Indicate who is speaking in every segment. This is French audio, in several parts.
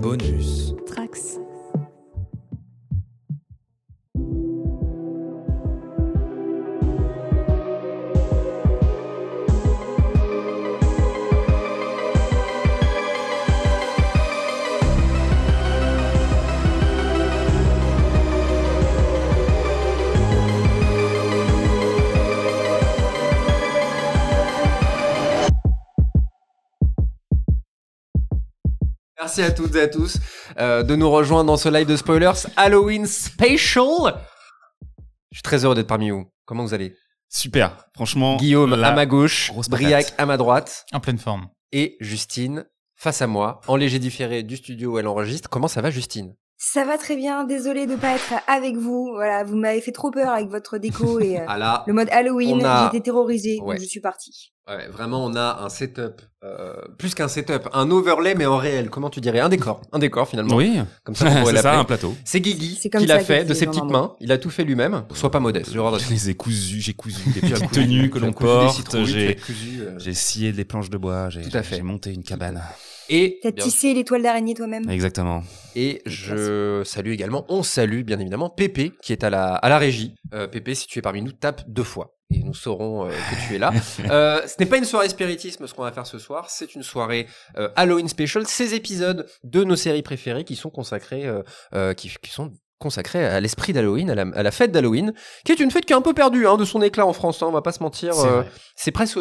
Speaker 1: Bonus.
Speaker 2: Trax.
Speaker 3: Merci à toutes et à tous euh, de nous rejoindre dans ce live de spoilers Halloween Special. Je suis très heureux d'être parmi vous. Comment vous allez?
Speaker 4: Super, franchement.
Speaker 3: Guillaume
Speaker 4: la
Speaker 3: à ma gauche, Briac à ma droite
Speaker 5: En pleine forme.
Speaker 3: et Justine face à moi, en léger différé du studio où elle enregistre. Comment ça va Justine?
Speaker 2: Ça va très bien, désolé de pas être avec vous. Voilà, vous m'avez fait trop peur avec votre déco et euh,
Speaker 3: Ah là,
Speaker 2: le mode Halloween.
Speaker 3: a-
Speaker 2: J'ai été terrorisée,
Speaker 3: Ouais.
Speaker 2: donc je suis partie.
Speaker 3: ouais, vraiment on a un setup, euh, plus qu'un setup, un overlay mais en réel. Comment tu dirais? Un décor, un décor finalement.
Speaker 4: Oui,
Speaker 3: Comme ça on pourrait
Speaker 4: c'est ça,
Speaker 3: l'appeler.
Speaker 4: un plateau.
Speaker 3: C'est Guigui
Speaker 2: C'est comme
Speaker 3: qui
Speaker 2: ça
Speaker 3: l'a
Speaker 2: qu'il
Speaker 3: fait
Speaker 2: fait
Speaker 3: de ses petites mains. Il a tout fait lui-même. Sois pas modeste.
Speaker 4: Je les ai cousus, j'ai cousu des petites tenues que l'on porte, j'ai
Speaker 3: euh,
Speaker 4: j'ai scié des planches de bois, j'ai
Speaker 3: Tout à fait.
Speaker 4: j'ai monté une cabane.
Speaker 3: Et
Speaker 2: T'as
Speaker 3: bien
Speaker 2: tissé l'étoile d'araignée toi-même
Speaker 4: Exactement.
Speaker 3: Et je salue également, on salue bien évidemment Pépé qui est à la, à la régie. Euh, Pépé, si tu es parmi nous, tape deux fois et nous saurons euh, que tu es là. Euh, ce n'est pas une soirée spiritisme ce qu'on va faire ce soir, c'est une soirée euh, Halloween special, ces épisodes de nos séries préférées qui sont consacrés, euh, euh, qui, qui sont consacrés à l'esprit d'Halloween, à la, à la fête d'Halloween, qui est une fête qui est un peu perdue hein, de son éclat en France, hein, on va pas se mentir.
Speaker 4: C'est
Speaker 3: euh,
Speaker 4: vrai.
Speaker 3: c'est presque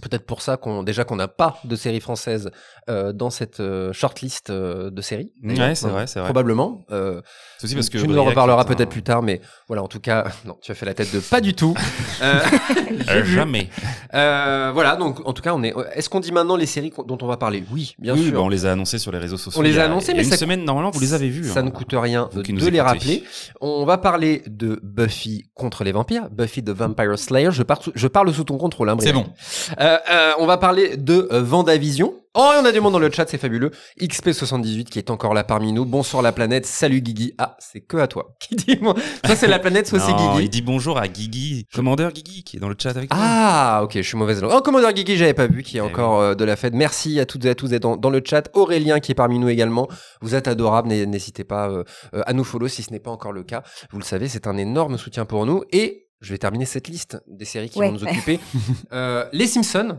Speaker 3: peut-être pour ça qu'on déjà qu'on n'a pas de séries françaises euh, dans cette euh, shortlist euh, de séries.
Speaker 4: Ouais, c'est vrai, c'est vrai.
Speaker 3: Probablement.
Speaker 4: C'est aussi parce que
Speaker 3: tu nous en reparleras peut-être plus tard, mais voilà, en tout cas, non, tu as fait la tête de pas du tout.
Speaker 4: Jamais.
Speaker 3: Voilà, donc en tout cas, on est. Est-ce qu'on dit maintenant les séries dont on va parler? Oui, bien
Speaker 4: oui,
Speaker 3: sûr.
Speaker 4: bah, on les a annoncés sur les réseaux sociaux.
Speaker 3: On les a
Speaker 4: y
Speaker 3: mais
Speaker 4: une
Speaker 3: ça-
Speaker 4: semaine, normalement, vous les avez.
Speaker 3: Ça
Speaker 4: hein.
Speaker 3: ne coûte rien de,
Speaker 4: nous
Speaker 3: les
Speaker 4: écoutez.
Speaker 3: rappeler. On va parler de Buffy contre les vampires, Buffy the Vampire Slayer. Je, par- je parle sous ton contrôle, hein,
Speaker 5: C'est bon.
Speaker 3: Euh, euh, on va parler de euh, Vendavision. Oh, on a du monde dans le chat, c'est fabuleux. XP78 qui est encore là parmi nous. Bonsoir la planète. Salut Guigui. Ah, c'est que à toi. Qui dit Ça c'est la planète, soit c'est Guigui.
Speaker 4: il dit bonjour à Guigui, commandeur Guigui, qui est dans le chat avec toi.
Speaker 3: Ah, ok, je suis mauvaise langue. Oh, commandeur Guigui, j'avais pas vu, qui est
Speaker 4: Eh
Speaker 3: encore euh, de la fête. Merci à toutes et à tous d'être dans, dans le chat. Aurélien qui est parmi nous également. Vous êtes adorables, n'hé- n'hésitez pas à nous follow si ce n'est pas encore le cas. Vous le savez, c'est un énorme soutien pour nous. Et je vais terminer cette liste des séries qui
Speaker 2: Ouais.
Speaker 3: vont nous occuper. Euh, les Simpsons.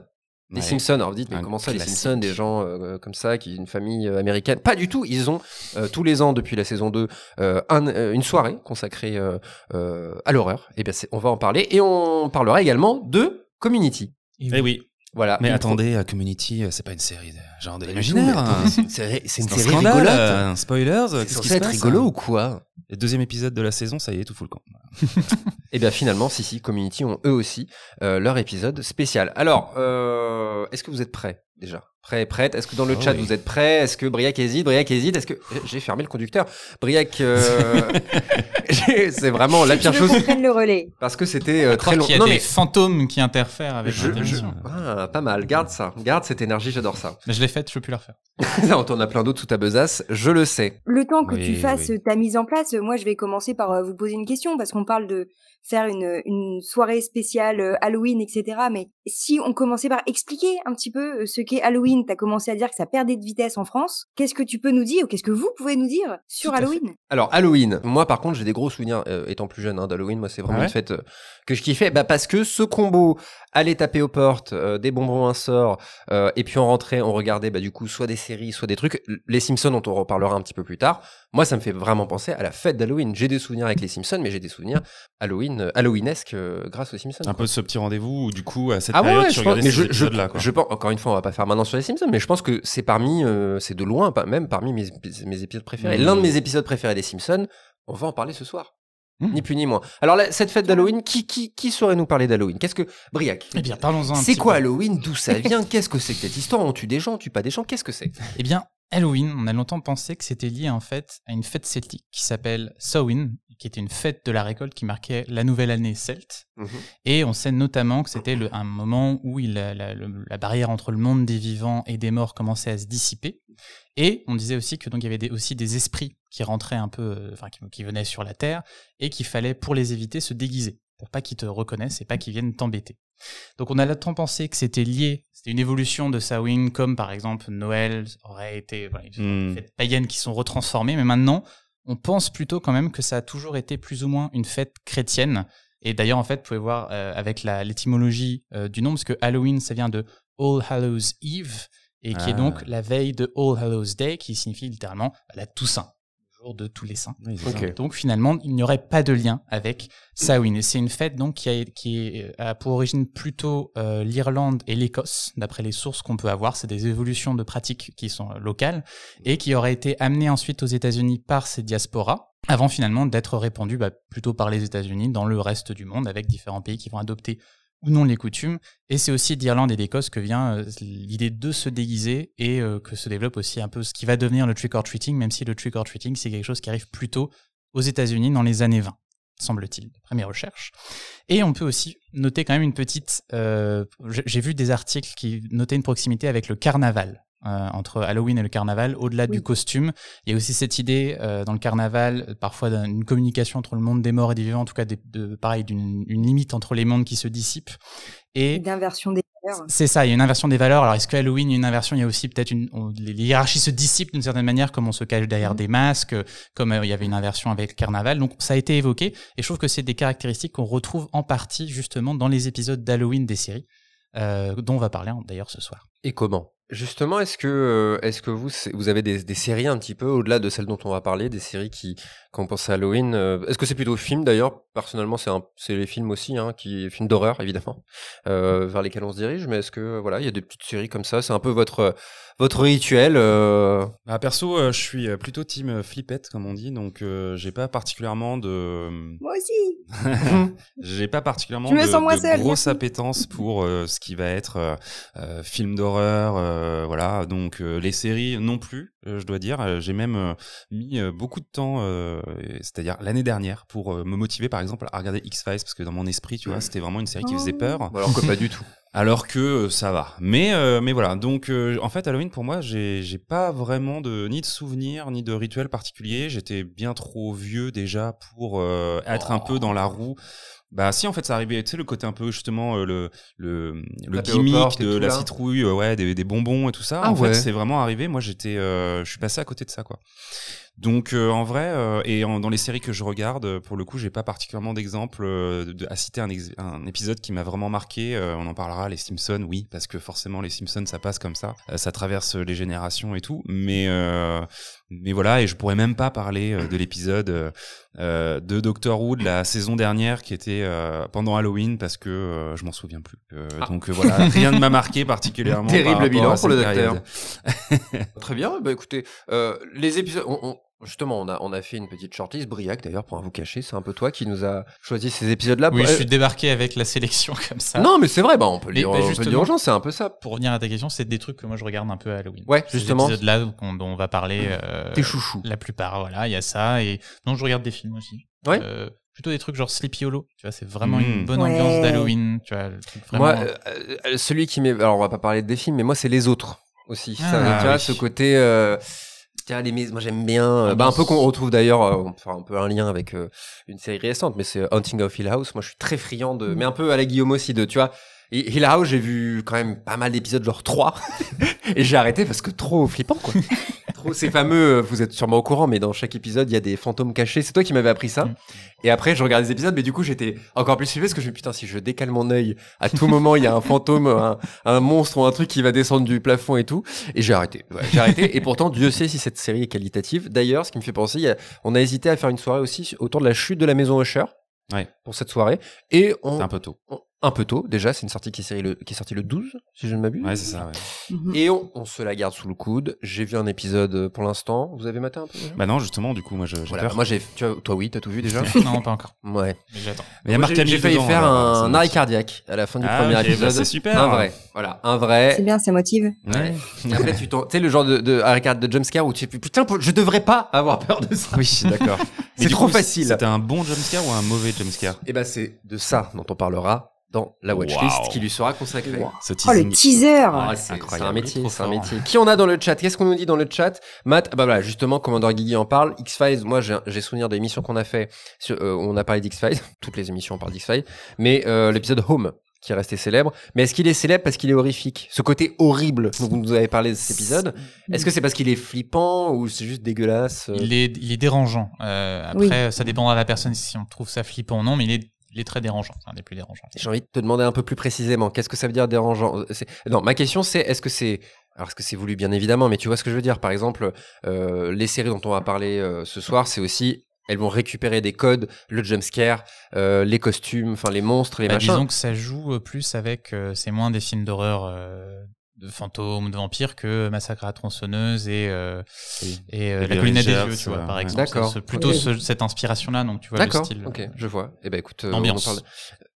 Speaker 3: Les
Speaker 4: Ouais.
Speaker 3: Simpsons, alors vous dites, mais
Speaker 4: Un
Speaker 3: comment ça, les. Simpsons, des gens euh, comme ça, qui une famille euh, américaine? Pas du tout, ils ont euh, tous les ans, depuis la saison 2, euh, un- euh, une soirée consacrée euh, euh, à l'horreur. Et bien, c'est- on va en parler. Et on parlera également de Community.
Speaker 4: Eh oui.
Speaker 3: Voilà.
Speaker 4: Mais attendez, euh, Community, euh, c'est pas une série de genre de
Speaker 3: pro-
Speaker 4: l'imaginaire. Hein.
Speaker 3: C'est une série, une
Speaker 4: un
Speaker 3: série
Speaker 4: scandale,
Speaker 3: rigolote.
Speaker 4: euh, un spoilers.
Speaker 3: C'est
Speaker 4: Qu'est-ce qui
Speaker 3: censé
Speaker 4: se
Speaker 3: être
Speaker 4: passe
Speaker 3: rigolo
Speaker 4: hein
Speaker 3: ou quoi?
Speaker 4: Le deuxième épisode de la saison, ça y est, tout fout le camp.
Speaker 3: Et bien finalement, si, si, Community ont eux aussi euh, leur épisode spécial. Alors, euh, est-ce que vous êtes prêts déjà? Prêt, prête Est-ce que dans le
Speaker 4: Oh
Speaker 3: chat
Speaker 4: oui.
Speaker 3: vous êtes prêts? Est-ce que Briac hésite? Briac hésite? Est-ce que j'ai fermé le conducteur? Briac, euh, c'est vraiment la pire chose
Speaker 2: qu'on le relais
Speaker 3: parce que c'était euh, très long.
Speaker 5: qu'il y a
Speaker 3: Non
Speaker 5: des
Speaker 3: mais
Speaker 5: fantômes qui interfèrent avec
Speaker 3: je,
Speaker 5: cette
Speaker 3: je- ah, pas mal. Garde ça, garde cette énergie, j'adore ça.
Speaker 5: Mais je l'ai faite, je peux plus la refaire.
Speaker 3: on t'en a plein d'autres sous ta besace, je le sais.
Speaker 2: Le temps que
Speaker 4: Oui,
Speaker 2: tu fasses
Speaker 4: oui.
Speaker 2: ta mise en place, moi je vais commencer par euh, vous poser une question parce qu'on parle de faire une, une soirée spéciale euh, Halloween, etc. Mais si on commençait par expliquer un petit peu euh, ce qu'est Halloween, t'as commencé à dire que ça perdait de vitesse en France. Qu'est-ce que tu peux nous dire ou qu'est-ce que vous pouvez nous dire sur
Speaker 3: fait.
Speaker 2: Halloween?
Speaker 3: Alors Halloween, moi par contre j'ai des gros souvenirs euh, étant plus jeune hein, d'Halloween. Moi c'est vraiment
Speaker 4: Ah ouais?
Speaker 3: une fête euh, que je kiffais, bah parce que ce combo aller taper aux portes, euh, des bonbons un sort, euh, et puis on rentrait, on regardait bah du coup soit des séries, soit des trucs. Les Simpsons dont on reparlera un petit peu plus tard. Moi ça me fait vraiment penser à la fête d'Halloween. J'ai des souvenirs avec les Simpsons, mais j'ai des souvenirs Halloween, euh, Halloweenesque euh, grâce aux Simpsons.
Speaker 4: Un peu ce petit rendez-vous où, du coup, à cette
Speaker 3: Ah
Speaker 4: période,
Speaker 3: ouais,
Speaker 4: tu
Speaker 3: je pense,
Speaker 4: regardais
Speaker 3: mais je, je,
Speaker 4: quoi.
Speaker 3: je pense, encore une fois, on va pas faire maintenant sur les Simpsons, mais je pense que c'est parmi, euh, c'est de loin, pas- même parmi mes, épis- mes épisodes préférés.
Speaker 4: Mhm.
Speaker 3: L'un de mes épisodes préférés des Simpsons, on va en parler ce soir.
Speaker 4: Mhm.
Speaker 3: Ni plus ni moins. Alors là, cette fête d'Halloween, qui, qui, qui saurait nous parler d'Halloween? Qu'est-ce que Briac
Speaker 5: Eh bien, parlons-en un
Speaker 3: C'est quoi
Speaker 5: peu.
Speaker 3: Halloween? D'où ça vient? Qu'est-ce que c'est que cette histoire? On tue des gens, on tue pas des gens Qu'est-ce que c'est?
Speaker 5: Eh bien, Halloween, on a longtemps pensé que c'était lié en fait à une fête celtique qui s'appelle Samhain, qui était une fête de la récolte qui marquait la nouvelle année celte. Et on sait notamment que c'était un moment où il, la, la- le- la barrière entre le monde des vivants et des morts commençait à se dissiper. Et on disait aussi que donc il y avait des- aussi des esprits qui rentraient un peu, euh, enfin qui, qui venaient sur la terre et qu'il fallait pour les éviter se déguiser pour pas qu'ils te reconnaissent et pas qu'ils viennent t'embêter. Donc on a longtemps pensé que c'était lié, c'était une évolution de Samhain, comme par exemple Noël aurait été voilà, une
Speaker 4: Hmm.
Speaker 5: fête païenne qui sont retransformées, mais maintenant on pense plutôt quand même que ça a toujours été plus ou moins une fête chrétienne. Et d'ailleurs en fait, vous pouvez voir euh, avec l'étymologie euh, du nom, parce que Halloween ça vient de All Hallows Eve, et qui est
Speaker 4: Ah.
Speaker 5: donc la veille de All Hallows Day, qui signifie littéralement la Toussaint, jour de tous les saints.
Speaker 4: Oui.
Speaker 5: Donc finalement, il n'y aurait pas de lien avec Samhain. Et c'est une fête donc qui a, qui est, a pour origine plutôt euh, l'Irlande et l'Écosse, d'après les sources qu'on peut avoir. C'est des évolutions de pratiques qui sont euh, locales et qui auraient été amenées ensuite aux États-Unis par ces diasporas, avant finalement d'être répandues bah, plutôt par les États-Unis dans le reste du monde, avec différents pays qui vont adopter ou non les coutumes. Et c'est aussi d'Irlande et d'Écosse que vient euh, l'idée de se déguiser et euh, que se développe aussi un peu ce qui va devenir le trick-or-treating, même si le trick-or-treating, c'est quelque chose qui arrive plutôt aux États-Unis dans les années 20, semble-t-il, d'après mes recherches. Et on peut aussi noter quand même une petite... euh, J'ai vu des articles qui notaient une proximité avec le carnaval. Euh, entre Halloween et le carnaval, au-delà du costume, il y a aussi cette idée euh, dans le carnaval, parfois d'une communication entre le monde des morts et des vivants, en tout cas des- de, pareil, d'une une limite entre les mondes qui se dissipent. Et
Speaker 2: D'inversion des valeurs.
Speaker 5: c'est ça, il y a une inversion des valeurs. Alors, est-ce que Halloween, il y a une inversion? Il y a aussi peut-être une. on- les, hiérarchies se dissipent d'une certaine manière, comme on se cache derrière
Speaker 2: Mhm.
Speaker 5: des masques, comme euh, il y avait une inversion avec le carnaval. Donc, ça a été évoqué. Et je trouve que c'est des caractéristiques qu'on retrouve en partie, justement, dans les épisodes d'Halloween des séries, euh, dont on va parler d'ailleurs ce soir.
Speaker 3: Et comment? Justement, est-ce que, euh, est-ce que vous, vous avez des, des séries un petit peu au-delà de celles dont on va parler, des séries qui, quand on pense à Halloween, euh, est-ce que c'est plutôt film d'ailleurs? Personnellement, c'est un, c'est les films aussi, hein, qui films d'horreur évidemment, euh, vers lesquels on se dirige. Mais est-ce que voilà, il y a des petites séries comme ça? C'est un peu votre votre rituel. euh,
Speaker 4: Bah, perso, euh, je suis euh, plutôt team euh, flippette, comme on dit, donc euh, j'ai pas particulièrement de.
Speaker 2: Moi aussi.
Speaker 4: j'ai pas particulièrement de,
Speaker 2: sens moins
Speaker 4: de
Speaker 2: seule,
Speaker 4: grosse appétence pour euh, ce qui va être film d'horreur, euh, voilà. Donc euh, les séries non plus, je dois dire. Euh, J'ai même euh, mis euh, beaucoup de temps, euh, c'est-à-dire l'année dernière, pour euh, me motiver, par exemple, à regarder X Files, parce que dans mon esprit, tu vois, c'était vraiment une série qui faisait peur.
Speaker 3: alors que pas du tout.
Speaker 4: Alors que euh, ça va. Mais euh, mais voilà. Donc euh, en fait Halloween pour moi j'ai pas vraiment de ni de souvenirs ni de rituel particulier. J'étais bien trop vieux déjà pour euh, être un peu dans la roue. Bah si en fait ça arrivait tu sais le côté un peu justement euh, le le le gimmick de la
Speaker 3: là.
Speaker 4: citrouille euh, ouais des, des bonbons et tout ça.
Speaker 3: Ah
Speaker 4: en
Speaker 3: ouais.
Speaker 4: fait c'est vraiment arrivé. Moi j'étais euh, je suis passé à côté de ça quoi. Donc euh, en vrai euh, et en- dans les séries que je regarde, euh, pour le coup, j'ai pas particulièrement d'exemple euh, de, à citer un, un épisode qui m'a vraiment marqué. Euh, on en parlera, les Simpsons, oui, parce que forcément les Simpsons, ça passe comme ça, Euh, ça traverse les générations et tout. Mais euh, mais voilà, et je pourrais même pas parler euh, de l'épisode de Doctor Who de la saison dernière qui était euh, pendant Halloween parce que euh, je m'en souviens plus. Euh,
Speaker 3: Ah.
Speaker 4: Donc voilà, rien ne m'a marqué particulièrement. par
Speaker 3: Terrible
Speaker 4: rapport
Speaker 3: bilan pour le docteur. Très bien. Bah écoutez, euh, les épisodes. on- on- Justement, on a, on a fait une petite shortlist. Briac, d'ailleurs, pour un vous cacher, c'est un peu toi qui nous a choisi ces épisodes-là.
Speaker 5: Oui,
Speaker 3: Euh,
Speaker 5: je suis débarqué avec la sélection comme ça.
Speaker 3: Non, mais c'est vrai, bah, on peut le
Speaker 5: Mais-
Speaker 3: dire,
Speaker 5: mais
Speaker 3: on peut le dire aux gens, c'est un peu ça.
Speaker 5: Pour revenir à ta question, c'est des trucs que moi je regarde un peu à Halloween.
Speaker 3: Ouais,
Speaker 5: Ces
Speaker 3: justement.
Speaker 5: épisodes-là qu'on- dont on va parler. euh,
Speaker 3: Tes chouchous.
Speaker 5: La plupart, voilà, il y a ça. Et non, je regarde des films aussi.
Speaker 3: Ouais.
Speaker 5: Euh, plutôt des trucs genre Sleepy Hollow. Tu vois, c'est vraiment
Speaker 4: Mmh.
Speaker 5: une bonne
Speaker 2: Ouais.
Speaker 5: ambiance d'Halloween. Tu vois, le truc vraiment.
Speaker 3: Moi, euh, euh, celui qui m'est. Alors, on va pas parler des films, mais moi, c'est les autres aussi.
Speaker 5: Ah,
Speaker 3: Ça, tu vois,
Speaker 4: oui.
Speaker 3: ce côté. Vois, les mis- moi j'aime bien. euh, bah, un peu qu'on retrouve d'ailleurs, euh, un peu un lien avec euh, une série récente, mais c'est Hunting of Hill House. Moi, je suis très friand de. Mais un peu à la Guillaume aussi, de. Tu vois, Hill House, j'ai vu quand même pas mal d'épisodes, genre 3. et j'ai arrêté parce que trop flippant, quoi. trop ces fameux. euh, Vous êtes sûrement au courant, mais dans chaque épisode, il y a des fantômes cachés. C'est toi qui m'avais appris ça.
Speaker 5: Mm.
Speaker 3: Et après, je regardais les épisodes, mais du coup, j'étais encore plus flippé parce que je me dis, putain, si je décale mon œil, à tout moment, il y a un fantôme, un, un monstre ou un truc qui va descendre du plafond et tout. Et j'ai arrêté. Ouais, j'ai arrêté. Et pourtant, Dieu sait si cette série est qualitative. D'ailleurs, ce qui me fait penser, a- on a hésité à faire une soirée aussi autour de la chute de la maison Usher.
Speaker 4: Ouais.
Speaker 3: Pour cette soirée. Et on,
Speaker 4: C'est un peu tôt.
Speaker 3: on- un peu tôt, déjà, c'est une sortie qui est, série le, qui est sortie le 12, si je ne m'abuse.
Speaker 4: Ouais, c'est ça. Ouais.
Speaker 2: Mhm.
Speaker 3: Et on, on se la garde sous le coude. J'ai vu un épisode euh, pour l'instant. Vous avez maté un peu
Speaker 4: Bah non, justement, du coup, moi, je- j'ai
Speaker 3: Voilà,
Speaker 4: peur.
Speaker 3: moi j'ai, tu vois, toi oui, t'as tout vu déjà?
Speaker 5: Non, pas encore.
Speaker 3: ouais.
Speaker 5: Mais j'attends.
Speaker 4: Mais il y a
Speaker 3: Moi,
Speaker 4: Marc
Speaker 3: j'ai, failli
Speaker 4: dedans,
Speaker 3: faire un
Speaker 4: me
Speaker 3: arrêt cardiaque à la fin du
Speaker 4: Ah,
Speaker 3: premier
Speaker 4: bah,
Speaker 3: épisode.
Speaker 4: c'est super.
Speaker 3: Un vrai, voilà, un vrai.
Speaker 2: C'est bien, ça motive.
Speaker 4: Ouais.
Speaker 3: Et après, tu t'en- tu sais, le genre de, de arrêt cardiaque de jumpscare où tu fais putain, je devrais pas avoir peur de ça.
Speaker 4: Oui, d'accord.
Speaker 3: C'est trop
Speaker 4: coup,
Speaker 3: facile.
Speaker 4: C'était un bon jumpscare ou un mauvais jumpscare
Speaker 3: Et ben, c'est de ça dont on parlera dans la watchlist
Speaker 4: Wow.
Speaker 3: qui lui sera consacrée.
Speaker 4: Ce
Speaker 2: Oh, le teaser
Speaker 3: Ah, c'est un métier, c'est un métier. Qui on a dans le chat? Qu'est-ce qu'on nous dit dans le chat? Matt, ah bah voilà, justement, Commandeur Guigui en parle. X-Files, moi j'ai j'ai souvenir des émissions qu'on a fait, sur, euh, où on a parlé d'X-Files. Toutes les émissions on parle d'X-Files. Mais euh, l'épisode Home, qui est resté célèbre. Mais est-ce qu'il est célèbre parce qu'il est horrifique? Ce côté horrible dont vous nous avez parlé de cet épisode, est-ce que c'est parce qu'il est flippant ou c'est juste dégueulasse euh?
Speaker 5: Il est, il est dérangeant. Euh, après, ça dépendra de la personne si on trouve ça flippant ou non, mais il est, il est très dérangeant. C'est un des plus dérangeants.
Speaker 3: J'ai envie de te demander un peu plus précisément, qu'est-ce que ça veut dire dérangeant C'est- Non, ma question c'est, est-ce que c'est... Alors, est-ce que c'est voulu bien évidemment, mais tu vois ce que je veux dire. Par exemple, euh, les séries dont on va parler euh, ce soir, c'est aussi... Elles vont récupérer des codes, le jumpscare, euh, les costumes, enfin les monstres, les
Speaker 5: Bah,
Speaker 3: machins.
Speaker 5: disons que ça joue euh, plus avec, euh, c'est moins des films d'horreur euh, de fantômes de vampires que Massacre à la tronçonneuse et, euh,
Speaker 4: Oui.
Speaker 5: et euh,
Speaker 4: Et
Speaker 5: La
Speaker 4: les
Speaker 5: colline à des yeux, tu vois,
Speaker 4: euh,
Speaker 5: par exemple.
Speaker 3: D'accord.
Speaker 5: Plutôt ce- cette inspiration-là, donc tu vois le
Speaker 3: D'accord,
Speaker 5: style.
Speaker 3: ok, je vois. Eh ben écoute, euh,
Speaker 5: L'ambiance.
Speaker 3: on en parle.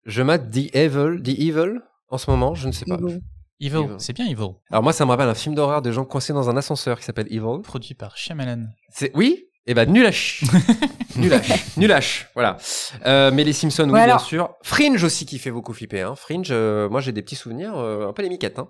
Speaker 3: Je mate The Evil, The Evil en ce moment, je ne sais pas.
Speaker 2: Evil.
Speaker 5: Evil,
Speaker 3: Evil.
Speaker 5: c'est bien Evil.
Speaker 3: Alors moi, ça me rappelle un film d'horreur de gens coincés dans un ascenseur qui s'appelle Evil.
Speaker 5: Produit par Shyamalan.
Speaker 3: C'est oui? Eh ben nul chier. nul chier. Nul chier. Voilà. Euh, mais les Simpsons, oui, bien sûr. Fringe aussi qui fait beaucoup flipper. Hein. Fringe, euh, moi j'ai des petits souvenirs euh, un peu les miquettes. Hein.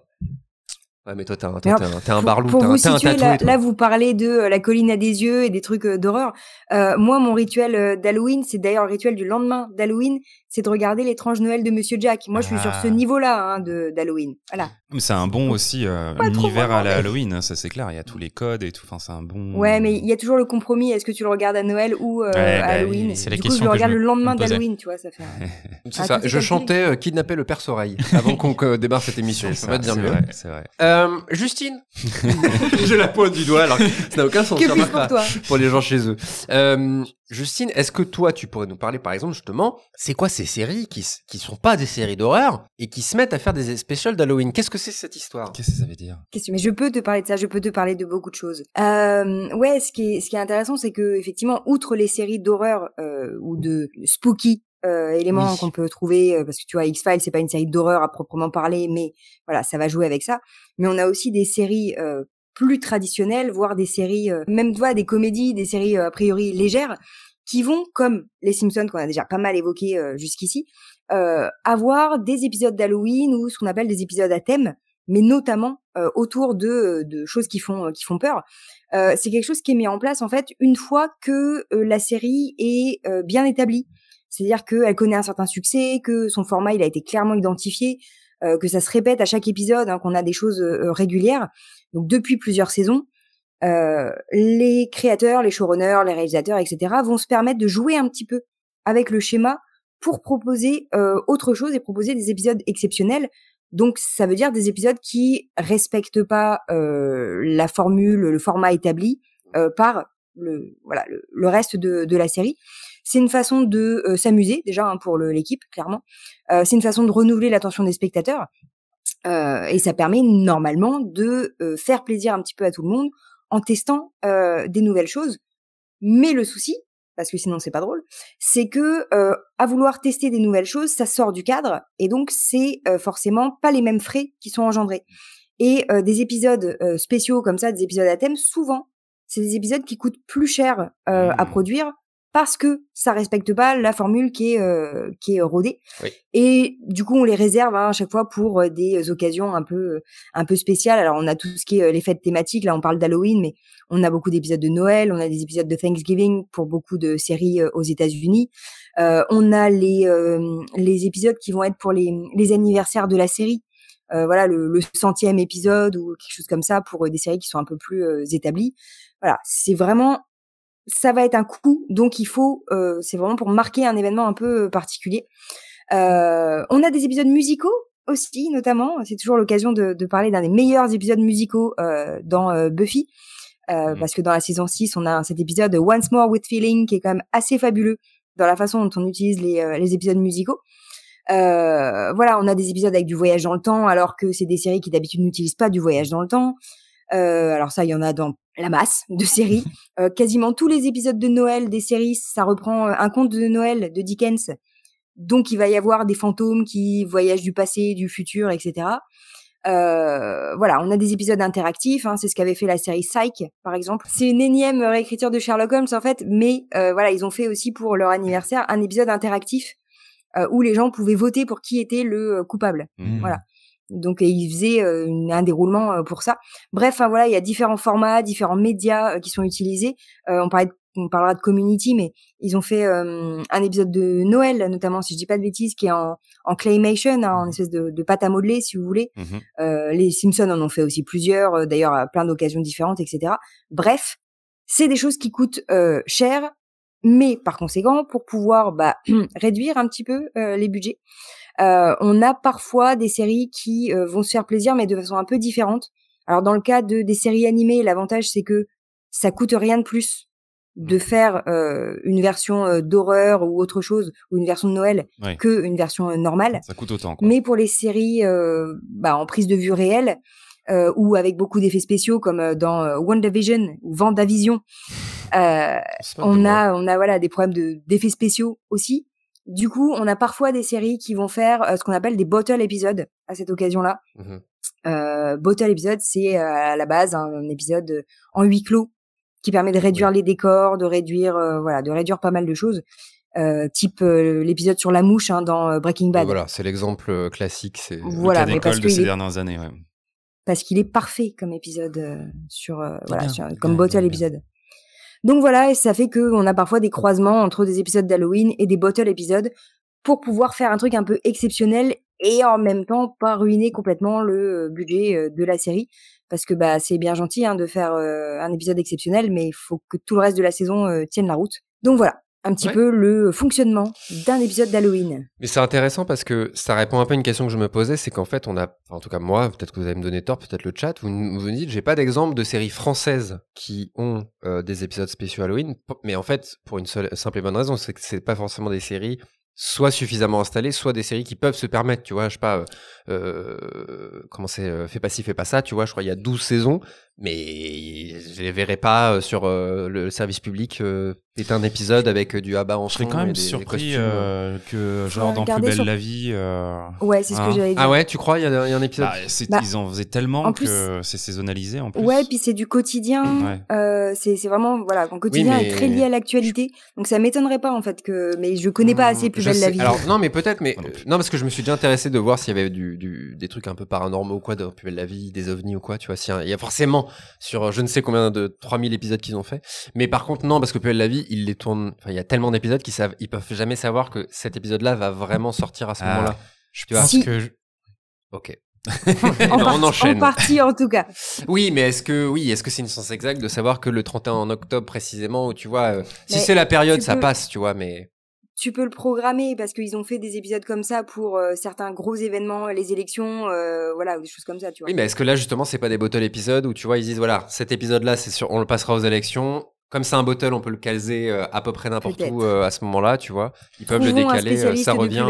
Speaker 3: Ouais, mais toi t'es un, t'es un, t'es un barlou,
Speaker 2: Pour vous
Speaker 3: un
Speaker 2: situer, là, vous parlez de euh, la colline à des yeux et des trucs euh, d'horreur. Euh, moi, mon rituel euh, d'Halloween, c'est d'ailleurs le rituel du lendemain d'Halloween, c'est de regarder l'étrange Noël de Monsieur Jack. Moi, je suis sur
Speaker 5: Ah.
Speaker 2: ce niveau-là hein, de d'Halloween. Voilà.
Speaker 4: C'est un bon aussi euh, univers à
Speaker 2: vraiment,
Speaker 4: la
Speaker 2: mais-
Speaker 4: Halloween, hein, ça c'est clair. Il y a tous les codes et tout. Enfin, c'est un bon.
Speaker 2: Ouais, mais il y a toujours le compromis. Est-ce que tu le regardes à Noël ou euh,
Speaker 4: Ouais,
Speaker 2: à
Speaker 4: bah,
Speaker 2: Halloween?
Speaker 5: c'est la
Speaker 2: Du coup, je
Speaker 5: question
Speaker 2: le
Speaker 5: que je
Speaker 2: regarde
Speaker 5: me-
Speaker 2: le lendemain d'Halloween, tu vois, ça fait.
Speaker 3: C'est
Speaker 2: Ah,
Speaker 3: ça. Je chantais euh, Kidnapper le perce-oreille avant qu'on euh, démarre cette émission. Je peux
Speaker 4: ça,
Speaker 3: pas te dire mieux.
Speaker 4: c'est vrai.
Speaker 3: Euh, Justine. J'ai la pointe du doigt alors que ça n'a aucun sens.
Speaker 2: Que pour toi
Speaker 3: pour les gens chez eux. Euh, Justine, est-ce que toi, tu pourrais nous parler, par exemple, justement, c'est quoi ces séries qui, qui sont pas des séries d'horreur et qui se mettent à faire des spécials d'Halloween Qu'est-ce que c'est cette histoire?
Speaker 4: Qu'est-ce que ça veut dire?
Speaker 2: Qu'est-ce Mais je peux te parler de ça, je peux te parler de beaucoup de choses. Euh, ouais, ce qui est, ce qui est intéressant, c'est que effectivement, outre les séries d'horreur euh, ou de spooky euh, éléments
Speaker 3: Oui.
Speaker 2: qu'on peut trouver, euh, parce que tu vois, X-Files, c'est pas une série d'horreur à proprement parler, mais voilà, ça va jouer avec ça. Mais on a aussi des séries euh, plus traditionnelles, voire des séries, euh, même tu vois, des comédies, des séries euh, a priori légères, qui vont, comme les Simpsons qu'on a déjà pas mal évoqué euh, jusqu'ici, euh, avoir des épisodes d'Halloween ou ce qu'on appelle des épisodes à thème mais notamment euh, autour de, de choses qui font qui font peur. Euh, c'est quelque chose qui est mis en place en fait une fois que euh, la série est euh, bien établie. C'est-à-dire qu'elle connaît un certain succès, que son format il a été clairement identifié, euh, que ça se répète à chaque épisode, hein, qu'on a des choses euh, régulières. Donc depuis plusieurs saisons, euh, les créateurs, les showrunners, les réalisateurs, etc. vont se permettre de jouer un petit peu avec le schéma pour proposer euh, autre chose et proposer des épisodes exceptionnels donc ça veut dire des épisodes qui respectent pas euh, la formule, le format établi euh, par le voilà le, reste de, de la série. C'est une façon de euh, s'amuser déjà hein, pour l'équipe clairement. C'est une façon de renouveler l'attention des spectateurs Euh, et ça permet normalement de euh, faire plaisir un petit peu à tout le monde en testant euh, des nouvelles choses. Mais le souci, parce que sinon c'est pas drôle, c'est que euh, à vouloir tester des nouvelles choses, ça sort du cadre et donc c'est euh, forcément pas les mêmes frais qui sont engendrés. Et euh, des épisodes euh, spéciaux comme ça, des épisodes à thème, souvent c'est des épisodes qui coûtent plus cher euh, à
Speaker 4: Mmh.
Speaker 2: produire parce que ça respecte pas la formule qui est euh, qui est rodée.
Speaker 3: Oui.
Speaker 2: Et du coup, on les réserve hein, à chaque fois pour euh, des occasions un peu un peu spéciales. Alors, on a tout ce qui est euh, les fêtes thématiques. Là, on parle d'Halloween, mais on a beaucoup d'épisodes de Noël, on a des épisodes de Thanksgiving pour beaucoup de séries euh, aux États-Unis. Euh, on a les les épisodes qui vont être pour les les anniversaires de la série. Voilà le, le centième épisode ou quelque chose comme ça pour des séries qui sont un peu plus établies. Voilà, c'est vraiment ça va être un coup, donc il faut, euh, c'est vraiment pour marquer un événement un peu euh, particulier. Euh, on a des épisodes musicaux aussi, notamment. C'est toujours l'occasion de, de parler d'un des meilleurs épisodes musicaux euh, dans euh, Buffy, euh,
Speaker 4: Mhm.
Speaker 2: parce que dans la saison 6, on a cet épisode Once More with Feeling qui est quand même assez fabuleux dans la façon dont on utilise les, euh, les épisodes musicaux. Euh, voilà, on a des épisodes avec du voyage dans le temps, alors que c'est des séries qui d'habitude n'utilisent pas du voyage dans le temps. Euh, alors ça, il y en a dans la masse de séries. Euh, quasiment tous les épisodes de Noël des séries, ça reprend euh, un conte de Noël de Dickens. Donc il va y avoir des fantômes qui voyagent du passé, du futur, etc. Euh, voilà, on a des épisodes interactifs. Hein, c'est ce qu'avait fait la série Psych, par exemple. C'est une énième réécriture de Sherlock Holmes en fait, mais euh, voilà, ils ont fait aussi pour leur anniversaire un épisode interactif euh, où les gens pouvaient voter pour qui était le coupable.
Speaker 4: Mmh.
Speaker 2: Voilà. Donc et ils faisaient euh, une- un déroulement euh, pour ça. Bref, enfin, voilà, il y a différents formats, différents médias euh, qui sont utilisés. Euh, on parlait de on parlera de Community, mais ils ont fait un épisode de Noël, notamment, si je dis pas de bêtises, qui est en, en claymation, hein, en espèce de, de, pâte à modeler, si vous voulez. Mmh les Simpsons en ont fait aussi plusieurs, d'ailleurs à plein d'occasions différentes, etc. Bref, c'est des choses qui coûtent cher, mais par conséquent, pour pouvoir bah, réduire un petit peu les budgets, euh, on a parfois des séries qui euh, vont se faire plaisir, mais de façon un peu différente. Alors dans le cas de des séries animées, l'avantage c'est que ça coûte rien de plus de mmh. faire euh, une version d'horreur ou autre chose ou une version de Noël que une version normale.
Speaker 4: Ça coûte autant.
Speaker 2: Mais pour les séries bah, en prise de vue réelle ou avec beaucoup d'effets spéciaux comme dans WandaVision ou Vendavision, on a on a voilà des problèmes de d'effets spéciaux aussi. Du coup, on a parfois des séries qui vont faire euh, ce qu'on appelle des bottle épisodes à cette occasion-là. Mmh euh, bottle épisode, c'est euh, à la base un, épisode en huis clos qui permet de réduire les décors, de réduire voilà, de réduire pas mal de choses. type l'épisode sur la mouche hein, dans Breaking Bad.
Speaker 3: voilà, c'est l'exemple classique. C'est
Speaker 2: voilà,
Speaker 4: parce de ces dernières années. Ouais.
Speaker 2: Parce qu'il est parfait comme épisode sur voilà, comme bottle épisode. Donc voilà, et ça fait qu'on a parfois des croisements entre des épisodes d'Halloween et des bottle épisodes pour pouvoir faire un truc un peu exceptionnel et en même temps pas ruiner complètement le euh, budget euh, de la série parce que bah c'est bien gentil hein, de faire euh, un épisode exceptionnel mais il faut que tout le reste de la saison tienne la route. Donc voilà, un petit peu le fonctionnement d'un épisode d'Halloween.
Speaker 3: Mais c'est intéressant parce que ça répond un peu à une question que je me posais, c'est qu'en fait on a, en tout cas moi, peut-être que vous allez me donner tort, peut-être le chat, vous, vous me dites, j'ai pas d'exemple de séries françaises qui ont euh, des épisodes spéciaux Halloween, mais en fait pour une seule, simple et bonne raison, c'est que c'est pas forcément des séries soit suffisamment installées, soit des séries qui peuvent se permettre, tu vois, je sais pas, euh, comment c'est, euh, fais pas ci, fais pas ça, tu vois, je crois il y a 12 saisons, mais je les verrai pas sur le service public c'est un épisode avec euh, du abat en
Speaker 4: Je serais quand même surpris euh, que, genre, dans Plus belle la vie. Euh...
Speaker 2: Ouais, c'est ce que
Speaker 4: hein.
Speaker 2: j'allais dire.
Speaker 3: Ah ouais, tu crois Il y, a un épisode bah,
Speaker 2: bah,
Speaker 4: Ils en faisaient tellement que c'est saisonnalisé en plus.
Speaker 2: Ouais, puis c'est du quotidien. Euh, c'est vraiment, voilà, mon quotidien est très lié à l'actualité. Donc ça m'étonnerait pas, en fait, que. Mais je connais pas assez Plus belle la vie.
Speaker 3: Alors, non, mais peut-être, mais. non, parce que je me suis déjà intéressé de voir s'il y avait du, du, des trucs un peu paranormaux ou quoi belle la vie, des ovnis ou quoi, tu vois. Il y a forcément sur je ne sais combien de 3000 épisodes qu'ils ont fait. Mais par contre, non, parce que Plus belle la vie, ils les tournent il y a tellement d'épisodes qu'ils savent, ils peuvent jamais savoir que cet épisode-là va vraiment sortir à ce ah, moment-là.
Speaker 5: Je pense que.
Speaker 3: Ok.
Speaker 2: en, on enchaîne. en partie en tout cas.
Speaker 3: Oui, mais est-ce que oui, est-ce que c'est une sens exacte de savoir que le 31 octobre précisément, où tu vois, euh, si c'est la période, ça passe, tu vois, mais
Speaker 2: tu peux le programmer parce qu'ils ont fait des épisodes comme ça pour euh, certains gros événements, les élections, euh, voilà, des choses comme ça, tu vois.
Speaker 3: Oui, mais est-ce que là justement c'est pas des bottle épisodes où tu vois ils disent voilà cet épisode-là c'est sûr on le passera aux élections, comme c'est un bottle, on peut le caser euh, à peu près n'importe où euh, à ce moment-là, tu vois. Ils peuvent le décaler, ça revient.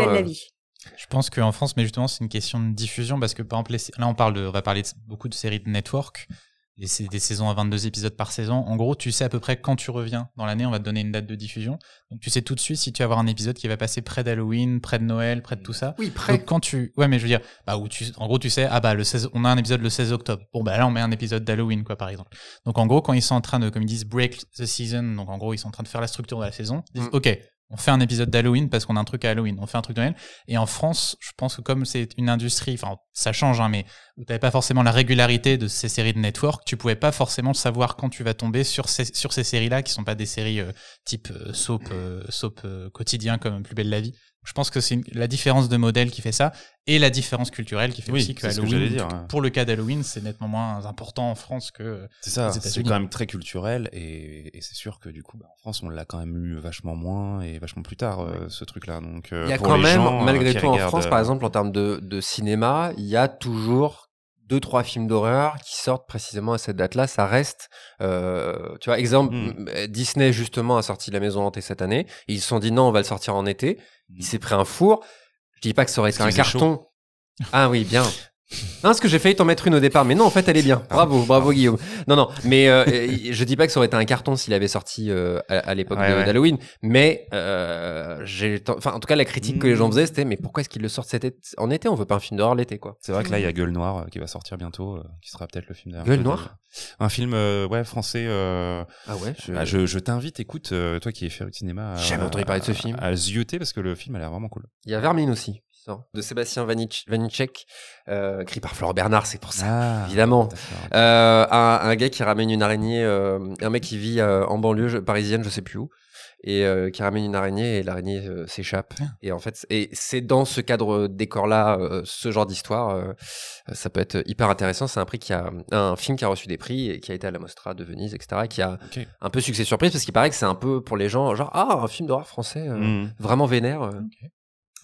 Speaker 5: Je pense qu'en France, mais justement, c'est une question de diffusion parce que par exemple, là, on parle de, on va parler de beaucoup de séries de network. Des saisons à 22 épisodes par saison. En gros, tu sais à peu près quand tu reviens dans l'année, on va te donner une date de diffusion. Donc tu sais tout de suite si tu vas avoir un épisode qui va passer près d'Halloween, près de Noël, près de tout ça.
Speaker 3: Oui, près.
Speaker 5: Donc quand tu Ouais, mais je veux dire bah où tu en gros tu sais ah bah le 16 on a un épisode le 16 octobre. Bon bah là on met un épisode d'Halloween quoi par exemple. Donc en gros quand ils sont en train de comme ils disent break the season, donc en gros ils sont en train de faire la structure de la saison, ils disent mm. OK, on fait un épisode d'Halloween parce qu'on a un truc à Halloween. On fait un truc de Noël. Et en France, je pense que comme c'est une industrie, enfin, ça change, hein, mais tu n'avais pas forcément la régularité de ces séries de network, tu pouvais pas forcément savoir quand tu vas tomber sur ces, sur ces séries-là qui sont pas des séries euh, type euh, soap, euh, soap quotidien comme Plus belle la vie. Je pense que c'est la différence de modèle qui fait ça et la différence culturelle qui fait aussi que Halloween, pour le cas d'Halloween, c'est nettement moins important en France que
Speaker 4: C'est ça, c'est quand même très culturel et, c'est sûr que du coup, bah, en France, on l'a quand même eu vachement moins et vachement plus tard, euh, ce truc-là. Donc,
Speaker 3: euh, il y a quand même, euh, malgré tout, en France, par exemple, en termes de, de cinéma, il y a toujours deux trois films d'horreur qui sortent précisément à cette date-là. Ça reste, euh, tu vois, exemple, hmm. Disney justement a sorti La Maison hantée cette année. ils se sont dit non, on va le sortir en été. Il mmh. s'est pris un four. Je dis pas que ça aurait été un carton. Ah oui, bien. Non, parce que j'ai failli t'en mettre une au départ, mais non, en fait, elle est bien. Bravo, bravo Guillaume. Non, non, mais euh, je dis pas que ça aurait été un carton s'il avait sorti euh, à, l'époque d'Halloween, mais euh, j'ai, enfin, en tout cas, la critique que les gens mmh. faisaient, c'était mais pourquoi est-ce qu'ils le sortent cet été en été? On veut pas un film d'horreur l'été, quoi.
Speaker 4: C'est vrai que là, il y a Gueule Noire qui va sortir bientôt, qui sera peut-être le film d'horreur.
Speaker 3: Gueule Noire?
Speaker 4: Un film, ouais, français.
Speaker 3: ah ouais?
Speaker 4: Je, bah, je, t'invite, écoute, toi qui es féru de cinéma.
Speaker 3: J'ai entendu parler de ce film.
Speaker 4: À, à parce que le film a l'air vraiment cool.
Speaker 3: Il y a Vermine aussi. De Sébastien Vanich- Vanicek, euh, écrit par Florent Bernard, c'est pour ça.
Speaker 4: Ah,
Speaker 3: Évidemment. Euh, un, un gars qui ramène une araignée, euh, un mec qui vit en banlieue je- parisienne, je sais plus où, et qui ramène une araignée et l'araignée s'échappe.
Speaker 5: Ah.
Speaker 3: Et en fait, et c'est dans ce cadre décor-là, ce genre d'histoire, ça peut être hyper intéressant. C'est un prix qui a, un film qui a reçu des prix et qui a été à la Mostra de Venise, etc. et qui a un peu succès surprise parce qu'il paraît que c'est un peu pour les gens, genre ah un film d'horreur français.
Speaker 4: Mhm.
Speaker 3: vraiment vénère.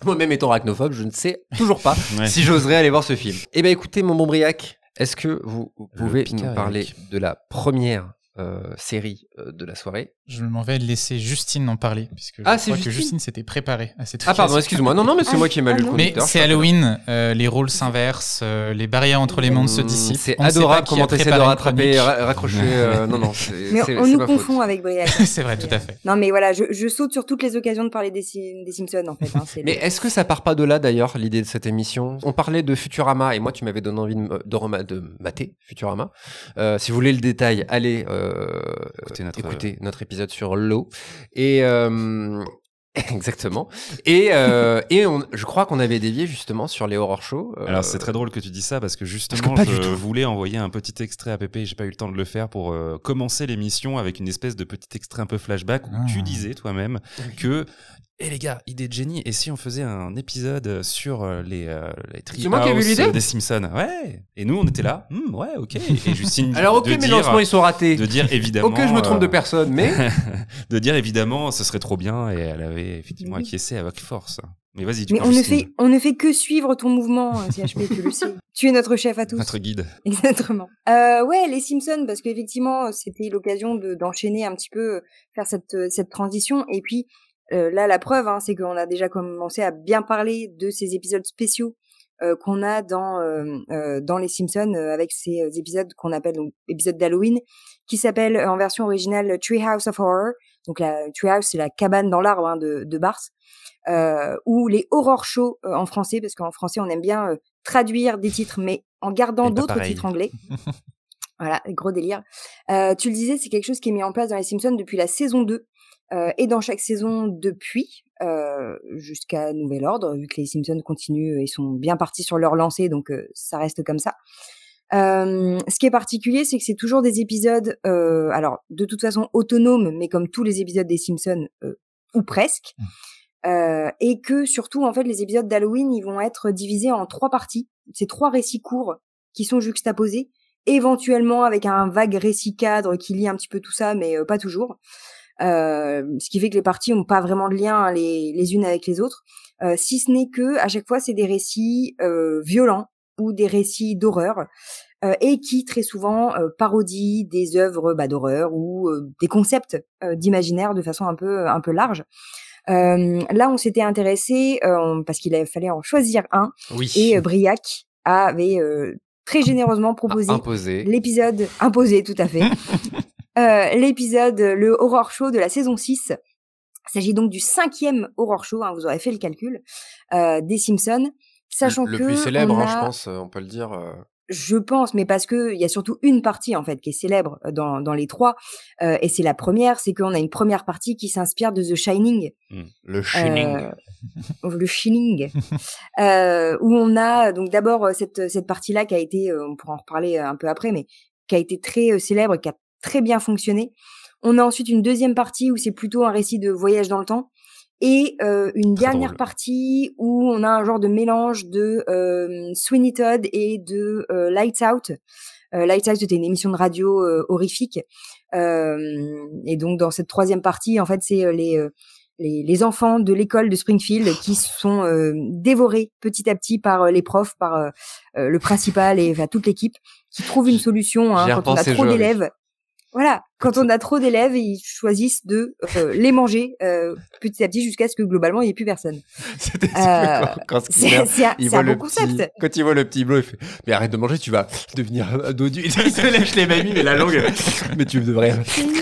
Speaker 3: Moi-même étant arachnophobe, je ne sais toujours pas
Speaker 4: Ouais.
Speaker 3: si j'oserais aller voir ce film. Eh bien, écoutez, mon bon Briac, est-ce que vous pouvez nous parler de la première euh, série euh, de la soirée
Speaker 5: Je m'en vais laisser Justine en parler, puisque je
Speaker 3: Ah,
Speaker 5: crois
Speaker 3: c'est
Speaker 5: que
Speaker 3: Justine
Speaker 5: Justine s'était préparée à cette
Speaker 3: Ah pardon, excuse-moi. Non, non, mais c'est
Speaker 2: Ah,
Speaker 3: moi qui ai mal lu le
Speaker 2: ah.
Speaker 5: Mais c'est Halloween, euh, les rôles s'inversent, euh, les barrières entre les mondes se
Speaker 3: Mmh,
Speaker 5: dissipent.
Speaker 3: C'est adorable comment t'essaies de rattraper, ra- raccrocher. euh, non, non, c'est
Speaker 2: Mais on nous confond
Speaker 3: faute.
Speaker 2: avec Briac.
Speaker 5: c'est vrai, tout à fait.
Speaker 2: Non, mais voilà, je, je saute sur toutes les occasions de parler des, Sim- des Simpsons, en fait. hein,
Speaker 3: Mais
Speaker 2: le-
Speaker 3: est-ce que ça part pas de là d'ailleurs l'idée de cette émission? On parlait de Futurama et moi tu m'avais donné envie de, de, mater Futurama. Si vous voulez le détail, allez
Speaker 4: Écoutez notre-
Speaker 3: écouter notre épisode sur l'eau et euh, exactement. Et euh, et on, je crois qu'on avait dévié justement sur les horror shows. euh,
Speaker 4: Alors c'est très drôle que tu dis ça parce que justement je voulais envoyer un petit extrait à Pépé, j'ai pas eu le temps de le faire pour euh, commencer l'émission avec une espèce de petit extrait un peu flashback où
Speaker 5: Ah.
Speaker 4: tu disais toi-même que eh les gars, idée de génie et si on faisait un épisode sur euh, les euh, les
Speaker 3: C'est moi qui ai eu
Speaker 4: Treehouse,
Speaker 3: l'idée
Speaker 4: euh, des Simpsons? Ouais. Et nous on était là, Hmm, ouais, OK. Et Justine
Speaker 3: Alors ok,
Speaker 4: de
Speaker 3: mes
Speaker 4: dire,
Speaker 3: lancements ils sont ratés.
Speaker 4: de dire évidemment
Speaker 3: Ok, je me trompe de
Speaker 4: euh,
Speaker 3: personne, mais
Speaker 4: de dire évidemment ce serait trop bien et elle avait effectivement
Speaker 2: Oui.
Speaker 4: acquiescé avec force. Mais vas-y, tu
Speaker 2: Mais
Speaker 4: peux,
Speaker 2: on ne, fait, on ne fait que suivre ton mouvement, euh, CHP, tu le sais. Tu es notre chef à tous.
Speaker 4: notre guide.
Speaker 2: Exactement. Euh, ouais, les Simpsons, parce qu'effectivement, euh, c'était l'occasion de- d'enchaîner un petit peu, euh, faire cette, euh, cette transition. Et puis, euh, là, la preuve, hein, c'est qu'on a déjà commencé à bien parler de ces épisodes spéciaux euh, qu'on a dans euh, euh, dans les Simpsons, euh, avec ces euh, épisodes qu'on appelle donc épisodes d'Halloween, qui s'appellent euh, en version originale Treehouse of Horror. Donc la Treehouse, c'est la cabane dans l'arbre hein, de, de Barth. Euh, ou les horror shows euh, en français, parce qu'en français, on aime bien euh, traduire des titres, mais en gardant d'autres titres anglais. Voilà, gros délire. Euh, tu le disais, c'est quelque chose qui est mis en place dans les Simpsons depuis la saison 2 euh, et dans chaque saison depuis euh, jusqu'à nouvel ordre, vu que les Simpsons continuent, ils sont bien partis sur leur lancée, donc euh, ça reste comme ça. Euh, ce qui est particulier, c'est que c'est toujours des épisodes, euh, alors de toute façon autonomes, mais comme tous les épisodes des Simpsons, euh, ou presque, euh, et que surtout en fait les épisodes d'Halloween, ils vont être divisés en trois parties. C'est trois récits courts qui sont juxtaposés éventuellement avec un vague récit cadre qui lie un petit peu tout ça, mais pas toujours. Euh, ce qui fait que les parties ont pas vraiment de lien les, les unes avec les autres, euh, si ce n'est que à chaque fois c'est des récits euh, violents ou des récits d'horreur euh, et qui très souvent euh, parodient des œuvres bah, d'horreur ou euh, des concepts euh, d'imaginaire de façon un peu un peu large. Euh, là, on s'était intéressé euh, parce qu'il fallait en choisir un
Speaker 3: oui.
Speaker 2: et euh, Briac avait euh, très généreusement proposé l'épisode imposé tout à fait. Euh, l'épisode, le horror show de la saison 6. Il s'agit donc du cinquième horror show, hein, vous aurez fait le calcul, euh, des Simpsons. Sachant
Speaker 3: le
Speaker 2: que
Speaker 3: plus célèbre, hein, je pense, euh, on peut le dire.
Speaker 2: je pense, mais parce que il y a surtout une partie en fait qui est célèbre dans, dans les trois, euh, et c'est la première, c'est qu'on a une première partie qui s'inspire de The Shining,
Speaker 3: le Shining.
Speaker 2: euh, le Shining, euh, où on a donc d'abord cette cette partie-là qui a été, on pourra en reparler un peu après, mais qui a été très célèbre, qui a très bien fonctionné. On a ensuite une deuxième partie où c'est plutôt un récit de voyage dans le temps. Et euh, une
Speaker 4: Très
Speaker 2: dernière
Speaker 4: drôle.
Speaker 2: partie où on a un genre de mélange de euh, Sweeney Todd et de euh, Lights Out. Euh, Lights Out, c'était une émission de radio euh, horrifique. Euh, et donc, dans cette troisième partie, en fait, c'est les, euh, les, les enfants de l'école de Springfield qui sont euh, dévorés petit à petit par les profs, par le principal et enfin, toute l'équipe, qui trouvent une solution hein, quand on a trop d'élèves. Voilà, quand on a trop d'élèves, ils choisissent de euh, les manger euh, petit à petit jusqu'à ce que globalement il n'y ait plus personne.
Speaker 3: C'était
Speaker 2: Euh,
Speaker 3: quand,
Speaker 2: C'est un, un
Speaker 3: le
Speaker 2: bon
Speaker 3: petit,
Speaker 2: concept.
Speaker 3: quand il voit le petit bleu, il fait Mais arrête de manger, tu vas devenir un dodu. Il se lèche les mamies, mais la langue. Mais tu devrais.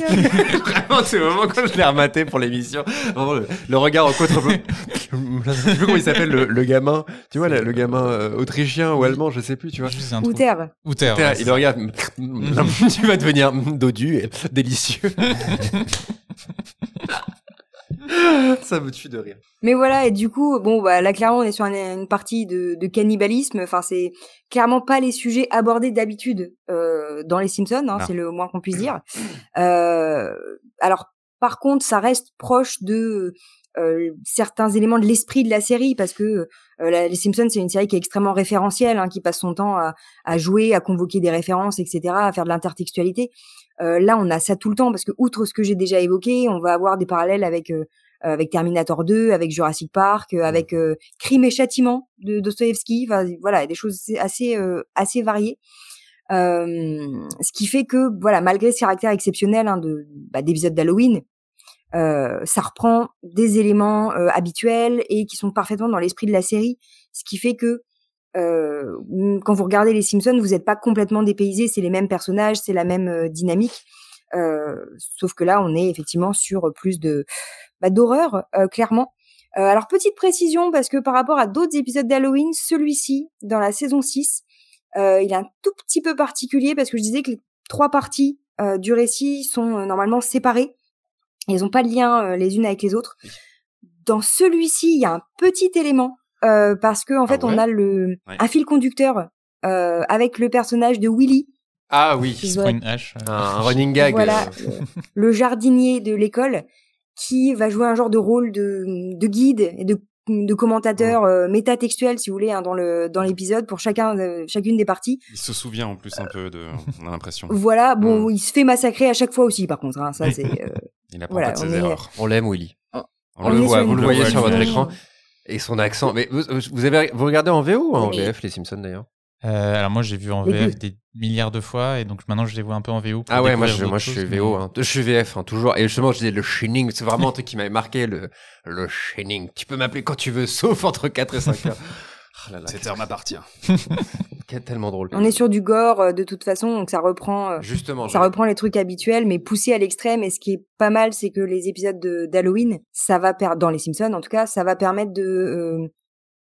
Speaker 3: Vraiment, c'est le moment quand je l'ai rematé pour l'émission. Vraiment, le, le regard en contre Je sais plus comment il s'appelle, le, le gamin. Tu vois, le, le gamin euh, autrichien ou allemand, je sais plus, tu vois.
Speaker 2: Outer.
Speaker 5: Outer, ouais,
Speaker 3: il le regarde. tu vas devenir dodu et délicieux. Ça me tue de rire.
Speaker 2: Mais voilà, et du coup, bon, bah, là, clairement, on est sur une, partie de, de, cannibalisme. Enfin, c'est clairement pas les sujets abordés d'habitude euh, dans les Simpsons, hein, c'est le moins qu'on puisse dire. Euh, alors, par contre, ça reste proche de euh, certains éléments de l'esprit de la série parce que euh, les Simpsons c'est une série qui est extrêmement référentielle, hein, qui passe son temps à, à, jouer, à convoquer des références, etc., à faire de l'intertextualité. Euh, là, on a ça tout le temps parce que outre ce que j'ai déjà évoqué, on va avoir des parallèles avec euh, avec Terminator 2, avec Jurassic Park, euh, avec Crime et Châtiment de Dostoevsky. Enfin, voilà, des choses assez assez variées. ce qui fait que voilà, malgré ce caractère exceptionnel hein, de bah, d'épisodes d'Halloween, euh, ça reprend des éléments euh, habituels et qui sont parfaitement dans l'esprit de la série, ce qui fait que euh, quand vous regardez les Simpsons, vous n'êtes pas complètement dépaysé, c'est les mêmes personnages, c'est la même dynamique, sauf que là, on est effectivement sur plus de bah, d'horreur, clairement. alors petite précision parce que par rapport à d'autres épisodes d'Halloween, celui-ci dans la saison 6, il est un tout petit peu particulier parce que je disais que les trois parties du récit sont normalement séparées. Elles n'ont pas de lien euh, les unes avec les autres. Dans celui-ci, il y a un petit élément euh, parce que en ah fait, on a le un fil conducteur euh, avec le personnage de Willy.
Speaker 3: Ah oui, un, running gag.
Speaker 2: Voilà, le, jardinier de l'école qui va jouer un genre de rôle de, de guide et de, de commentateur euh, métatextuel, si vous voulez, hein, dans le dans l'épisode pour chacun chacune des parties.
Speaker 4: Il se souvient en plus un peu de, on a l'impression.
Speaker 2: Voilà, bon, il se fait massacrer à chaque fois aussi, par contre. Hein, ça c'est.
Speaker 4: Il apprend pas de ses erreurs.
Speaker 3: On l'aime, Willy. On, le voit, vous le voyez sur votre écran. Et son accent. Mais vous, avez, vous regardez en VO ou en VF, les Simpsons d'ailleurs?
Speaker 5: Euh, alors moi j'ai vu en VF des milliards de fois et donc maintenant je les vois un peu en VO.
Speaker 3: ah ouais moi je, moi je suis VO, hein. je suis VF hein, toujours et justement je disais le shining c'est vraiment un truc qui m'avait marqué le le shining. Tu peux m'appeler quand tu veux sauf entre 4 et 5 heures.
Speaker 4: Oh Cette heure m'appartient.
Speaker 3: tellement drôle.
Speaker 2: On est sur du gore euh, de toute façon, donc ça reprend. Euh,
Speaker 3: Justement.
Speaker 2: Ça reprend les trucs habituels, mais poussé à l'extrême. Et ce qui est pas mal, c'est que les épisodes d'Halloween, ça va perdre dans les Simpsons en tout cas, ça va permettre de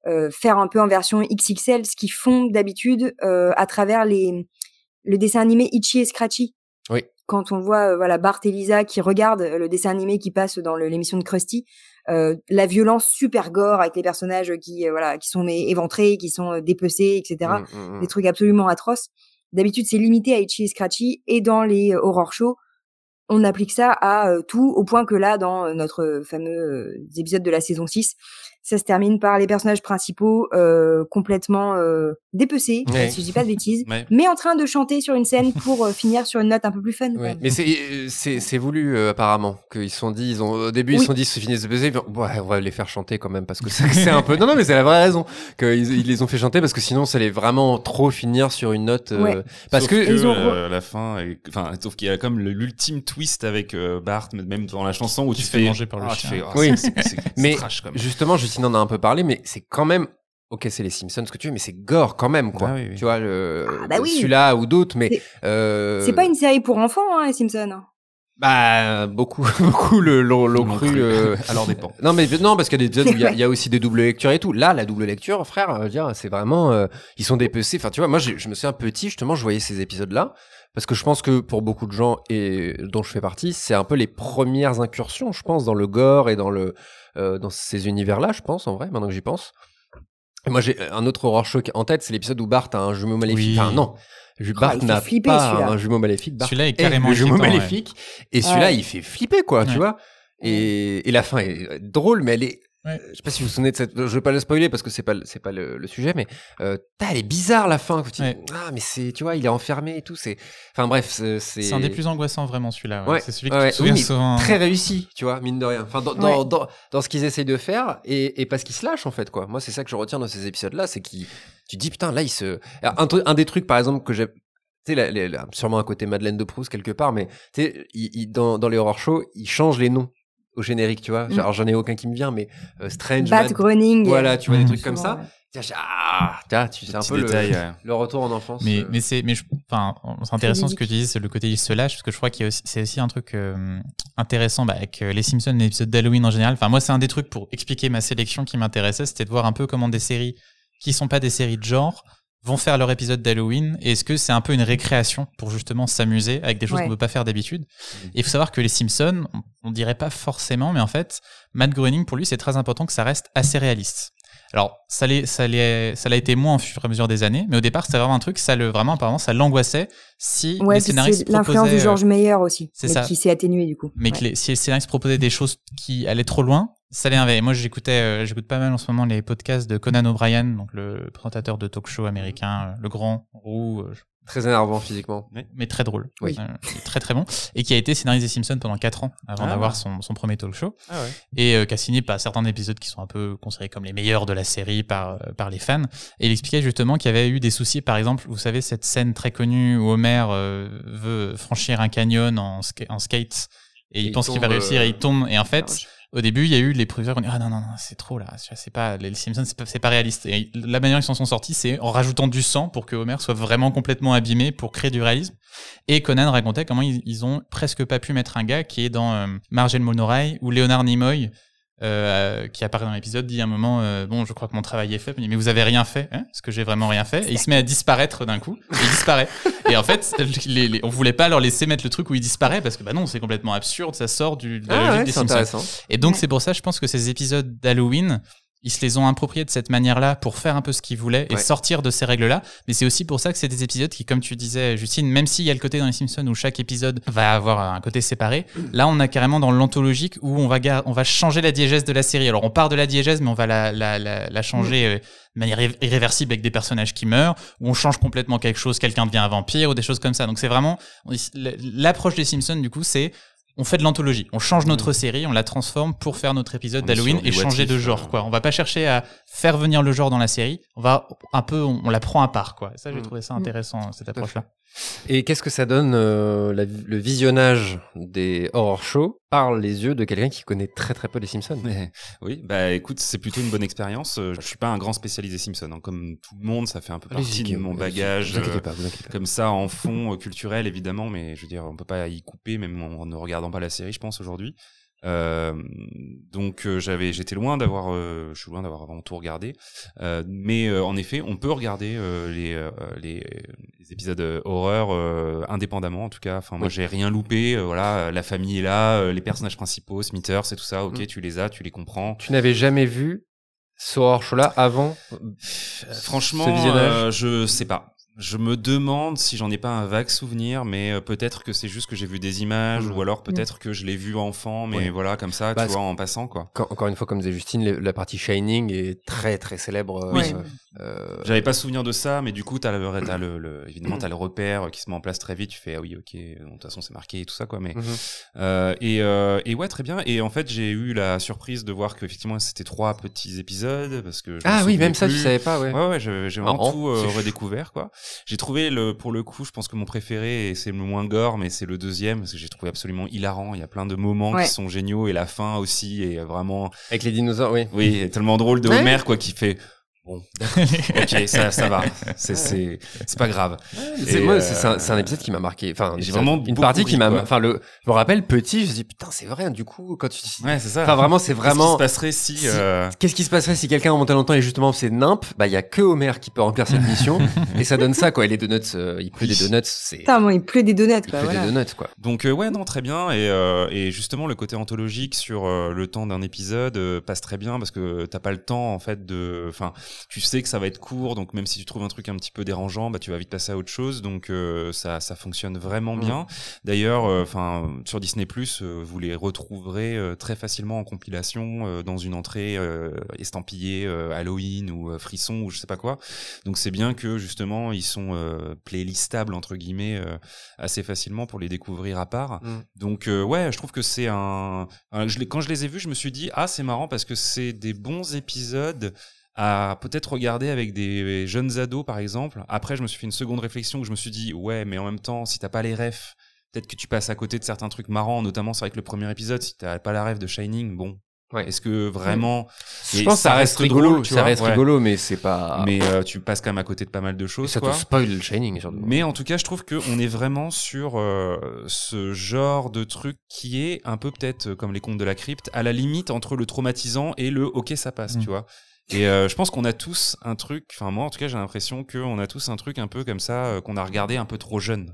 Speaker 2: euh, faire un peu en version XXL, ce qu'ils font d'habitude à travers les le dessin animé Itchy et Scratchy.
Speaker 3: Oui.
Speaker 2: Quand on voit voilà Bart et Lisa qui regardent le dessin animé qui passe dans l'émission de Krusty, euh, la violence super gore avec les personnages qui euh, voilà qui sont éventrés, qui sont euh, dépecés, etc. Mmh, mmh, mmh. Des trucs absolument atroces. D'habitude, c'est limité à Itchy et Scratchy et dans les horror shows, on applique ça à tout au point que là, dans notre fameux épisode de la saison 6, ça se termine par les personnages principaux euh, complètement euh, dépecés, si je dis pas de bêtises, mais en train de chanter sur une scène pour euh, finir sur une note un peu plus fun.
Speaker 3: Mais c'est c'est voulu euh, apparemment qu'ils sont dit ils ont au début ils se sont dit se finissent de baiser, ouais, on va les faire chanter quand même parce que c'est un peu non non mais c'est la vraie raison qu'ils ils les ont fait chanter parce que sinon ça allait vraiment trop finir sur une note
Speaker 4: parce que, la fin enfin sauf qu'il y a comme l'ultime twist avec Bart même dans la chanson où tu fais
Speaker 5: manger par le ah, chien.
Speaker 3: Ah, oui. mais justement je on en a un peu parlé, mais c'est quand même. Ok, c'est les Simpsons, ce que tu veux, mais c'est gore quand même, quoi. Ah tu vois, le... Ah, bah celui-là ou d'autres, mais.
Speaker 2: Euh, c'est pas une série pour enfants, hein, les Simpsons.
Speaker 3: Bah beaucoup beaucoup le l'ont cru euh...
Speaker 4: alors dépend.
Speaker 3: Non mais non parce qu'il y a des épisodes où il y, a aussi des doubles lectures et tout. Là la double lecture frère, dire c'est vraiment euh, ils sont dépecés. Enfin tu vois moi je me souviens petit justement je voyais ces épisodes là parce que je pense que pour beaucoup de gens et dont je fais partie, c'est un peu les premières incursions je pense dans le gore et dans le euh, dans ces univers-là, je pense, en vrai, maintenant que j'y pense. Et moi, j'ai un autre horror show en tête, c'est l'épisode où Bart a un jumeau maléfique. Enfin, non. Bart
Speaker 2: n'a
Speaker 3: pas un jumeau maléfique.
Speaker 5: Celui-là est carrément
Speaker 3: un jumeau maléfique. Et celui-là, il fait flipper, quoi, tu vois. Et, et la fin est drôle, mais elle est Ouais. Je sais pas si vous vous souvenez de cette. Je vais pas le spoiler parce que c'est pas c'est pas le, sujet, mais euh, elle est bizarre la fin. Ah mais c'est tu vois il est enfermé et tout. C'est enfin bref c'est.
Speaker 5: C'est un des plus angoissants vraiment celui-là.
Speaker 3: Ouais.
Speaker 5: C'est celui qui oui,
Speaker 3: souvent. Très réussi, tu vois mine de rien. Enfin dans dans, dans, dans, ce qu'ils essayent de faire et, et parce qu'ils se lâchent en fait quoi. Moi c'est ça que je retiens dans ces épisodes là, c'est qu'ils tu dis putain là il se un, un des trucs par exemple que j'ai tu sais, sûrement un côté Madeleine de Proust quelque part, mais tu sais, dans, dans les horror shows, ils changent les noms au générique, tu vois. Genre, mm. j'en ai aucun qui me vient, mais euh, Strange.
Speaker 2: Bat Groening.
Speaker 3: Voilà, tu vois, des trucs comme ça. Ah, tu sais un peu le, le, retour en enfance.
Speaker 5: Mais, euh. mais c'est, mais enfin, c'est intéressant ce que tu dis, c'est le côté il se lâche, parce que je crois qu'il c'est aussi un truc euh, intéressant bah, avec les Simpsons, les épisodes d'Halloween en général. Enfin, moi, c'est un des trucs pour expliquer ma sélection qui m'intéressait, c'était de voir un peu comment des séries qui sont pas des séries de genre vont faire leur épisode d'Halloween et est-ce que c'est un peu une récréation pour justement s'amuser avec des choses qu'on ne peut pas faire d'habitude Et il faut savoir que les Simpsons, on, on dirait pas forcément, mais en fait, Matt Groening, pour lui, c'est très important que ça reste assez réaliste. Alors, ça l'a ça l'a été moins au fur et à mesure des années, mais au départ, c'était vraiment un truc, ça le, vraiment, apparemment, ça l'angoissait si
Speaker 2: ouais,
Speaker 5: les scénaristes
Speaker 2: l'influence de George Meyer aussi,
Speaker 5: c'est ça.
Speaker 2: qui s'est atténuée du coup.
Speaker 5: Mais que les, si les scénaristes proposaient des choses qui allaient trop loin, ça l'énervait. Moi, j'écoutais, euh, j'écoute pas mal en ce moment les podcasts de Conan O'Brien, donc le présentateur de talk show américain, euh, le grand roux, euh,
Speaker 3: Très énervant physiquement.
Speaker 5: Mais, mais très drôle.
Speaker 3: Oui.
Speaker 5: Euh, très très bon. Et qui a été scénariste des Simpsons pendant 4 ans avant
Speaker 4: Ah.
Speaker 5: d'avoir son, son premier talk show.
Speaker 4: Ah ouais.
Speaker 5: Et euh, qui a signé pas certains épisodes qui sont un peu considérés comme les meilleurs de la série par, euh, par les fans. Et il expliquait justement qu'il y avait eu des soucis, par exemple, vous savez, cette scène très connue où Homer euh, veut franchir un canyon en, ska- en skate. Et,
Speaker 3: Et
Speaker 5: il
Speaker 3: il
Speaker 5: pense qu'il va réussir
Speaker 3: euh,
Speaker 5: et il tombe. Et en fait. Au début, il y a eu les producteurs qui ont dit ah non non non c'est trop là, c'est pas les Simpsons c'est pas, pas réaliste. Et la manière ils s'en sont sortis, c'est en rajoutant du sang pour que Homer soit vraiment complètement abîmé pour créer du réalisme. Et Conan racontait comment ils, ils ont presque pas pu mettre un gars qui est dans euh, Margel Monorail ou Leonard Nimoy. Euh, qui apparaît dans l'épisode dit à un moment euh, bon je crois que mon travail est fait mais vous avez rien fait hein est-ce que j'ai vraiment rien fait? Et il se met à disparaître d'un coup et il disparaît. Et en fait les, les- on voulait pas leur laisser mettre le truc où il disparaît parce que bah non c'est complètement absurde ça sort du, de la
Speaker 3: Ah
Speaker 5: logique
Speaker 3: ouais,
Speaker 5: des Simpsons. et donc c'est pour ça, je pense que ces épisodes d'Halloween, ils se les ont appropriés de cette manière-là pour faire un peu ce qu'ils voulaient et
Speaker 3: Ouais.
Speaker 5: sortir de ces règles-là. Mais c'est aussi pour ça que c'est des épisodes qui, comme tu disais, Justine, même s'il y a le côté dans les Simpsons où chaque épisode va avoir un côté séparé, là on a carrément dans l'anthologique où on va, on va changer la diégèse de la série. Alors on part de la diégèse, mais on va la, la, la, la changer euh, de manière irré- irréversible avec des personnages qui meurent, ou on change complètement quelque chose, quelqu'un devient un vampire ou des choses comme ça. Donc c'est vraiment l'approche des Simpsons du coup, c'est on fait de l'anthologie, on change notre série, on la transforme pour faire notre épisode d'Halloween et changer
Speaker 4: if,
Speaker 5: de genre
Speaker 4: euh.
Speaker 5: quoi. On va pas chercher à faire venir le genre dans la série, on va un peu on, on la prend à part quoi. Ça j'ai
Speaker 3: Mm.
Speaker 5: trouvé ça
Speaker 2: Mm.
Speaker 5: intéressant cette approche là.
Speaker 3: Et qu'est-ce que ça donne euh, la- le visionnage des horror shows par les yeux de quelqu'un qui connaît très très peu les Simpsons?
Speaker 4: Mais, oui, bah écoute, c'est plutôt une bonne expérience. Euh, Je suis pas un grand spécialisé Simpson, hein. comme tout le monde, ça fait un peu partie de mon bagage.
Speaker 3: Vous inquiétez
Speaker 4: euh,
Speaker 3: pas, vous inquiétez pas.
Speaker 4: comme ça en fond culturel évidemment mais je veux dire on peut pas y couper même en ne regardant pas la série je pense aujourd'hui euh, donc euh, j'avais j'étais loin d'avoir euh, je suis loin d'avoir vraiment tout regardé Euh, mais euh, en effet on peut regarder euh, les, euh, les les épisodes horreur euh, indépendamment en tout cas enfin moi
Speaker 3: Oui.
Speaker 4: j'ai rien loupé euh, voilà la famille est là euh, les personnages principaux Smithers et tout ça ok
Speaker 3: Mm.
Speaker 4: tu les as tu les comprends
Speaker 3: Tu n'avais jamais vu ce horror show là avant
Speaker 4: Euh,
Speaker 3: ce
Speaker 4: Franchement, euh, je sais pas. Je me demande si j'en ai pas un vague souvenir, mais euh, peut-être que c'est juste que j'ai vu des images,
Speaker 3: Mhm.
Speaker 4: ou alors peut-être que je l'ai vu enfant, mais voilà, comme ça,
Speaker 3: Bah,
Speaker 4: tu vois, en passant, quoi.
Speaker 3: Quand- Encore une fois, comme disait Justine, le- la partie Shining est très très célèbre. euh,
Speaker 2: Oui.
Speaker 3: euh,
Speaker 4: J'avais pas souvenir de ça, mais du coup, t'as le, t'as le, le- évidemment, t'as le repère qui se met en place très vite. Tu fais, ah oui, ok, de toute façon, c'est marqué et tout ça, quoi, mais. Euh, et, euh, et ouais, très bien. Et en fait, j'ai eu la surprise de voir qu'effectivement, c'était trois petits épisodes, parce que
Speaker 3: Ah oui, même ça, tu
Speaker 4: plus.
Speaker 3: savais pas, ouais.
Speaker 4: Ouais, ouais, j'ai vraiment tout euh, redécouvert, quoi. J'ai trouvé le, pour le coup, je pense que mon préféré, et c'est le moins gore, mais c'est le deuxième, parce que j'ai trouvé absolument hilarant. Il y a plein de moments
Speaker 2: Ouais.
Speaker 4: qui sont géniaux, et la fin aussi, et vraiment,
Speaker 3: Avec les dinosaures, oui.
Speaker 4: oui, tellement drôle de
Speaker 3: Ouais.
Speaker 4: Homer, quoi, qui fait, bon, ok, ça, ça va, c'est, c'est, c'est pas grave.
Speaker 3: C'est moi,
Speaker 4: euh,
Speaker 3: c'est c'est un, un épisode qui m'a marqué. Enfin,
Speaker 4: j'ai vraiment
Speaker 3: une partie qui m'a. Enfin, le. Je me rappelle petit, je me dis putain, c'est vrai. Du coup, quand tu.
Speaker 4: Ouais, c'est ça.
Speaker 3: Enfin, vraiment, c'est
Speaker 4: Qu'est-ce qui
Speaker 3: vraiment.
Speaker 4: se passerait si,
Speaker 3: si-
Speaker 4: euh,
Speaker 3: Qu'est-ce qui se passerait si quelqu'un remontait longtemps et justement c'est nimp? Bah, il y a que Homer qui peut remplir cette mission et ça donne ça quoi. Et les donuts, euh, il pleut des donuts, c'est.
Speaker 2: Putain, bon, il pleut des donuts,
Speaker 3: Il
Speaker 2: quoi.
Speaker 3: pleut
Speaker 2: Voilà.
Speaker 3: des donuts quoi.
Speaker 4: Donc euh, ouais non très bien et, euh, et justement le côté anthologique sur euh, le temps d'un épisode euh, passe très bien parce que t'as pas le temps en fait de enfin tu sais que ça va être court donc même si tu trouves un truc un petit peu dérangeant bah tu vas vite passer à autre chose donc euh, ça ça fonctionne vraiment
Speaker 3: Mhm.
Speaker 4: bien d'ailleurs euh, enfin sur Disney Plus vous les retrouverez euh, très facilement en compilation euh, dans une entrée euh, estampillée euh, Halloween ou euh, frisson ou je sais pas quoi donc c'est bien que justement ils sont euh, playlistables entre guillemets euh, assez facilement pour les découvrir à part.
Speaker 3: Mm.
Speaker 4: Donc euh, ouais, je trouve que c'est un, un- je les- quand je les ai vus, je me suis dit ah c'est marrant parce que c'est des bons épisodes à peut-être regarder avec des jeunes ados par exemple. Après, je me suis fait une seconde réflexion où je me suis dit ouais, mais en même temps, si t'as pas les refs, peut-être que tu passes à côté de certains trucs marrants, notamment c'est vrai que le premier épisode, si t'as pas la rêve de Shining, bon.
Speaker 3: Ouais.
Speaker 4: Est-ce que vraiment
Speaker 3: Je pense que ça reste rigolo,
Speaker 4: drôle, tu
Speaker 3: ça
Speaker 4: vois,
Speaker 3: reste
Speaker 4: ouais.
Speaker 3: rigolo, mais c'est pas.
Speaker 4: Mais euh, tu passes quand même à côté de pas mal de
Speaker 3: Et
Speaker 4: choses.
Speaker 3: ça
Speaker 4: quoi.
Speaker 3: te spoil le Shining surtout.
Speaker 4: Mais en tout cas, je trouve qu'on est vraiment sur euh, ce genre de truc qui est un peu peut-être euh, comme les contes de la crypte, à la limite entre le traumatisant et le ok ça passe,
Speaker 5: Mm.
Speaker 4: tu vois. Et euh, je pense qu'on a tous un truc, enfin moi en tout cas j'ai l'impression qu'on a tous un truc un peu comme ça euh, qu'on a regardé un peu trop jeune.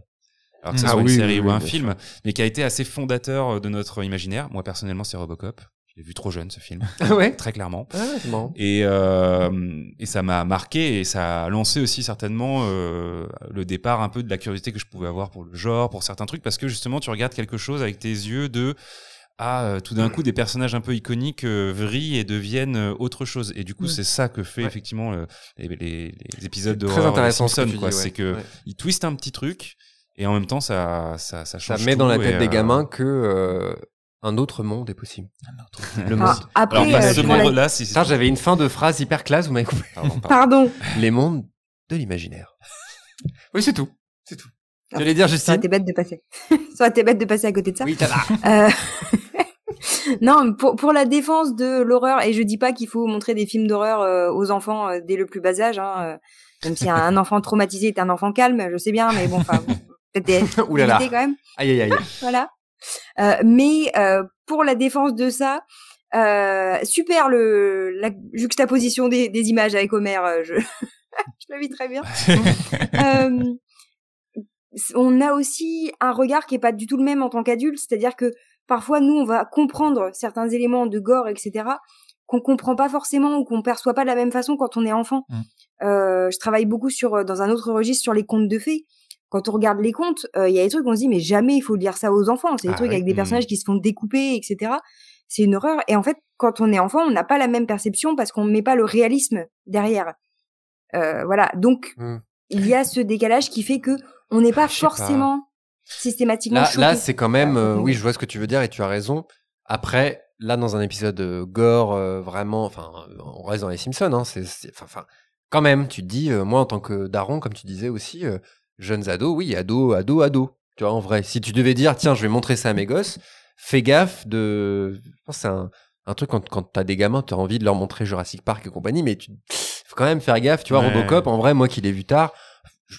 Speaker 4: Alors que ce
Speaker 3: Ah
Speaker 4: soit
Speaker 3: oui,
Speaker 4: une série
Speaker 3: oui,
Speaker 4: ou un film, mais qui a été assez fondateur euh, de notre imaginaire. Moi personnellement c'est Robocop. Je l'ai vu trop jeune ce film,
Speaker 3: Ah ouais?
Speaker 4: Très clairement.
Speaker 3: Ah, c'est marrant.
Speaker 4: Et, euh, et ça m'a marqué et ça a lancé aussi certainement euh, le départ un peu de la curiosité que je pouvais avoir pour le genre, pour certains trucs, parce que justement tu regardes quelque chose avec tes yeux de ah euh, tout d'un coup des personnages un peu iconiques euh, vrillent et deviennent euh, autre chose. Et du coup
Speaker 2: Mm.
Speaker 4: c'est ça que fait
Speaker 3: Ouais.
Speaker 4: effectivement euh, les, les, les épisodes de
Speaker 3: Très intéressant ce que
Speaker 4: quoi. C'est que
Speaker 3: Ouais.
Speaker 4: ils twistent un petit truc et en même temps ça ça ça
Speaker 3: Ça
Speaker 4: change
Speaker 3: met dans la tête
Speaker 4: et,
Speaker 3: des
Speaker 4: euh,
Speaker 3: gamins que euh, un autre monde est possible. Le
Speaker 2: Ah,
Speaker 3: monde.
Speaker 2: après,
Speaker 4: Alors
Speaker 2: euh,
Speaker 4: ce
Speaker 2: la-
Speaker 4: monde-là, si
Speaker 3: Putain, j'avais une fin de phrase hyper classe, vous m'avez coupé.
Speaker 4: Pardon.
Speaker 3: Les mondes de l'imaginaire. Oui, c'est tout. C'est tout. J'allais dire,
Speaker 2: Ça aurait
Speaker 3: Justine.
Speaker 2: été bête de passer. ça aurait été bête de passer à côté de ça.
Speaker 3: Oui, t'as là.
Speaker 2: Euh, non, pour, pour la défense de l'horreur, et je dis pas qu'il faut montrer des films d'horreur euh, aux enfants euh, dès le plus bas âge, hein, euh, même si un enfant traumatisé est un enfant calme, je sais bien, mais bon, enfin, peut-être
Speaker 3: là
Speaker 2: quand même,
Speaker 3: Aïe, aïe, aïe.
Speaker 2: voilà. Euh, mais euh, pour la défense de ça, euh, super le la juxtaposition des, des images avec Homer, je, je la vis très bien. On a aussi un regard qui est pas du tout le même en tant qu'adulte, c'est-à-dire que parfois nous on va comprendre certains éléments de gore, etc. qu'on comprend pas forcément ou qu'on perçoit pas de la même façon quand on est enfant.
Speaker 5: Mm.
Speaker 2: Euh, je travaille beaucoup sur euh, dans un autre registre sur les contes de fées. Quand on regarde les contes, euh, il y a des trucs on se dit mais jamais il faut dire ça aux enfants. C'est des
Speaker 3: Ah
Speaker 2: trucs
Speaker 3: oui.
Speaker 2: avec des
Speaker 4: Mm.
Speaker 2: personnages qui se font découper, etc. C'est une horreur. Et en fait, quand on est enfant, on n'a pas la même perception parce qu'on ne met pas le réalisme derrière. Euh, voilà. Donc
Speaker 3: Mm.
Speaker 2: il y a ce décalage qui fait que on n'est
Speaker 3: Ah, pas.
Speaker 2: forcément systématiquement
Speaker 3: Là, c'est quand même. euh, oui, je vois ce que tu veux dire et tu as raison. Après, là, dans un épisode euh, gore, euh, vraiment. Enfin, on reste dans les Simpsons. Hein, c'est, enfin, enfin, quand même, tu te dis, euh, moi, en tant que daron, comme tu disais aussi, euh, jeunes ados, oui, ados, ados, ados. Tu vois, en vrai, si tu devais dire, tiens, je vais montrer ça à mes gosses, fais gaffe de. Je pense que c'est un, un truc quand, quand t'as des gamins, tu as envie de leur montrer Jurassic Park et compagnie, mais tu faut quand même faire gaffe. Tu vois,
Speaker 4: Ouais.
Speaker 3: Robocop, en vrai, moi qui l'ai vu tard,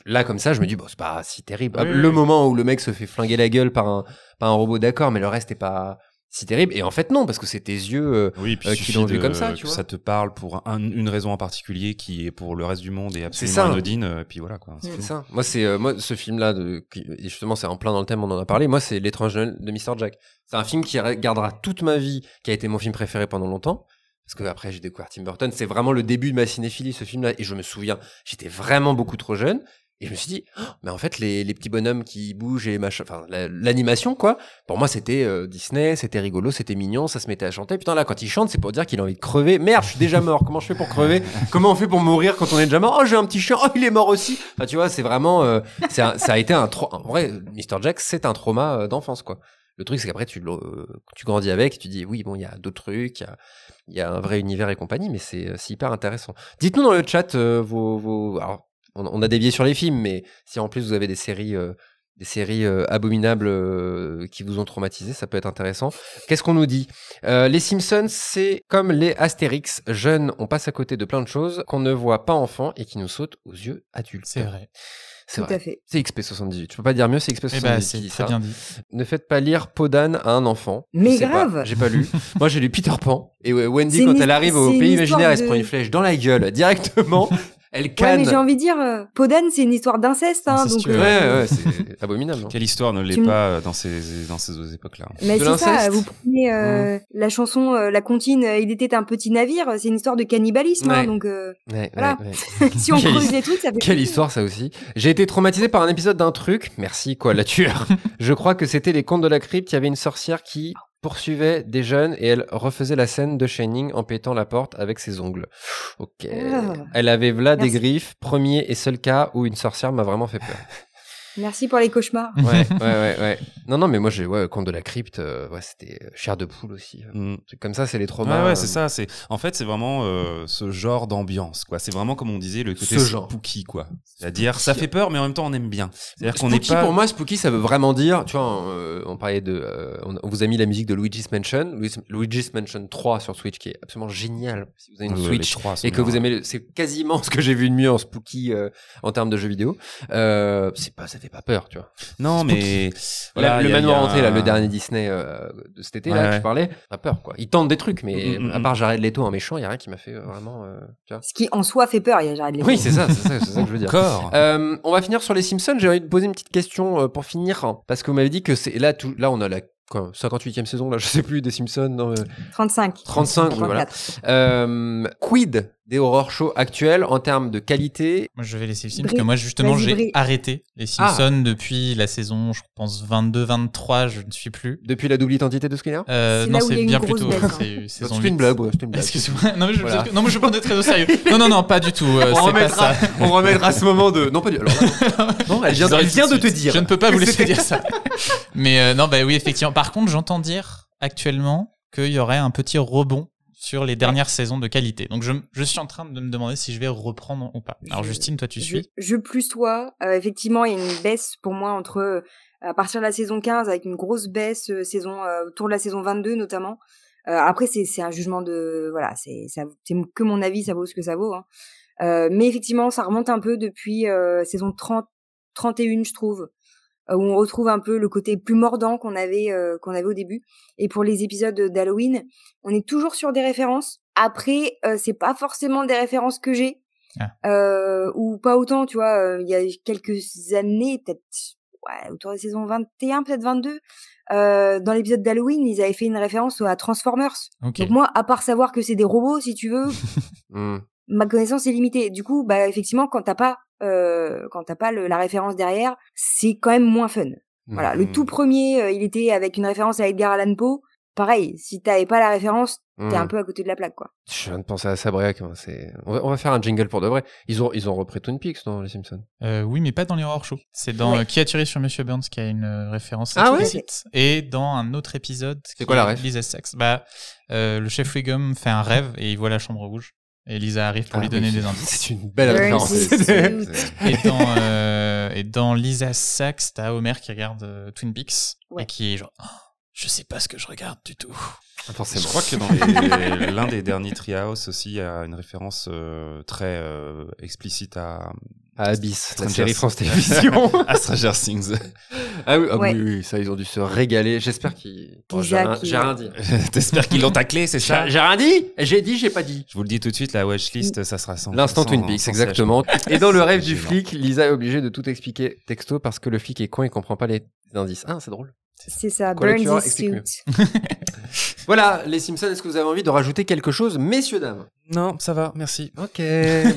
Speaker 3: là, comme ça, je me dis, bon, c'est pas si terrible.
Speaker 4: Oui,
Speaker 3: le
Speaker 4: oui.
Speaker 3: moment où le mec se fait flinguer la gueule par un, par un robot, d'accord, mais le reste est pas si terrible. Et en fait, non, parce que c'est tes yeux. euh,
Speaker 4: Oui, puis
Speaker 3: euh, qui l'ont vu comme ça, tu
Speaker 4: que
Speaker 3: vois.
Speaker 4: ça te parle pour un- une raison en particulier qui est pour le reste du monde et absolument
Speaker 3: ça.
Speaker 4: anodine, euh, puis voilà quoi. c'est
Speaker 3: ça. Moi, c'est moi ce de, qui- et justement, c'est en plein dans le thème, on en a parlé. Moi, c'est L'étrange Noël de Mr. Jack. C'est un film qui gardera toute ma vie, qui a été mon film préféré pendant longtemps. Parce que après, j'ai découvert Tim Burton. C'est vraiment le début de ma cinéphilie, ce film-là. Et je me souviens, j'étais vraiment beaucoup trop jeune. Et je me suis dit, Oh, mais en fait, les, les petits bonhommes qui bougent et machin, enfin, la- l'animation, quoi. Pour moi, c'était euh, Disney, c'était rigolo, c'était mignon, ça se mettait à chanter. Putain, là, quand il chante, c'est pour dire qu'il a envie de crever. Merde, je suis déjà mort. Comment je fais pour crever? Comment on fait pour mourir quand on est déjà mort? Oh, j'ai un petit chien. Oh, il est mort aussi. Enfin, tu vois, c'est vraiment, euh, un- ça a été un. En vrai, Mr. Jack, c'est un trauma euh, d'enfance, quoi. Le truc, c'est qu'après, tu, grandis avec, tu dis, oui, bon, il y a d'autres trucs, il y a, un vrai univers et compagnie, mais c'est hyper intéressant. Dites-nous dans le chat euh, vos, alors, on, a dévié sur les films, mais si en plus vous avez des séries, euh, des séries euh, abominables qui vous ont traumatisé, ça peut être intéressant. Qu'est-ce qu'on nous dit? Les Simpsons, c'est comme les Astérix, jeunes, on passe à côté de plein de choses qu'on ne voit pas enfant et qui nous sautent aux yeux adultes.
Speaker 5: C'est vrai.
Speaker 3: C'est vrai. C'est XP78. Tu peux pas dire mieux, c'est XP78
Speaker 5: Eh ben,
Speaker 3: qui
Speaker 5: c'est
Speaker 3: dit
Speaker 5: très
Speaker 3: ça.
Speaker 5: bien dit.
Speaker 3: Ne faites pas lire Podane à un enfant.
Speaker 2: Mais
Speaker 3: Je
Speaker 2: grave.
Speaker 3: J'ai pas lu. Moi, j'ai lu Peter Pan. Et Wendy, quand
Speaker 2: une
Speaker 3: elle arrive au pays imaginaire, elle se prend une flèche dans la gueule directement. Elle
Speaker 2: Ouais,
Speaker 3: canne.
Speaker 2: mais j'ai envie de dire, euh, Podane, c'est une histoire d'inceste, hein, donc.
Speaker 5: Incestueux.
Speaker 3: Ouais,
Speaker 2: euh,
Speaker 3: ouais, c'est abominable. hein.
Speaker 4: Quelle histoire ne l'est pas euh, dans ces dans ces époques-là
Speaker 2: Mais
Speaker 3: De
Speaker 2: c'est ça,
Speaker 3: l'inceste.
Speaker 2: vous prenez euh, la chanson, euh, la comptine, euh, il était un petit navire, c'est une histoire de cannibalisme, hein,
Speaker 3: Ouais.
Speaker 2: donc euh,
Speaker 3: Ouais,
Speaker 2: Voilà.
Speaker 3: ouais, ouais.
Speaker 2: si on
Speaker 3: Quelle
Speaker 2: creuse
Speaker 3: his-
Speaker 2: les trucs, ça fait
Speaker 3: Quelle
Speaker 2: plaisir.
Speaker 3: histoire ça aussi. J'ai été traumatisé par un épisode d'un truc. Merci quoi, la tueur. Je crois que c'était les contes de la crypte. Il y avait une sorcière qui poursuivait des jeunes et elle refaisait la scène de Shining en pétant la porte avec ses ongles. Ok.
Speaker 2: Ah.
Speaker 3: Elle avait là des griffes. Premier et seul cas où une sorcière m'a vraiment fait peur.
Speaker 2: Merci pour les cauchemars.
Speaker 3: Ouais, ouais, ouais, ouais. Non, non, mais moi j'ai ouais, conte de la crypte. euh, ouais, c'était euh, chair de poule aussi.
Speaker 4: Mm.
Speaker 3: C'est comme ça, c'est les
Speaker 4: Ouais,
Speaker 3: traumas.
Speaker 4: ouais,
Speaker 3: euh,
Speaker 4: c'est ça. C'est en fait, c'est vraiment euh, ce genre d'ambiance, quoi. C'est vraiment comme on disait le côté
Speaker 3: Ce genre.
Speaker 4: spooky, quoi. C'est-à-dire, ça fait peur, mais en même temps, on aime bien. C'est-à-dire qu'on n'est
Speaker 3: Spooky,
Speaker 4: pas.
Speaker 3: pour moi, spooky, ça veut vraiment dire, tu vois, euh, on parlait de, euh, on, on vous a mis la musique de Luigi's Mansion, Luigi's, Luigi's Mansion 3 sur Switch, qui est absolument génial. Si vous avez une
Speaker 4: Ouais, les
Speaker 3: Switch et que
Speaker 4: bien,
Speaker 3: vous
Speaker 4: ouais.
Speaker 3: aimez, le- c'est quasiment ce que j'ai vu de mieux en spooky euh, en termes de jeux vidéo. Euh, c'est pas, ça fait fait pas peur, tu vois.
Speaker 4: Non, mais
Speaker 3: Voilà, le manoir hanté, là, le
Speaker 4: un-
Speaker 3: dernier Disney euh, de cet été,
Speaker 4: Ouais,
Speaker 3: là, que
Speaker 4: ouais.
Speaker 3: je parlais, pas peur, quoi. Ils tentent des trucs, mais
Speaker 4: Mm, mm,
Speaker 3: à
Speaker 4: mm.
Speaker 3: part Jared Leto en méchant, il y a rien qui m'a fait euh, vraiment, euh, tu vois.
Speaker 2: Ce qui en soi fait peur, il y a Jared Leto.
Speaker 3: Oui, c'est ça, c'est ça, c'est ça que je veux dire.
Speaker 4: Encore.
Speaker 3: Euh, on va finir sur les Simpsons. J'ai envie de poser une petite question euh, pour finir, hein, parce que vous m'avez dit que c'est là, tout, là, on a la quoi, 58e saison, là, je sais plus des Simpsons. non, euh,
Speaker 2: 35.
Speaker 3: 35, oui, voilà.
Speaker 2: 34.
Speaker 3: Euh, quid des horror shows actuels en termes de qualité
Speaker 5: Moi, je vais laisser le film
Speaker 2: Brie,
Speaker 5: parce que moi, justement, j'ai arrêté les Simpsons depuis la saison, je pense, 22-23, je ne suis plus.
Speaker 3: depuis la double identité de Skinner
Speaker 5: Euh, non, c'est bien plutôt.
Speaker 2: baisse, hein.
Speaker 5: C'est saison
Speaker 3: une
Speaker 5: 8.
Speaker 3: blague, ouais, c'était une blague.
Speaker 5: Excuse-moi. Non, mais je,
Speaker 3: Voilà.
Speaker 5: non, mais je prends très au sérieux. Non, non, non, pas du tout. euh,
Speaker 3: On
Speaker 5: pas
Speaker 3: remettra,
Speaker 5: ça.
Speaker 3: on remettra ce moment de. Non, pas du. Alors, là- non, elle vient, elle
Speaker 5: tout
Speaker 3: de te dire.
Speaker 5: Je ne peux pas vous laisser dire ça. Mais euh, non, bah oui, effectivement. Par contre, j'entends dire actuellement qu'il y aurait un petit rebond sur les dernières saisons de qualité. Donc je, je suis en train de me demander si je vais reprendre ou pas. Alors
Speaker 2: Je-
Speaker 5: Justine, toi tu
Speaker 2: je,
Speaker 5: suis?
Speaker 2: je plus toi. Euh, effectivement, il y a une baisse pour moi entre euh, à partir de la saison 15 avec une grosse baisse euh, saison autour de la saison 22 notamment. Après, c'est c'est un jugement de voilà, c'est ça c'est que mon avis, ça vaut ce que ça vaut. Hein. Mais effectivement, ça remonte un peu depuis saison 30 31, je trouve, où on retrouve un peu le côté plus mordant qu'on avait euh, qu'on avait au début. Et pour les épisodes d'Halloween, on est toujours sur des références. Après, euh, c'est pas forcément des références que j'ai euh, ou pas autant, tu vois. euh, Il y a quelques années, peut-être ouais, autour des saisons 21, peut-être 22, euh, dans l'épisode d'Halloween, ils avaient fait une référence à Transformers. Donc moi, à part savoir que c'est des robots, si tu veux,
Speaker 3: Hmm.
Speaker 2: Ma connaissance est limitée. Du coup, bah effectivement, quand t'as pas, euh, quand t'as pas le- la référence derrière, c'est quand même moins fun. Voilà. Le tout premier, euh, il était avec une référence à Edgar Allan Poe. Pareil, si t'avais pas la référence, t'es un peu à côté de la plaque, quoi.
Speaker 3: Je viens de penser à Sabriac. hein, C'est. On va, on va faire un jingle pour de vrai. Ils ont, ils ont repris Twin Peaks dans les Simpsons?
Speaker 5: Euh, oui, mais pas dans les horror shows. C'est dans
Speaker 2: Ouais.
Speaker 5: euh, Qui a tiré sur Monsieur Burns qui a une euh, référence
Speaker 3: Ah ouais?
Speaker 5: Et dans un autre épisode.
Speaker 3: C'est
Speaker 5: qui
Speaker 3: quoi la ref?
Speaker 5: Lisa Sachs. Bah, euh, le chef Wiggum fait un rêve et il voit la chambre rouge. Et Lisa arrive pour
Speaker 3: Ah
Speaker 5: lui donner
Speaker 3: oui.
Speaker 5: des indices.
Speaker 3: C'est une belle référence.
Speaker 5: Et dans, euh, et dans Lisa Sachs, t'as Homer qui regarde euh, Twin Peaks
Speaker 2: Ouais.
Speaker 5: et qui est genre, Oh, je sais pas ce que je regarde du tout.
Speaker 3: Forcément.
Speaker 4: Je crois que dans l'un des derniers Treehouse aussi, il y a une référence euh, très euh, explicite à,
Speaker 3: À Abyss, la série. France Télévisions.
Speaker 4: à Stranger Things.
Speaker 3: ah oui, ah oui,
Speaker 2: Ouais.
Speaker 3: oui, oui, ça, ils ont dû se régaler. J'espère qu'ils. Oh, j'ai
Speaker 2: Lisa
Speaker 3: rien,
Speaker 2: qui-
Speaker 3: j'ai rien dit.
Speaker 4: T'espères qu'ils l'ont taclé, c'est ça
Speaker 3: J'ai j'ai rien dit J'ai dit, j'ai pas dit.
Speaker 4: Je vous le dis tout de suite, la watchlist, ça sera sans
Speaker 3: L'instant Twin Peaks, exactement. Et dans le rêve du
Speaker 4: gênant.
Speaker 3: flic, Lisa est obligée de tout expliquer texto parce que le flic est con et comprend pas les indices. Ah, c'est drôle.
Speaker 2: C'est ça, Burns is.
Speaker 3: Voilà, les Simpsons, est-ce que vous avez envie de rajouter quelque chose, messieurs, dames?
Speaker 4: Non, ça va, merci.
Speaker 3: Ok,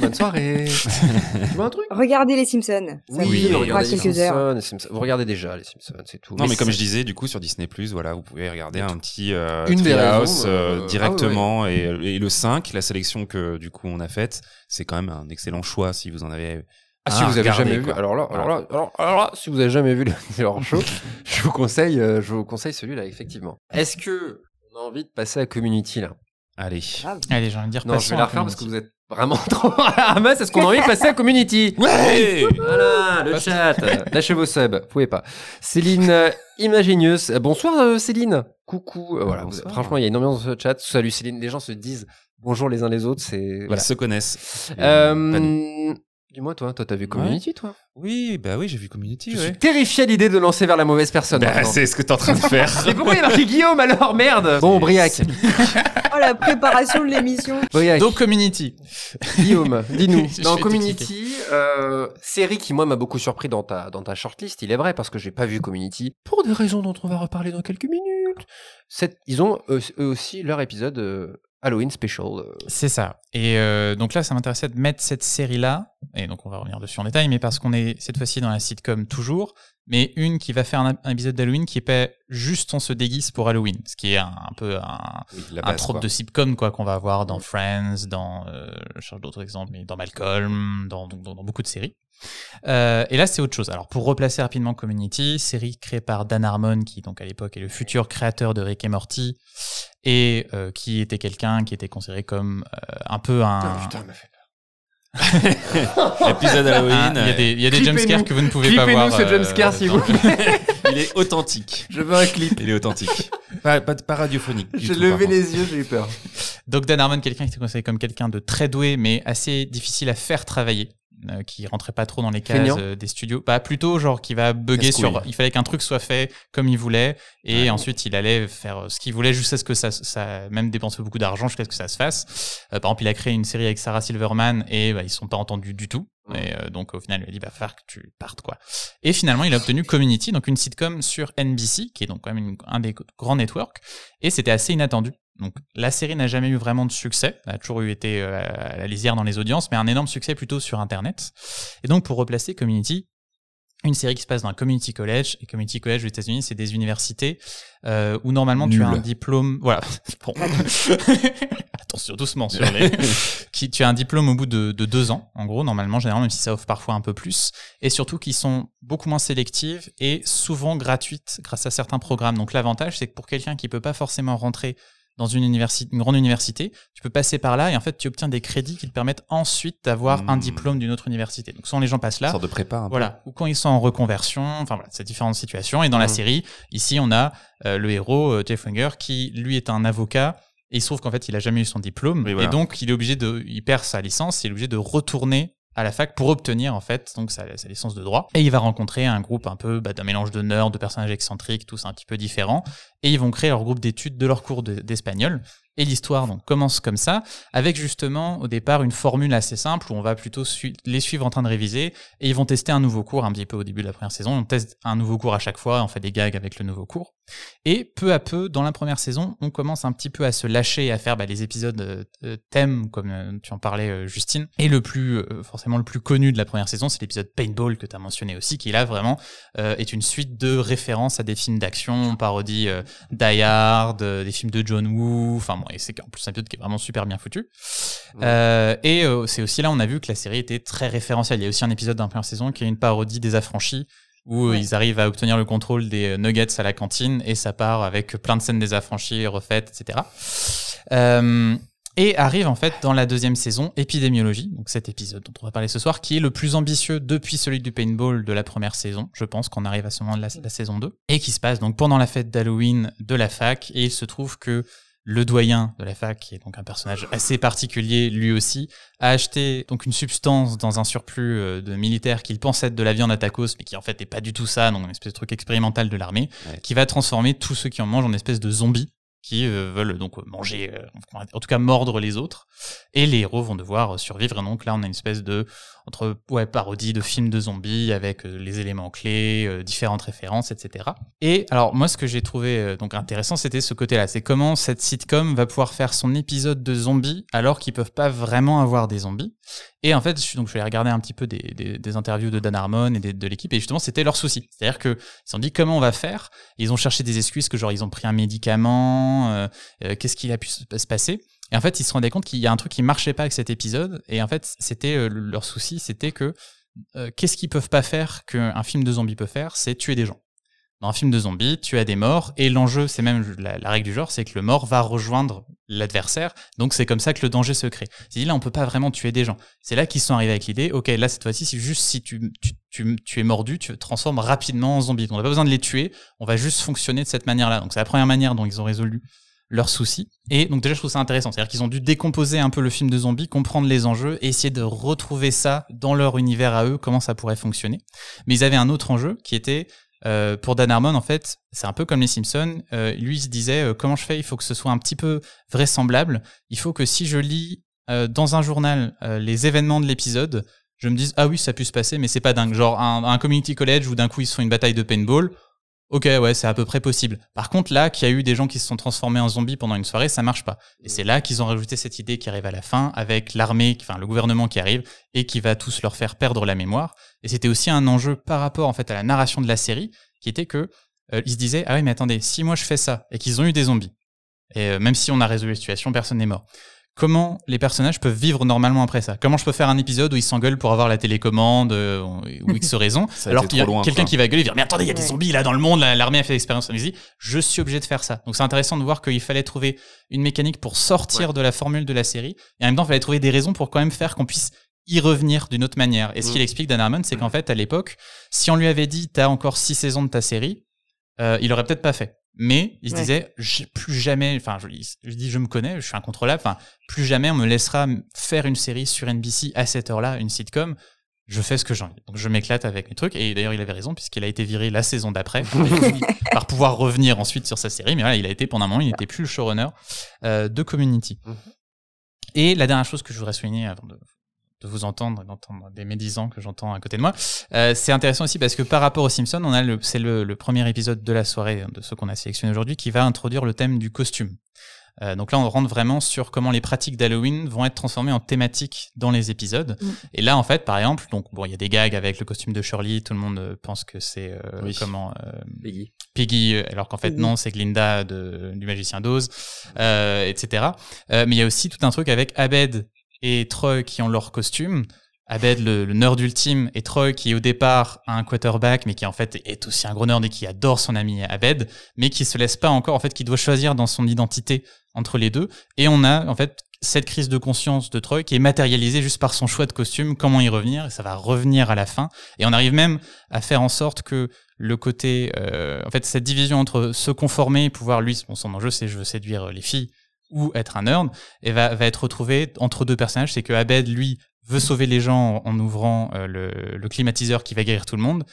Speaker 3: bonne soirée. tu vois un truc?
Speaker 2: Regardez les Simpsons. Ça
Speaker 3: Oui,
Speaker 2: vous
Speaker 3: regardez les
Speaker 2: quelques heures.
Speaker 3: Simpsons, les Simpsons. Vous regardez déjà les Simpsons, c'est tout.
Speaker 4: Non, mais comme je disais, du coup, sur Disney+, voilà, vous pouvez regarder un petit euh,
Speaker 3: Une des
Speaker 4: Treehouse,
Speaker 3: raisons,
Speaker 4: euh,
Speaker 3: euh,
Speaker 4: directement. Et, et le 5, la sélection que, du coup, on a faite, c'est quand même un excellent choix si vous en avez...
Speaker 3: Ah, si
Speaker 4: Ah,
Speaker 3: vous avez
Speaker 4: regardez,
Speaker 3: jamais vu,
Speaker 4: quoi.
Speaker 3: alors là, alors là, alors, alors là, si vous avez jamais vu le le hors show, je vous conseille, euh, je vous conseille celui-là, effectivement. Est-ce que on a envie de passer à Community là
Speaker 4: Allez.
Speaker 5: Allez, j'ai envie de dire
Speaker 3: Non, je vais la refaire parce que vous êtes vraiment trop à la ramasse. Est-ce qu'on a envie de passer à Community
Speaker 4: Ouais
Speaker 3: Voilà, le chat. Lâchez vos subs, vous pouvez pas. Céline euh, Imaginius. Euh, Bonsoir euh, Céline. Coucou. Euh, voilà,
Speaker 4: Bonsoir.
Speaker 3: franchement, il y a une ambiance dans ce chat. Salut Céline. Les gens se disent bonjour les uns les autres. C'est
Speaker 4: Ils
Speaker 3: voilà.
Speaker 4: se connaissent.
Speaker 3: Euh. Dis-moi toi, toi t'as vu Community toi
Speaker 4: Oui, bah oui, j'ai vu Community,
Speaker 3: Je
Speaker 4: ouais.
Speaker 3: suis terrifié à l'idée de lancer vers la mauvaise personne.
Speaker 4: Bah, c'est ce que t'es en train de faire.
Speaker 3: Mais pourquoi il y a marqué Guillaume alors? Merde Bon, Briac.
Speaker 2: Oh, la préparation de l'émission.
Speaker 3: Briac.
Speaker 5: Donc Community.
Speaker 3: Guillaume, dis-nous. Dans Community, euh, série qui moi m'a beaucoup surpris dans ta dans ta shortlist, il est vrai parce que j'ai pas vu Community pour des raisons dont on va reparler dans quelques minutes. Cette- ils ont eux, eux aussi leur épisode euh, Halloween special. euh.
Speaker 5: C'est ça. Et euh, donc là, ça m'intéressait de mettre cette série-là, et donc on va revenir dessus en détail, mais parce qu'on est cette fois-ci dans la sitcom toujours, mais une qui va faire un, un épisode d'Halloween qui est pas juste on se déguise pour Halloween, ce qui est un, un peu un,
Speaker 4: Oui,
Speaker 5: un trope
Speaker 4: quoi.
Speaker 5: de sitcom quoi qu'on va avoir dans Friends, dans euh, je cherche d'autres exemples, mais dans Malcolm, dans, dans, dans beaucoup de séries. Euh, et là, c'est autre chose. Alors, pour replacer rapidement Community, série créée par Dan Harmon, qui donc à l'époque est le futur créateur de Rick et Morty, et euh, qui était quelqu'un qui était considéré comme euh, un peu un.
Speaker 3: Ah, putain, m'a fait peur.
Speaker 4: L'épisode Halloween.
Speaker 5: Ah, Il y a des, il y a des
Speaker 3: Clippez-nous-
Speaker 5: jumpscares que vous ne pouvez pas
Speaker 3: Clippez-nous
Speaker 5: voir.
Speaker 3: ce
Speaker 5: euh,
Speaker 3: jumpscare, s'il vous plaît.
Speaker 4: Il est authentique.
Speaker 3: Je veux un clip.
Speaker 4: Il est authentique. Pas, pas, pas radiophonique.
Speaker 3: J'ai levé les yeux, j'ai eu peur.
Speaker 5: Donc Dan Harmon, quelqu'un qui était considéré comme quelqu'un de très doué, mais assez difficile à faire travailler. Euh, qui rentrait pas trop dans les cases euh, des studios. Bah plutôt genre qui va bugger sur. Il fallait qu'un truc soit fait comme il voulait et ensuite il allait faire ce qu'il voulait jusqu'à ce que ça, ça même dépenser beaucoup d'argent jusqu'à ce que ça se fasse. par exemple, il a créé une série avec Sarah Silverman et bah, ils sont pas entendus du tout. Et donc au final, il a dit bah faire que tu partes quoi. Et finalement, il a obtenu Community, donc une sitcom sur NBC, qui est donc quand même un des grands networks. Et c'était assez inattendu donc la série n'a jamais eu vraiment de succès, elle a toujours eu été euh, à la lisière dans les audiences, mais un énorme succès plutôt sur Internet. Et donc pour replacer Community, une série qui se passe dans un community college et community college aux États-Unis c'est des universités euh, où normalement tu as un diplôme voilà bon. attention doucement sur les qui tu as un diplôme au bout de, de, deux ans en gros normalement généralement même si ça offre parfois un peu plus et surtout qui sont beaucoup moins sélectives et souvent gratuites grâce à certains programmes donc l'avantage c'est que pour quelqu'un qui peut pas forcément rentrer dans une, université, une grande université, tu peux passer par là et en fait tu obtiens des crédits qui te permettent ensuite d'avoir un hmm. diplôme d'une autre université. Donc soit les gens passent là,
Speaker 4: de prépa,
Speaker 5: voilà, ou quand ils sont en reconversion, enfin voilà, c'est différentes situations. Et dans la hmm. série, ici on a euh, le héros euh, Jeff Wenger qui lui est un avocat et il se trouve qu'en fait il a jamais eu son diplôme et donc il est obligé de, il perd sa licence, il est obligé de retourner à la fac pour obtenir en fait donc sa, licence de droit. Et il va rencontrer un groupe un peu bah, d'un mélange de nerds de personnages excentriques tous un petit peu différents. Et ils vont créer leur groupe d'études de leur cours d'espagnol et l'histoire donc commence comme ça, avec justement au départ une formule assez simple où on va plutôt les suivre en train de réviser et ils vont tester un nouveau cours un petit peu au début de la première saison. On teste un nouveau cours à chaque fois, on fait des gags avec le nouveau cours. Et peu à peu, dans la première saison, on commence un petit peu à se lâcher et à faire bah, les épisodes euh, euh, thèmes, comme euh, tu en parlais, Justine. Et le plus, forcément le plus connu de la première saison, c'est l'épisode Paintball que tu as mentionné aussi, qui là vraiment est une suite de références à des films d'action, on parodie Die Hard, des films de John Woo, enfin et c'est en plus un épisode qui est vraiment super bien foutu. Euh, et euh, c'est aussi là on a vu que la série était très référentielle. Il y a aussi un épisode d'un première saison qui est une parodie des affranchis où euh, ils arrivent à obtenir le contrôle des nuggets à la cantine et ça part avec plein de scènes des affranchis refaites, etc. et arrive en fait dans la deuxième saison épidémiologie, donc cet épisode dont on va parler ce soir, qui est le plus ambitieux depuis celui du paintball de la première saison. Je pense qu'on arrive à ce moment de la, la, saison 2 et qui se passe donc pendant la fête d'Halloween de la fac et il se trouve que le doyen de la fac, qui est donc un personnage assez particulier lui aussi, a acheté donc une substance dans un surplus euh, de militaires qu'il pense être de la viande à tacos, mais qui en fait n'est pas du tout ça, donc une espèce de truc expérimental de l'armée, qui va transformer tous ceux qui en mangent en espèce de zombies qui euh, veulent donc manger, euh, en tout cas mordre les autres, et les héros vont devoir survivre. Et donc là, on a une espèce de entre ouais, parodie de films de zombies avec euh, les éléments clés, euh, différentes références, etc. Et alors moi, ce que j'ai trouvé euh, donc intéressant, c'était ce côté-là. C'est comment cette sitcom va pouvoir faire son épisode de zombies alors qu'ils peuvent pas vraiment avoir des zombies. Et en fait, je, donc je vais regarder un petit peu des, interviews de Dan Harmon et de l'équipe, et justement, c'était leur souci. C'est-à-dire que ils ont dit comment on va faire? ils ont cherché des excuses que genre ils ont pris un médicament, qu'est-ce qu'il a pu se passer? Et en fait, ils se rendaient compte qu'il y a un truc qui marchait pas avec cet épisode. Et en fait, c'était euh, leur souci, c'était que euh, qu'est-ce qu'ils peuvent pas faire qu'un film de zombies peut faire, c'est tuer des gens. Dans un film de zombies, tu as des morts, et l'enjeu, c'est même la, règle du genre, c'est que le mort va rejoindre l'adversaire, donc c'est comme ça que le danger se crée. C'est là, on peut pas vraiment tuer des gens. C'est là qu'ils sont arrivés avec l'idée, ok, là, cette fois-ci, c'est juste si tu, es mordu, tu te transformes rapidement en zombie. On n'a pas besoin de les tuer, on va juste fonctionner de cette manière-là. Donc c'est la première manière dont ils ont résolu leurs soucis. Et donc déjà, je trouve ça intéressant. C'est-à-dire qu'ils ont dû décomposer un peu le film de zombies, comprendre les enjeux et essayer de retrouver ça dans leur univers à eux, comment ça pourrait fonctionner. Mais ils avaient un autre enjeu qui était, euh, pour Dan Harmon, en fait, c'est un peu comme les Simpsons. Euh, lui, il se disait, euh, comment je fais? Il faut que ce soit un petit peu vraisemblable. Il faut que si je lis dans un journal les événements de l'épisode, je me dise, ah oui, ça a pu se passer, mais c'est pas dingue. Genre un, un community college où d'un coup ils se font une bataille de paintball Ok, ouais, c'est à peu près possible. Par contre, là, qu'il y a eu des gens qui se sont transformés en zombies pendant une soirée, ça marche pas. Et c'est là qu'ils ont rajouté cette idée qui arrive à la fin, avec l'armée, enfin le gouvernement qui arrive et qui va tous leur faire perdre la mémoire. Et c'était aussi un enjeu par rapport en fait à la narration de la série, qui était que euh, ils se disaient ah oui mais attendez, si moi je fais ça et qu'ils ont eu des zombies, et euh, même si on a résolu la situation, personne n'est mort comment les personnages peuvent vivre normalement après ça. Comment je peux faire un épisode où ils s'engueulent pour avoir la télécommande euh, ou X raison, alors qu'il y a quelqu'un qui va gueuler et dire mais attendez il y a des zombies là dans le monde, l'armée a fait l'expérience dit Je suis obligé de faire ça. Donc c'est intéressant de voir qu'il fallait trouver une mécanique pour sortir de la formule de la série et en même temps il fallait trouver des raisons pour quand même faire qu'on puisse y revenir d'une autre manière. Et ce qu'il mm. explique Dan Harmon, c'est qu'en fait à l'époque, si on lui avait dit t'as encore six saisons de ta série, euh, il aurait peut-être pas fait mais il se disait plus jamais enfin je, je, dis je me connais je suis incontrôlable enfin plus jamais on me laissera faire une série sur NBC à cette heure-là une sitcom je fais ce que j'ai envie. Donc je m'éclate avec mes trucs. Et d'ailleurs, il avait raison, puisqu'il a été viré la saison d'après, par pouvoir revenir ensuite sur sa série. Mais voilà, il a été pendant un moment, il n'était plus le showrunner euh, de Community. Mhm. Et la dernière chose que je voudrais souligner avant de, vous entendre et d'entendre des médisants que j'entends à côté de moi, euh, c'est intéressant aussi parce que par rapport aux Simpsons, on a le, c'est le, le, premier épisode de la soirée de ce qu'on a sélectionné aujourd'hui qui va introduire le thème du costume. Euh, donc là, on rentre vraiment sur comment les pratiques d'Halloween vont être transformées en thématiques dans les épisodes. Mm. Et là, en fait, par exemple, donc bon, il y a des gags avec le costume de Shirley. Tout le monde euh, pense que c'est euh, comment
Speaker 3: Piggy.
Speaker 5: Piggy, alors qu'en fait non, c'est Glinda de, du magicien d'Oz, etc. mais il y a aussi tout un truc avec Abed et Troy qui ont leur costume. Abed, le, nerd ultime, et Troy, qui au départ a un quarterback, mais qui en fait est aussi un gros nerd et qui adore son ami Abed, mais qui se laisse pas encore, en fait, qui doit choisir dans son identité entre les deux. Et on a, en fait, cette crise de conscience de Troy qui est matérialisée juste par son choix de costume, comment y revenir, et ça va revenir à la fin. Et on arrive même à faire en sorte que le côté, euh, en fait, cette division entre se conformer, pouvoir lui, son enjeu c'est je veux séduire les filles, ou être un nerd, et va, va être retrouvé entre deux personnages. C'est que Abed, lui, veut sauver les gens en ouvrant euh, le, climatiseur qui va guérir tout le monde.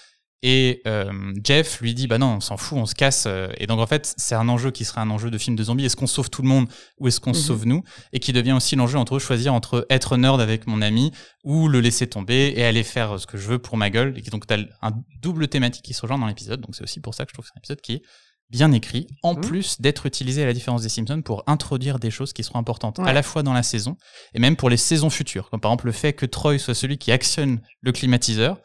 Speaker 5: Et euh, Jeff lui dit bah non on s'en fout on se casse euh. et donc en fait c'est un enjeu qui serait un enjeu de film de zombies est-ce qu'on sauve tout le monde ou est-ce qu'on se mhm. sauve nous? Et qui devient aussi l'enjeu entre choisir entre être nerd avec mon ami ou le laisser tomber et aller faire ce que je veux pour ma gueule et donc t'as un double thématique qui se rejoint dans l'épisode donc c'est aussi pour ça que je trouve que c'est un épisode qui est bien écrit, en mmh. plus d'être utilisé à la différence des Simpsons pour introduire des choses qui seront importantes à la fois dans la saison et même pour les saisons futures. Comme par exemple le fait que Troy soit celui qui actionne le climatiseur,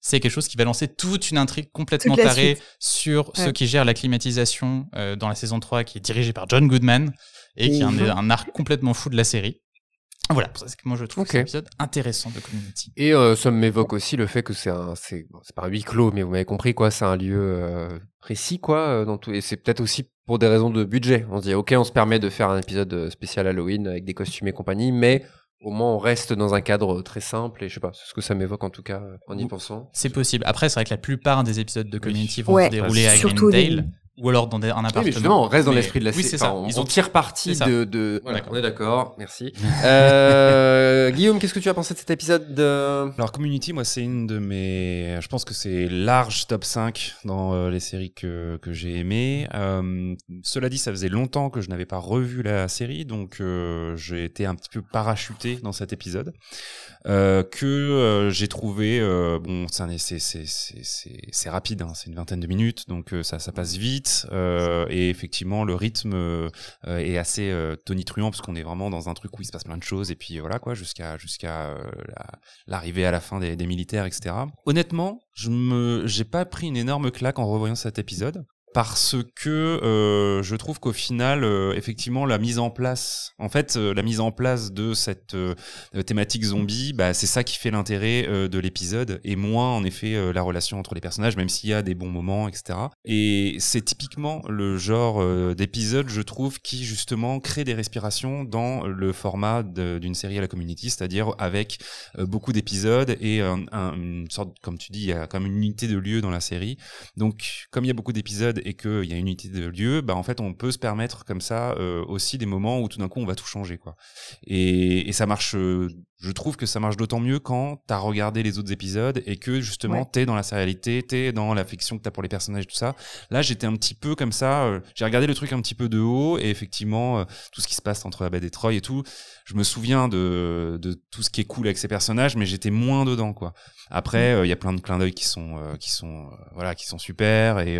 Speaker 5: c'est quelque chose qui va lancer toute une intrigue complètement tarée sur ceux qui gèrent la climatisation euh, dans la saison 3 qui est dirigée par John Goodman et qui est un, un arc complètement fou de la série. Voilà, pour ça que moi je trouve okay. épisode intéressant de Community.
Speaker 3: Et euh, ça m'évoque aussi le fait que c'est un, c'est, c'est pas un huis clos, mais vous m'avez compris quoi, c'est un lieu euh, précis quoi, euh, dans tout, et c'est peut-être aussi pour des raisons de budget. On se dit ok, on se permet de faire un épisode spécial Halloween avec des costumes et compagnie, mais au moins on reste dans un cadre très simple et je sais pas, c'est ce que ça m'évoque en tout cas en y pensant.
Speaker 5: C'est possible. Après, c'est vrai que la plupart des épisodes de Community vont se dérouler à Greendale ou alors dans un appartement. Oui,
Speaker 3: justement, on reste dans l'esprit de la série. Oui, ça. Ils on, tire parti de. de... on est d'accord, merci. euh, Guillaume, qu'est-ce que tu as pensé de cet épisode de...
Speaker 4: Alors, Community, moi, c'est une de mes. Je pense que c'est large top 5 dans euh, les séries que, que j'ai aimées. Euh, cela dit, ça faisait longtemps que je n'avais pas revu la série, donc euh, j'ai été un petit peu parachuté dans cet épisode. Euh, que j'ai trouvé. bon, c'est rapide, hein, c'est une vingtaine de minutes, donc ça, ça passe vite. Euh, et effectivement le rythme euh, est assez euh, tonitruant parce qu'on est vraiment dans un truc où il se passe plein de choses et puis voilà quoi jusqu'à jusqu'à l'arrivée à la fin des, militaires etc. Honnêtement, je me j'ai pas pris une énorme claque en revoyant cet épisode parce que euh, je trouve qu'au final, euh, effectivement, la mise en place, en fait, euh, la mise en place de cette euh, thématique zombie, bah, c'est ça qui fait l'intérêt de l'épisode, et moins, en effet, la relation entre les personnages, même s'il y a des bons moments, etc. Et c'est typiquement le genre d'épisode, je trouve, qui justement crée des respirations dans le format d'une série à la community, c'est-à-dire avec beaucoup d'épisodes et un, une sorte, comme tu dis, il y a quand même une unité de lieu dans la série. Donc, comme il y a beaucoup d'épisodes et qu'il y a une unité de lieu, bah en fait on peut se permettre comme ça euh, aussi des moments où tout d'un coup on va tout changer quoi. Et, ça marche euh, je trouve que ça marche d'autant mieux quand t'as regardé les autres épisodes et que justement t'es dans la sérialité, t'es dans l'affection que t'as pour les personnages et tout ça. Là, j'étais un petit peu comme ça. Euh, j'ai regardé le truc un petit peu de haut et effectivement, euh, tout ce qui se passe entre Abed et Troy et tout, je me souviens de, de tout ce qui est cool avec ces personnages, mais j'étais moins dedans quoi. Après, mm. euh, il y a plein de clins d'œil qui sont qui sont voilà qui sont super et,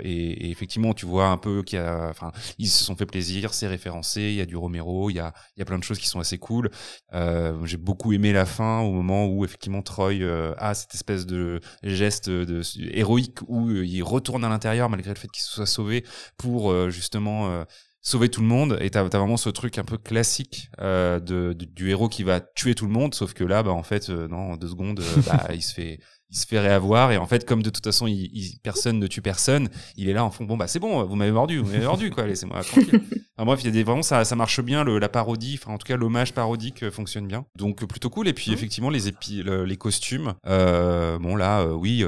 Speaker 4: et, et effectivement tu vois un peu qu'il y a, enfin ils se sont fait plaisir, c'est référencé, il y a du Romero, il y a il y a plein de choses qui sont assez cool. j'ai beaucoup aimé la fin au moment où effectivement Troy euh, a cette espèce de geste de, héroïque où euh, il retourne à l'intérieur malgré le fait qu'il se soit sauvé pour euh, justement sauver tout le monde. Et t'as as vraiment ce truc un peu classique de, du héros qui va tuer tout le monde sauf que là bah en fait non en deux secondes bah, il se fait il se fait réavoir et en fait comme de toute façon il, personne ne tue personne il est là en fond bon bah c'est bon vous m'avez mordu vous m'avez mordu quoi laissez-moi tranquille. Enfin, bref il y a des vraiment ça, ça marche bien le, la parodie enfin en tout cas l'hommage parodique euh, fonctionne bien. Donc euh, plutôt cool. Et puis mmh. effectivement les épi les costumes euh, bon là euh, oui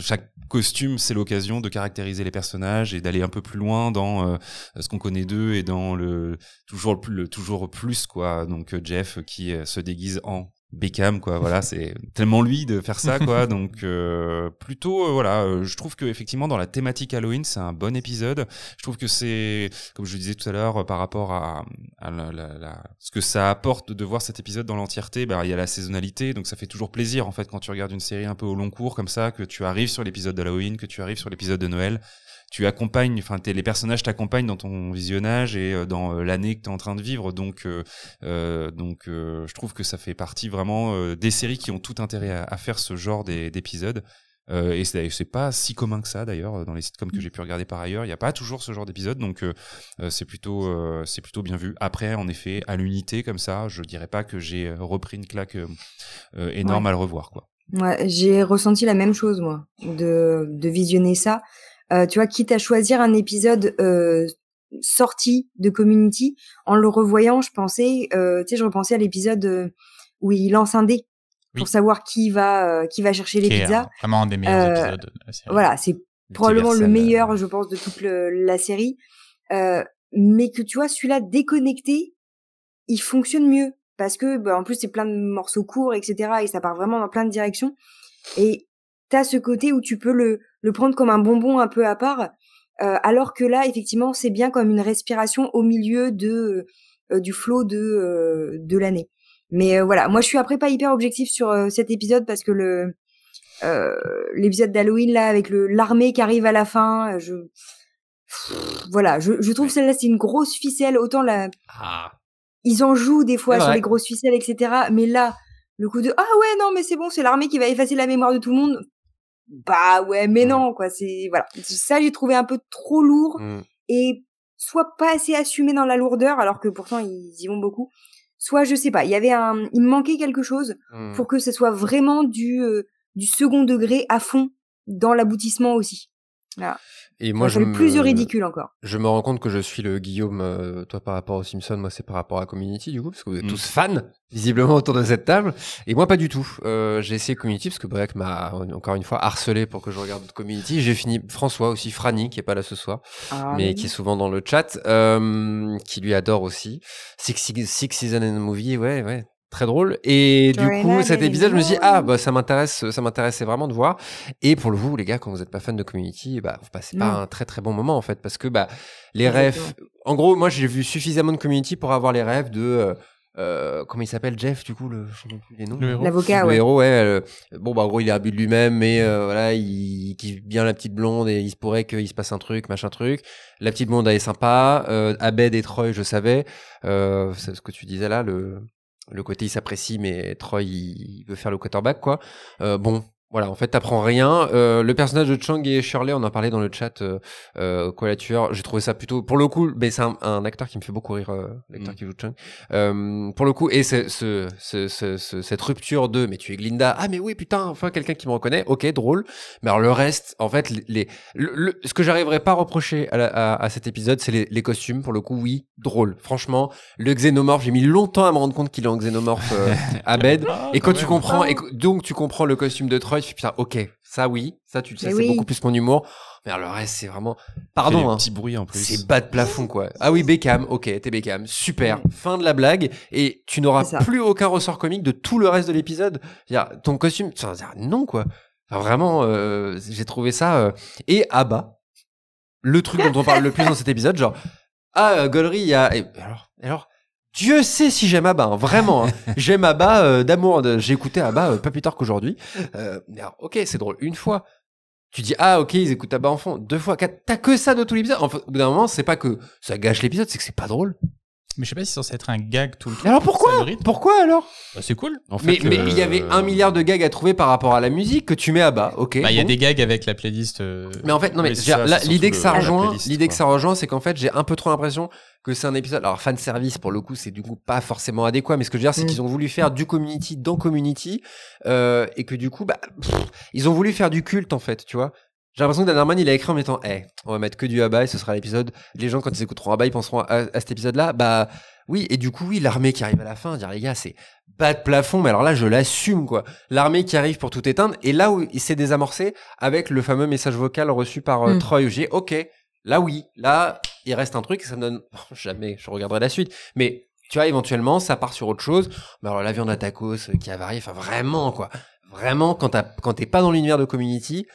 Speaker 4: chaque costume c'est l'occasion de caractériser les personnages et d'aller un peu plus loin dans ce qu'on connaît d'eux et dans le toujours le, toujours plus quoi. Donc Jeff qui se déguise en Beckham quoi voilà c'est tellement lui de faire ça quoi. Donc euh, plutôt euh, voilà euh, je trouve que effectivement dans la thématique Halloween c'est un bon épisode. Je trouve que c'est comme je le disais tout à l'heure par rapport à, à la, la, la, ce que ça apporte de voir cet épisode dans l'entièreté bah il y a la saisonnalité. Donc ça fait toujours plaisir en fait quand tu regardes une série un peu au long cours comme ça que tu arrives sur l'épisode d'Halloween que tu arrives sur l'épisode de Noël tu accompagnes, enfin les personnages t'accompagnent dans ton visionnage et euh, dans euh, l'année que tu es en train de vivre. Donc, euh, donc je trouve que ça fait partie vraiment des séries qui ont tout intérêt à, faire ce genre d'épisodes. Et c'est pas si commun que ça d'ailleurs dans les sitcoms que j'ai pu regarder par ailleurs. Il n'y a pas toujours ce genre d'épisode, donc c'est plutôt c'est plutôt bien vu. Après, en effet, à l'unité comme ça, je dirais pas que j'ai repris une claque énorme à le revoir quoi.
Speaker 2: Ouais, j'ai ressenti la même chose moi de de visionner ça. Euh, tu vois, quitte à choisir un épisode euh, sorti de Community, en le revoyant, je pensais, euh, tu sais, je repensais à l'épisode euh, où il lance un dé pour savoir qui va qui va chercher les pizzas.
Speaker 5: vraiment un des meilleurs épisodes. De
Speaker 2: la série. Voilà, c'est probablement le meilleur, je pense, de toute la série. mais que tu vois, celui-là déconnecté, il fonctionne mieux parce que bah, en plus c'est plein de morceaux courts, etc. Et ça part vraiment dans plein de directions. Et t'as ce côté où tu peux le le prendre comme un bonbon un peu à part, euh, alors que là, effectivement, c'est bien comme une respiration au milieu de euh, du flot de euh, de l'année. Mais voilà, moi je suis après pas hyper objectif sur cet épisode parce que le l'épisode d'Halloween là avec le l'armée qui arrive à la fin, je voilà, je, je trouve celle-là c'est une grosse ficelle. Autant la ah. ils en jouent des fois sur les grosses ficelles, etc. Mais là, le coup de ah ouais non mais c'est bon, c'est l'armée qui va effacer la mémoire de tout le monde bah ouais, mais non, quoi. C'est voilà. Ça, j'ai trouvé un peu trop lourd mmh. et soit pas assez assumé dans la lourdeur, alors que pourtant ils y vont beaucoup. Soit je sais pas, il y avait un, il manquait quelque chose mmh. pour que ce soit vraiment du euh, du second degré à fond dans l'aboutissement aussi. Voilà.
Speaker 3: Et moi, je
Speaker 2: me... plus de ridicule encore.
Speaker 3: Je me rends compte que je suis le Guillaume, euh, toi par rapport aux Simpsons, moi c'est par rapport à Community du coup, parce que vous êtes mm. tous fans visiblement autour de cette table, et moi pas du tout. Euh, j'ai essayé Community parce que Break m'a encore une fois harcelé pour que je regarde Community. J'ai fini François aussi, Franny qui est pas là ce soir, ah, mais qui est souvent dans le chat, euh, qui lui adore aussi. Six, Six, Six Season and Movie, ouais, ouais, très drôle. Et du coup cet épisode je me suis dit ah bah ça m'intéresse ça m'intéressait vraiment de voir. Et pour le vous les gars quand vous êtes pas fan de Community bah vous passez pas un très très bon moment en fait parce que bah les rêves en gros moi j'ai vu suffisamment de Community pour avoir les rêves de euh, euh comment il s'appelle Jeff du coup le
Speaker 2: l'avocat le
Speaker 3: héros ouais bon bah en gros il est abus de lui-même mais euh, voilà il kiffe bien la petite blonde et il se pourrait qu'il se passe un truc machin truc. La petite blonde elle est sympa. Euh, Abed et Troy je savais. Euh, c'est ce que tu disais là le le côté il s'apprécie, mais Troy il veut faire le quarterback quoi. Euh, bon, voilà, en fait, t'apprends rien. Euh, le personnage de Chang et Shirley, on en parlait dans le chat, euh, euh, quoi la tueur. J'ai trouvé ça plutôt, pour le coup, mais c'est un, un, acteur qui me fait beaucoup rire, euh, l'acteur mm. qui joue Chang. Euh, pour le coup, et ce, ce, ce, ce, cette rupture de, mais tu es Glinda, ah mais oui putain, enfin quelqu'un qui me reconnaît, ok, drôle. Mais alors le reste, en fait, les, le, ce que j'arriverais pas à reprocher à, à, à cet épisode, c'est les, les, costumes. Pour le coup, oui, drôle. Franchement, le xénomorphe, j'ai mis longtemps à me rendre compte qu'il est en xénomorphe euh, à bed. Ah, et quand tu comprends, et donc tu comprends le costume de Troy tu putain, ok, ça oui, ça tu le sais, c'est beaucoup plus mon humour. Mais alors le reste, c'est vraiment, pardon,
Speaker 4: hein, petit bruit en plus.
Speaker 3: C'est bas de plafond quoi. Ah oui, Beckham, ok, t'es Beckham, super. Fin de la blague et tu n'auras plus aucun ressort comique de tout le reste de l'épisode. Ton costume, non quoi. vraiment, euh, j'ai trouvé ça. Euh, et Abba, le truc dont on parle le plus dans cet épisode, genre ah euh, Gollery, il y a alors alors Dieu sait si j'aime Abba, hein, vraiment. Hein. j'aime Abba euh, d'amour. J'ai écouté Abba euh, pas plus tard qu'aujourd'hui. Euh, ok, c'est drôle. Une fois, tu dis ah ok ils écoutent Abba en fond. Deux fois, quatre. T'as que ça de tout l'épisode. Enfin, au bout d'un moment, c'est pas que ça gâche l'épisode, c'est que c'est pas drôle.
Speaker 5: Mais je sais pas si c'est censé être un gag tout le temps.
Speaker 3: Alors pourquoi Pourquoi alors?
Speaker 5: Bah, C'est cool.
Speaker 3: En fait, mais il y avait un milliard de gags à trouver par rapport à la musique que tu mets à bas, ok.
Speaker 5: Bah il y a des gags avec la playlist.
Speaker 3: Mais en fait non mais l'idée que ça rejoint, l'idée que ça rejoint, c'est qu'en fait j'ai un peu trop l'impression que c'est un épisode. Alors fan service pour le coup, c'est du coup pas forcément adéquat, mais ce que je veux dire, c'est mm. qu'ils ont voulu faire du community dans community euh, et que du coup, bah, ils ont voulu faire du culte en fait, tu vois. J'ai l'impression que Dan Harmon, il a écrit en mettant, eh, on va mettre que du Abba et ce sera l'épisode. Les gens, quand ils écouteront Abba, ils penseront à, cet épisode-là. Bah, oui. Et du coup, oui, l'armée qui arrive à la fin, dire, les gars, c'est bas de plafond. Mais alors là, je l'assume, quoi. L'armée qui arrive pour tout éteindre. Et là où il s'est désamorcé avec le fameux message vocal reçu par euh, mm. Troy, j'ai, ok, Là, oui. Là, il reste un truc, ça me donne, jamais je regarderai la suite, mais tu vois, éventuellement, ça part sur autre chose. Mais alors, la viande à tacos euh, qui a varié, enfin, vraiment, quoi. Vraiment, quand quand t'es pas dans l'univers de Community.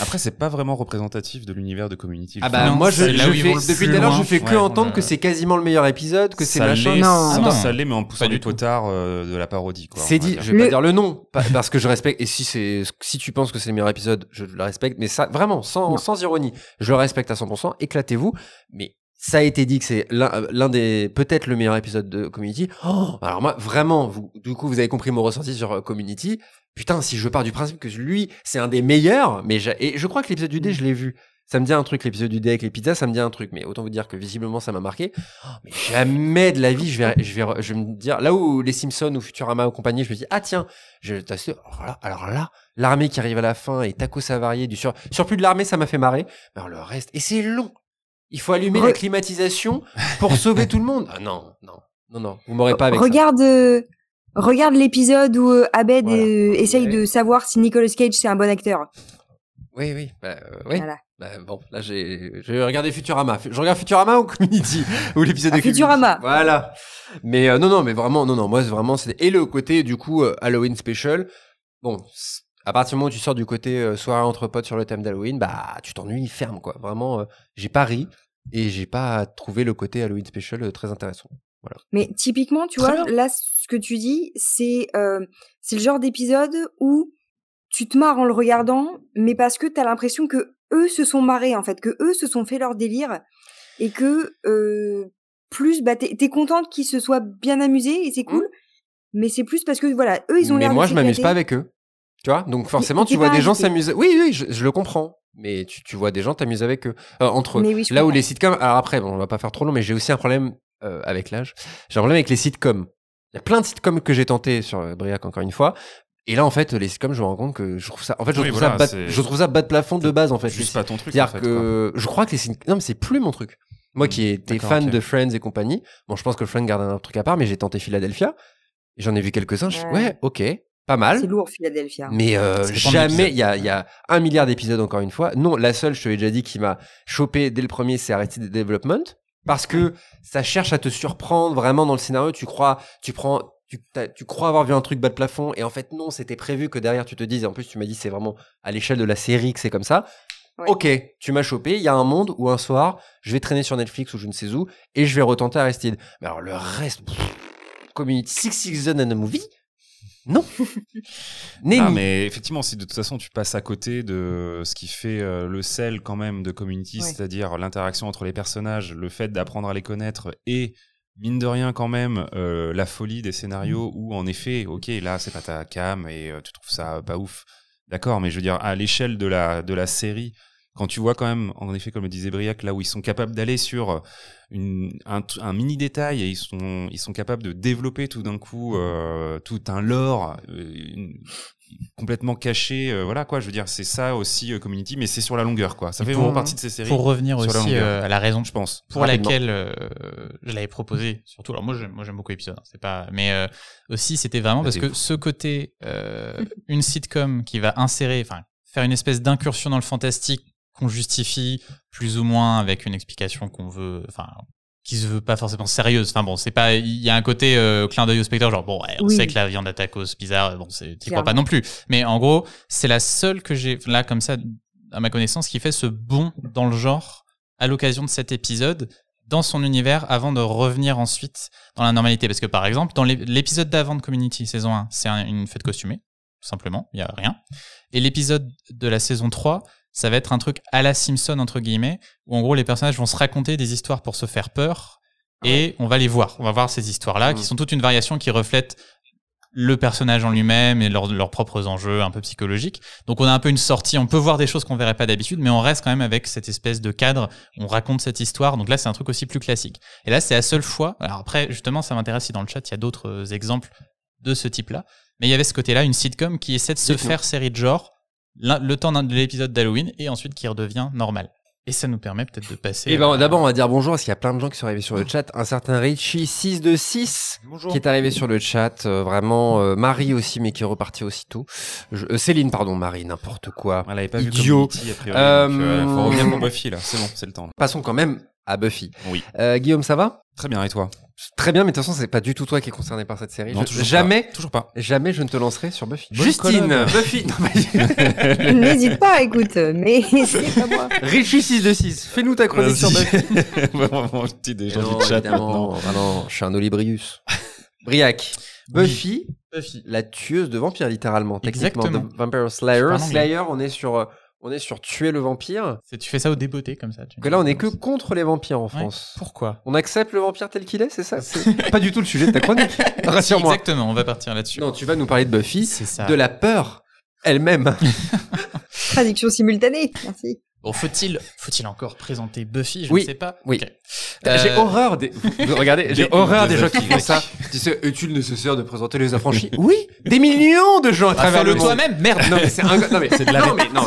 Speaker 4: Après, c'est pas vraiment représentatif de l'univers de Community.
Speaker 3: Ah bah, moi, je, je fais, depuis tout à l'heure, je fais que
Speaker 4: Ouais,
Speaker 3: entendre que c'est quasiment le meilleur épisode, que c'est machin.
Speaker 2: Non.
Speaker 4: ça-
Speaker 5: Ah non.
Speaker 4: ça l'est, mais en poussant
Speaker 5: Pas du
Speaker 4: potard euh, de la parodie. quoi,
Speaker 3: C'est dit,
Speaker 4: dire.
Speaker 3: je vais
Speaker 2: Le-
Speaker 3: pas dire le nom, parce que je respecte, et si c'est, si tu penses que c'est le meilleur épisode, je le respecte, mais ça, vraiment, sans, sans ironie, je le respecte à 100%, éclatez-vous, mais ça a été dit que c'est l'un, euh, l'un des, peut-être le meilleur épisode de Community. Oh, alors moi, vraiment, vous, du coup, vous avez compris mon ressenti sur euh, Community. Putain, si je pars du principe que lui, c'est un des meilleurs, mais et je crois que l'épisode du dé, je l'ai vu. Ça me dit un truc, l'épisode du dé avec les pizzas, ça me dit un truc, mais autant vous dire que visiblement ça m'a marqué. Oh, mais jamais de la vie, je vais, je vais, je vais me dire, là où les Simpsons ou Futurama ou compagnie, je me dis, ah tiens, je alors là, alors là, l'armée qui arrive à la fin et tacos avariés, du sur, surplus de l'armée, ça m'a fait marrer. Mais alors le reste, et c'est long. Il faut allumer
Speaker 2: Re-
Speaker 3: la climatisation pour sauver tout le monde. Ah non, non, non, non, vous m'aurez pas avec ça.
Speaker 2: regarde, euh, regarde l'épisode où euh, Abed
Speaker 3: Voilà.
Speaker 2: euh, essaye
Speaker 3: Ouais.
Speaker 2: de savoir si Nicolas Cage c'est un bon acteur.
Speaker 3: Oui, oui, bah, euh, oui.
Speaker 2: Voilà.
Speaker 3: Bah, bon, là j'ai, regardé Futurama. Je regarde Futurama ou Community ou l'épisode
Speaker 2: Ah,
Speaker 3: de Community.
Speaker 2: Futurama.
Speaker 3: Voilà. Mais euh, non, non, mais vraiment, non, non. Moi, c'est vraiment, c'est et le côté du coup Halloween special. Bon, à partir du moment où tu sors du côté euh, soirée entre potes sur le thème d'Halloween, bah tu t'ennuies ferme quoi. Vraiment, euh, j'ai pas ri et j'ai pas trouvé le côté Halloween special très intéressant.
Speaker 2: Mais typiquement, tu
Speaker 3: Très
Speaker 2: vois, là, ce que tu dis, c'est euh, c'est le genre d'épisode où tu te marres en le regardant, mais parce que t'as l'impression que eux se sont marrés, en fait, que eux se sont fait leur délire, et que euh, plus, bah, t'es t'es contente qu'ils se soient bien amusés, et c'est cool, mais c'est plus parce que, voilà, eux, ils ont
Speaker 3: mais
Speaker 2: l'air de
Speaker 3: moi, je m'amuse pas avec eux. Tu vois, donc forcément, tu vois des gens s'amuser. Oui, oui, je, je le comprends. Mais tu, tu vois des gens t'amuser avec eux, euh, entre eux.
Speaker 2: Mais oui,
Speaker 3: Là où
Speaker 2: comprends.
Speaker 3: les sitcoms, alors après, bon, on va pas faire trop long, mais j'ai aussi un problème euh, avec l'âge. J'ai un problème avec les sitcoms. Il y a plein de sitcoms que j'ai tenté sur euh, Briac encore une fois. Et là, en fait, les sitcoms, je me rends compte que je trouve ça, en fait, je
Speaker 4: Oui,
Speaker 3: trouve
Speaker 4: voilà,
Speaker 3: ça bas,
Speaker 4: c'est-
Speaker 3: je trouve ça bas de plafond de base, en fait.
Speaker 4: Juste pas ton truc. en
Speaker 3: c'est-à-dire
Speaker 4: fait,
Speaker 3: que je crois que les sitcoms, non, mais c'est plus mon truc. Moi qui étais
Speaker 4: D'accord,
Speaker 3: fan de Friends et compagnie, bon, je pense que Friends garde un truc à part, mais j'ai tenté Philadelphia. J'en ai vu quelques-uns. je-
Speaker 2: Ouais.
Speaker 3: Ouais, ok, pas mal.
Speaker 2: C'est lourd, Philadelphia.
Speaker 3: Mais euh, jamais, il y a, il y a un milliard d'épisodes encore une fois. Non, la seule, je te l'ai déjà dit, qui m'a chopé dès le premier, c'est Arrested Development. Parce que ça cherche à te surprendre vraiment dans le scénario. Tu crois, tu prends, tu, crois avoir vu un truc bas de plafond. Et en fait, non, c'était prévu que derrière tu te dises. Et en plus, tu m'as dit, c'est vraiment à l'échelle de la série que c'est comme ça.
Speaker 2: Ouais.
Speaker 3: Ok, tu m'as chopé. Il y a un monde où un soir, je vais traîner sur Netflix ou je ne sais où. Et je vais retenter Arrested. Mais alors, le reste, pff, Community Six Seasons and a Movie? Non.
Speaker 4: Ah, mais effectivement, si de toute façon tu passes à côté de ce qui fait euh, le sel quand même de Community,
Speaker 2: Ouais.
Speaker 4: c'est-à-dire l'interaction entre les personnages, le fait d'apprendre à les connaître et mine de rien quand même euh, la folie des scénarios où en effet, ok, là c'est pas ta cam et euh, tu trouves ça pas ouf, d'accord, mais je veux dire à l'échelle de la de la série. Quand tu vois quand même, en effet, comme le disait Briac, là où ils sont capables d'aller sur une, un, mini détail et ils sont, ils sont capables de développer tout d'un coup euh, tout un lore euh, une- complètement caché. euh, voilà quoi, je veux dire, c'est ça aussi euh, Community, mais c'est sur la longueur quoi. Ça
Speaker 5: Et
Speaker 4: fait
Speaker 5: pour-
Speaker 4: vraiment partie de ces séries,
Speaker 5: Pour revenir
Speaker 4: sur
Speaker 5: aussi euh, à la raison
Speaker 4: je pense.
Speaker 5: pour
Speaker 3: Rapidement.
Speaker 5: laquelle euh, je l'avais proposé surtout alors moi j'aime moi j'aime beaucoup l'épisode hein, c'est pas mais euh, aussi c'était vraiment
Speaker 3: Bah,
Speaker 5: parce que
Speaker 3: fou.
Speaker 5: ce côté euh, une sitcom qui va insérer enfin faire une espèce d'incursion dans le fantastique qu'on justifie plus ou moins avec une explication qu'on veut enfin qui se veut pas forcément sérieuse enfin bon c'est pas il y a un côté euh, clin d'œil au spectateur genre bon ouais, on
Speaker 2: Oui.
Speaker 5: sait que la viande à tacos bizarre bon c'est t'y crois pas non plus mais en gros c'est la seule que j'ai là comme ça à ma connaissance qui fait ce bond dans le genre à l'occasion de cet épisode dans son univers avant de revenir ensuite dans la normalité. Parce que par exemple, dans l'ép- l'épisode d'avant de Community, saison 1, c'est un- une fête costumée, tout simplement, il y a rien. Et l'épisode de la saison 3, ça va être un truc à la Simpson, entre guillemets, où en gros les personnages vont se raconter des histoires pour se faire peur, et on va les voir. On va voir ces histoires-là, qui
Speaker 3: Mm.
Speaker 5: sont toute une variation qui reflète le personnage en lui-même et leurs leurs propres enjeux un peu psychologiques. Donc on a un peu une sortie, on peut voir des choses qu'on verrait pas d'habitude, mais on reste quand même avec cette espèce de cadre, on raconte cette histoire, donc là c'est un truc aussi plus classique. Et là c'est la seule fois, alors après justement ça m'intéresse si dans le chat il y a d'autres exemples de ce type-là, mais il y avait ce côté-là, une sitcom qui essaie de se faire série de genre, le temps de l'épisode d'Halloween, et ensuite qui redevient normal. Et ça nous permet peut-être de passer...
Speaker 3: Et ben,
Speaker 5: à-
Speaker 3: d'abord, on va dire bonjour parce qu'il y a plein de gens qui sont arrivés sur le chat. Un certain Richie 6 de 6
Speaker 5: Bonjour.
Speaker 3: qui est arrivé sur le chat. euh, vraiment, euh, Marie aussi, mais qui est repartie aussitôt. Je- euh, Céline, pardon, Marie, n'importe quoi.
Speaker 4: Elle avait pas vu
Speaker 3: Idiot.
Speaker 4: Community a priori.
Speaker 3: Euh,
Speaker 4: euh, faut revenir pour Buffy là, c'est bon, c'est le temps.
Speaker 3: Passons quand même à Buffy.
Speaker 4: Oui.
Speaker 3: Euh, Guillaume, ça va?
Speaker 4: Très bien, et toi?
Speaker 3: Très bien, mais de toute façon, c'est pas du tout toi qui est concerné par cette série.
Speaker 4: Non,
Speaker 3: Je-
Speaker 4: toujours
Speaker 3: jamais,
Speaker 4: pas. Toujours pas.
Speaker 3: jamais je ne te lancerai sur Buffy.
Speaker 4: Bonne
Speaker 3: Justine,
Speaker 4: colonne.
Speaker 3: Buffy,
Speaker 2: N'hésite pas, écoute, mais c'est pas moi.
Speaker 3: Richie 6 de 6, fais-nous ta chronique sur Buffy.
Speaker 4: Vraiment, petit des gens
Speaker 3: non,
Speaker 4: du chat.
Speaker 3: Ah non, je suis un Olibrius. Briac. Buffy,
Speaker 5: Buffy.
Speaker 3: la tueuse de vampires, littéralement. Techniquement,
Speaker 5: Exactement.
Speaker 3: The Vampire
Speaker 5: Je
Speaker 3: Slayer. Slayer, on est sur, euh, on est sur tuer le vampire.
Speaker 5: C'est- Tu fais ça au débeauté comme ça. tu-
Speaker 3: Que là, on est que contre les vampires en
Speaker 5: Ouais.
Speaker 3: France.
Speaker 5: Pourquoi?
Speaker 3: On accepte le vampire tel qu'il est, c'est ça? C'est pas du tout le sujet de ta chronique. Rassure-moi.
Speaker 5: Exactement, on va partir là-dessus.
Speaker 3: Non, tu vas nous parler de Buffy,
Speaker 5: C'est ça.
Speaker 3: de la peur elle-même.
Speaker 2: Traduction simultanée, merci.
Speaker 5: Bon, faut-il, faut-il encore présenter Buffy? Je
Speaker 3: Oui,
Speaker 5: ne sais pas.
Speaker 3: oui.
Speaker 5: Ok.
Speaker 3: J'ai
Speaker 5: Euh,
Speaker 3: horreur des. Regardez, j'ai horreur
Speaker 4: des
Speaker 3: des gens qui font ça. Tu sais, est-il nécessaire de présenter les affranchis? Oui, des millions de gens à
Speaker 5: Ah,
Speaker 3: travers le monde.
Speaker 5: toi-même, merde.
Speaker 3: Non mais c'est un... non mais
Speaker 4: C'est de la
Speaker 3: non mais non,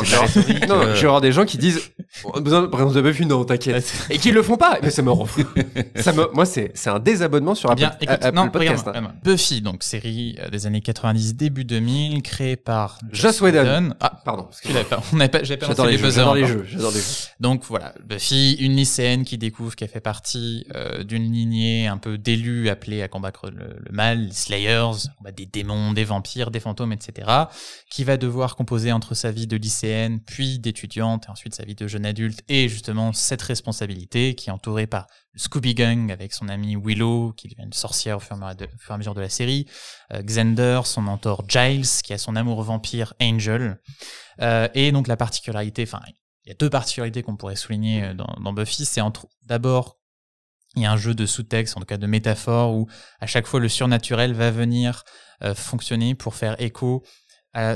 Speaker 4: euh.
Speaker 3: j'ai horreur des gens qui disent on a besoin de Buffy non t'inquiète et qui le font pas mais ça me rend fou. ça me moi c'est c'est un désabonnement sur Apple,
Speaker 5: bien, écoute,
Speaker 3: Apple
Speaker 5: non,
Speaker 3: Podcast.
Speaker 5: regarde-moi,
Speaker 3: hein.
Speaker 5: Buffy, donc série euh, des années 90, début 2000, créée par
Speaker 3: Joss Whedon.
Speaker 5: Ah,
Speaker 3: Pardon.
Speaker 5: tu l'avais pas, on pas, j'avais pas lancé
Speaker 3: les
Speaker 5: les
Speaker 3: jeux,
Speaker 5: buzzers
Speaker 3: j'adore les jeux, j'adore les jeux.
Speaker 5: Donc voilà, Buffy, une lycéenne qui découvre qu'elle fait partie euh, d'une lignée un peu d'élus appelés à combattre le, le mal, les Slayers, des démons, des vampires, des fantômes, etc. Qui va devoir composer entre sa vie de lycéenne, puis d'étudiante, et ensuite sa vie de jeune adulte, et justement cette responsabilité qui est entourée par Scooby Gang avec son amie Willow, qui devient une sorcière au fur et à, mesure de la série, euh, Xander, son mentor Giles, qui a son amour vampire Angel, Euh, et donc la particularité, enfin il y a deux particularités qu'on pourrait souligner euh, dans, Buffy. C'est entre d'abord il y a un jeu de sous-texte, en tout cas de métaphore, où à chaque fois le surnaturel va venir fonctionner pour faire écho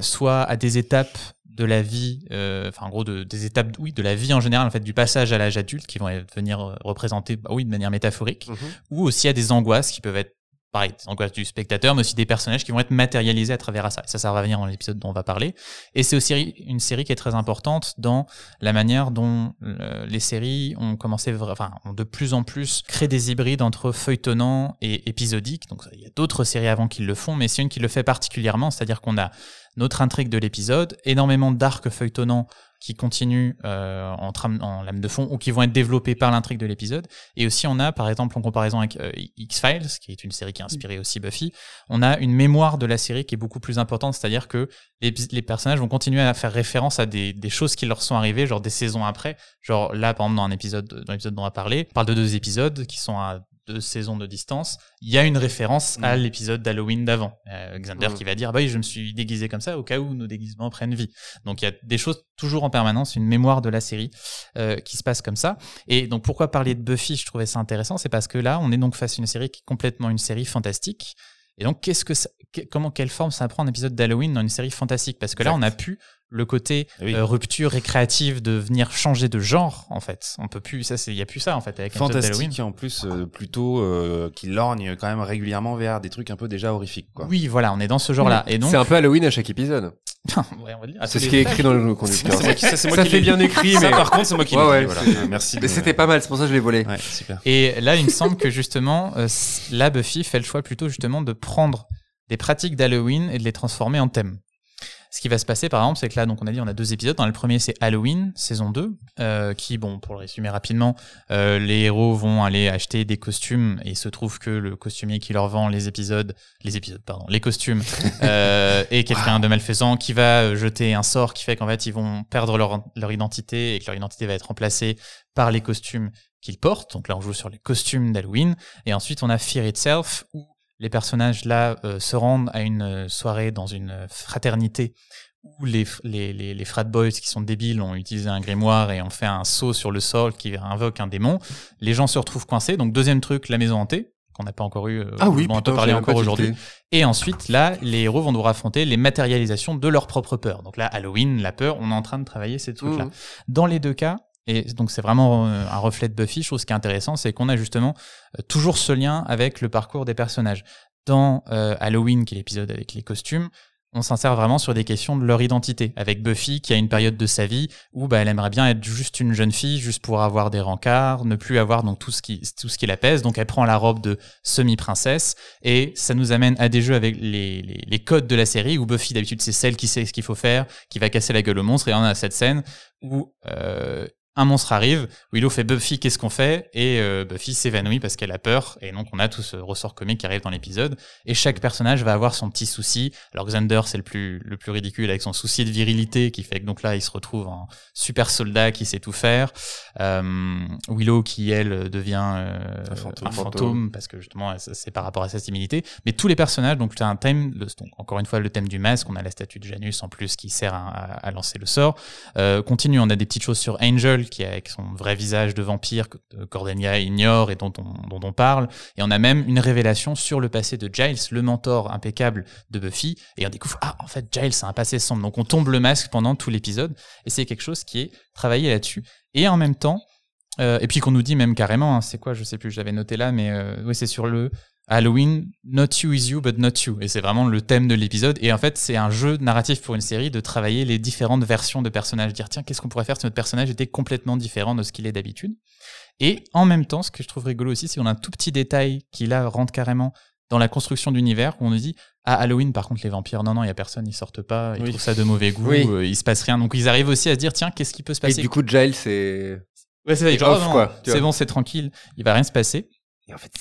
Speaker 5: soit à des étapes de la vie, euh, enfin en gros de, des étapes, oui, de la vie en général, en fait, du passage à l'âge adulte, qui vont venir euh, représenter, bah oui, de manière métaphorique,
Speaker 3: Mhm.
Speaker 5: ou aussi à des angoisses qui peuvent être pareil, des angoisses du spectateur, mais aussi des personnages qui vont être matérialisés à travers ça. Et ça, ça va venir dans l'épisode dont on va parler. Et c'est aussi une série qui est très importante dans la manière dont euh, les séries ont commencé, enfin, ont de plus en plus créé des hybrides entre feuilletonnant et épisodique. Donc, il y a d'autres séries avant qui le font, mais c'est une qui le fait particulièrement, c'est-à-dire qu'on a notre intrigue de l'épisode, énormément d'arcs feuilletonnants qui continuent euh, en trame, en lame de fond ou qui vont être développés par l'intrigue de l'épisode. Et aussi, on a, par exemple, en comparaison avec euh, X-Files, qui est une série qui a inspiré aussi Buffy, on a une mémoire de la série qui est beaucoup plus importante, c'est-à-dire que les, personnages vont continuer à faire référence à des, des choses qui leur sont arrivées, genre des saisons après. Genre là, par exemple, dans un épisode, dans l'épisode dont on va parler, on parle de deux épisodes qui sont à deux saisons de distance. Il y a une référence à
Speaker 4: Mm.
Speaker 5: l'épisode d'Halloween d'avant. Euh, Xander qui va dire, bah oui, je me suis déguisé comme ça au cas où nos déguisements prennent vie. Donc il y a des choses toujours en permanence, une mémoire de la série euh, qui se passe comme ça. Et donc pourquoi parler de Buffy, je trouvais ça intéressant, c'est parce que là, on est donc face à une série qui est complètement une série fantastique. Et donc qu'est-ce que ça, comment quelle forme ça prend un épisode d'Halloween dans une série fantastique? Parce que là, on a pu le côté
Speaker 4: Oui.
Speaker 5: euh, rupture récréative de venir changer de genre en fait. On peut plus ça, c'est il y a plus ça en fait avec.
Speaker 4: Fantastique et en plus euh, plutôt euh, qui lorgne quand même régulièrement vers des trucs un peu déjà horrifiques quoi.
Speaker 5: Oui, voilà, on est dans ce genre-là. Et donc,
Speaker 3: C'est un peu Halloween à chaque épisode.
Speaker 5: Ouais,
Speaker 3: C'est ce qui est écrit dans le conducteur.
Speaker 4: C'est moi qui- ça,
Speaker 3: Ça
Speaker 4: qui
Speaker 3: fait bien écrit,
Speaker 4: Ça,
Speaker 3: mais
Speaker 4: par contre c'est moi qui
Speaker 3: Ouais,
Speaker 4: l'ai
Speaker 3: ouais,
Speaker 4: voilà. Merci.
Speaker 3: mais c'était pas mal. C'est pour ça que je l'ai volé.
Speaker 4: Ouais, super.
Speaker 5: Et là, il me semble que justement, euh, là, Buffy fait le choix plutôt justement de prendre des pratiques d'Halloween et de les transformer en thème. Ce qui va se passer, par exemple, c'est que là, donc on a dit, on a deux épisodes. Dans le premier, c'est Halloween, saison 2, euh, qui, bon, pour le résumer rapidement, euh, les héros vont aller acheter des costumes et il se trouve que le costumier qui leur vend les épisodes, les épisodes, pardon, les costumes, euh, est quelqu'un de malfaisant qui va euh, jeter un sort qui fait qu'en fait, ils vont perdre leur, leur identité et que leur identité va être remplacée par les costumes qu'ils portent. Donc là, on joue sur les costumes d'Halloween. Et ensuite, on a Fear Itself, où les personnages là euh, se rendent à une euh, soirée dans une fraternité où les, les, les, les frat boys qui sont débiles ont utilisé un grimoire et ont fait un saut sur le sol qui invoque un démon. Les gens se retrouvent coincés. Donc deuxième truc, la maison hantée qu'on n'a pas encore eu, euh,
Speaker 3: Ah oui,
Speaker 5: on peut parler encore aujourd'hui. Et ensuite, là, les héros vont devoir affronter les matérialisations de leur propre peur. Donc là, Halloween, la peur, on est en train de travailler ces trucs-là. Dans les deux cas, et donc c'est vraiment euh, un reflet de Buffy, je trouve ce qui est intéressant, c'est qu'on a justement euh, toujours ce lien avec le parcours des personnages. Dans euh, Halloween, qui est l'épisode avec les costumes, on s'insère vraiment sur des questions de leur identité. Avec Buffy, qui a une période de sa vie où bah, elle aimerait bien être juste une jeune fille, juste pour avoir des rencarts, ne plus avoir donc tout ce qui tout ce qui la pèse. Donc elle prend la robe de semi-princesse et ça nous amène à des jeux avec les, les, codes de la série où Buffy d'habitude c'est celle qui sait ce qu'il faut faire, qui va casser la gueule au monstre et on a cette scène où euh, un monstre arrive, Willow fait Buffy, qu'est-ce qu'on fait? Et euh, Buffy s'évanouit parce qu'elle a peur, et donc on a tout ce ressort comique qui arrive dans l'épisode. Et chaque personnage va avoir son petit souci. Alors Xander, c'est le plus le plus ridicule avec son souci de virilité qui fait que donc là il se retrouve en super soldat qui sait tout faire. Euh, Willow qui elle devient euh, un, fantôme, un, fantôme, parce que justement c'est par rapport à sa timidité. Mais tous les personnages, donc tu as un thème, le, donc, encore une fois le thème du masque, on a la statue de Janus en plus qui sert à, à lancer le sort. Continue, on a des petites choses sur Angel qui a avec son vrai visage de vampire que euh, Cordelia ignore et dont on, parle. Et on a même une révélation sur le passé de Giles, le mentor impeccable de Buffy. Et on découvre, ah, en fait, Giles a un passé sombre. Donc on tombe le masque pendant tout l'épisode. Et c'est quelque chose qui est travaillé là-dessus. Et en même temps, euh, et puis qu'on nous dit même carrément, hein, c'est quoi, je sais plus, j'avais noté là, mais euh, c'est sur le Halloween, Not You is You, but Not You. Et c'est vraiment le thème de l'épisode. Et en fait, c'est un jeu narratif pour une série de travailler les différentes versions de personnages. Dire, tiens, qu'est-ce qu'on pourrait faire si notre personnage était complètement différent de ce qu'il est d'habitude? Et en même temps, ce que je trouve rigolo aussi, c'est qu'on a un tout petit détail qui là rentre carrément dans la construction d'univers où on nous dit ah Halloween par contre les vampires non non il y a personne ils sortent pas ils trouvent ça de mauvais goût euh, il se passe rien donc ils arrivent aussi à se dire tiens qu'est-ce qui peut se passer
Speaker 3: et du coup Giles c'est
Speaker 5: ouais c'est c'est bon c'est tranquille il va rien se passer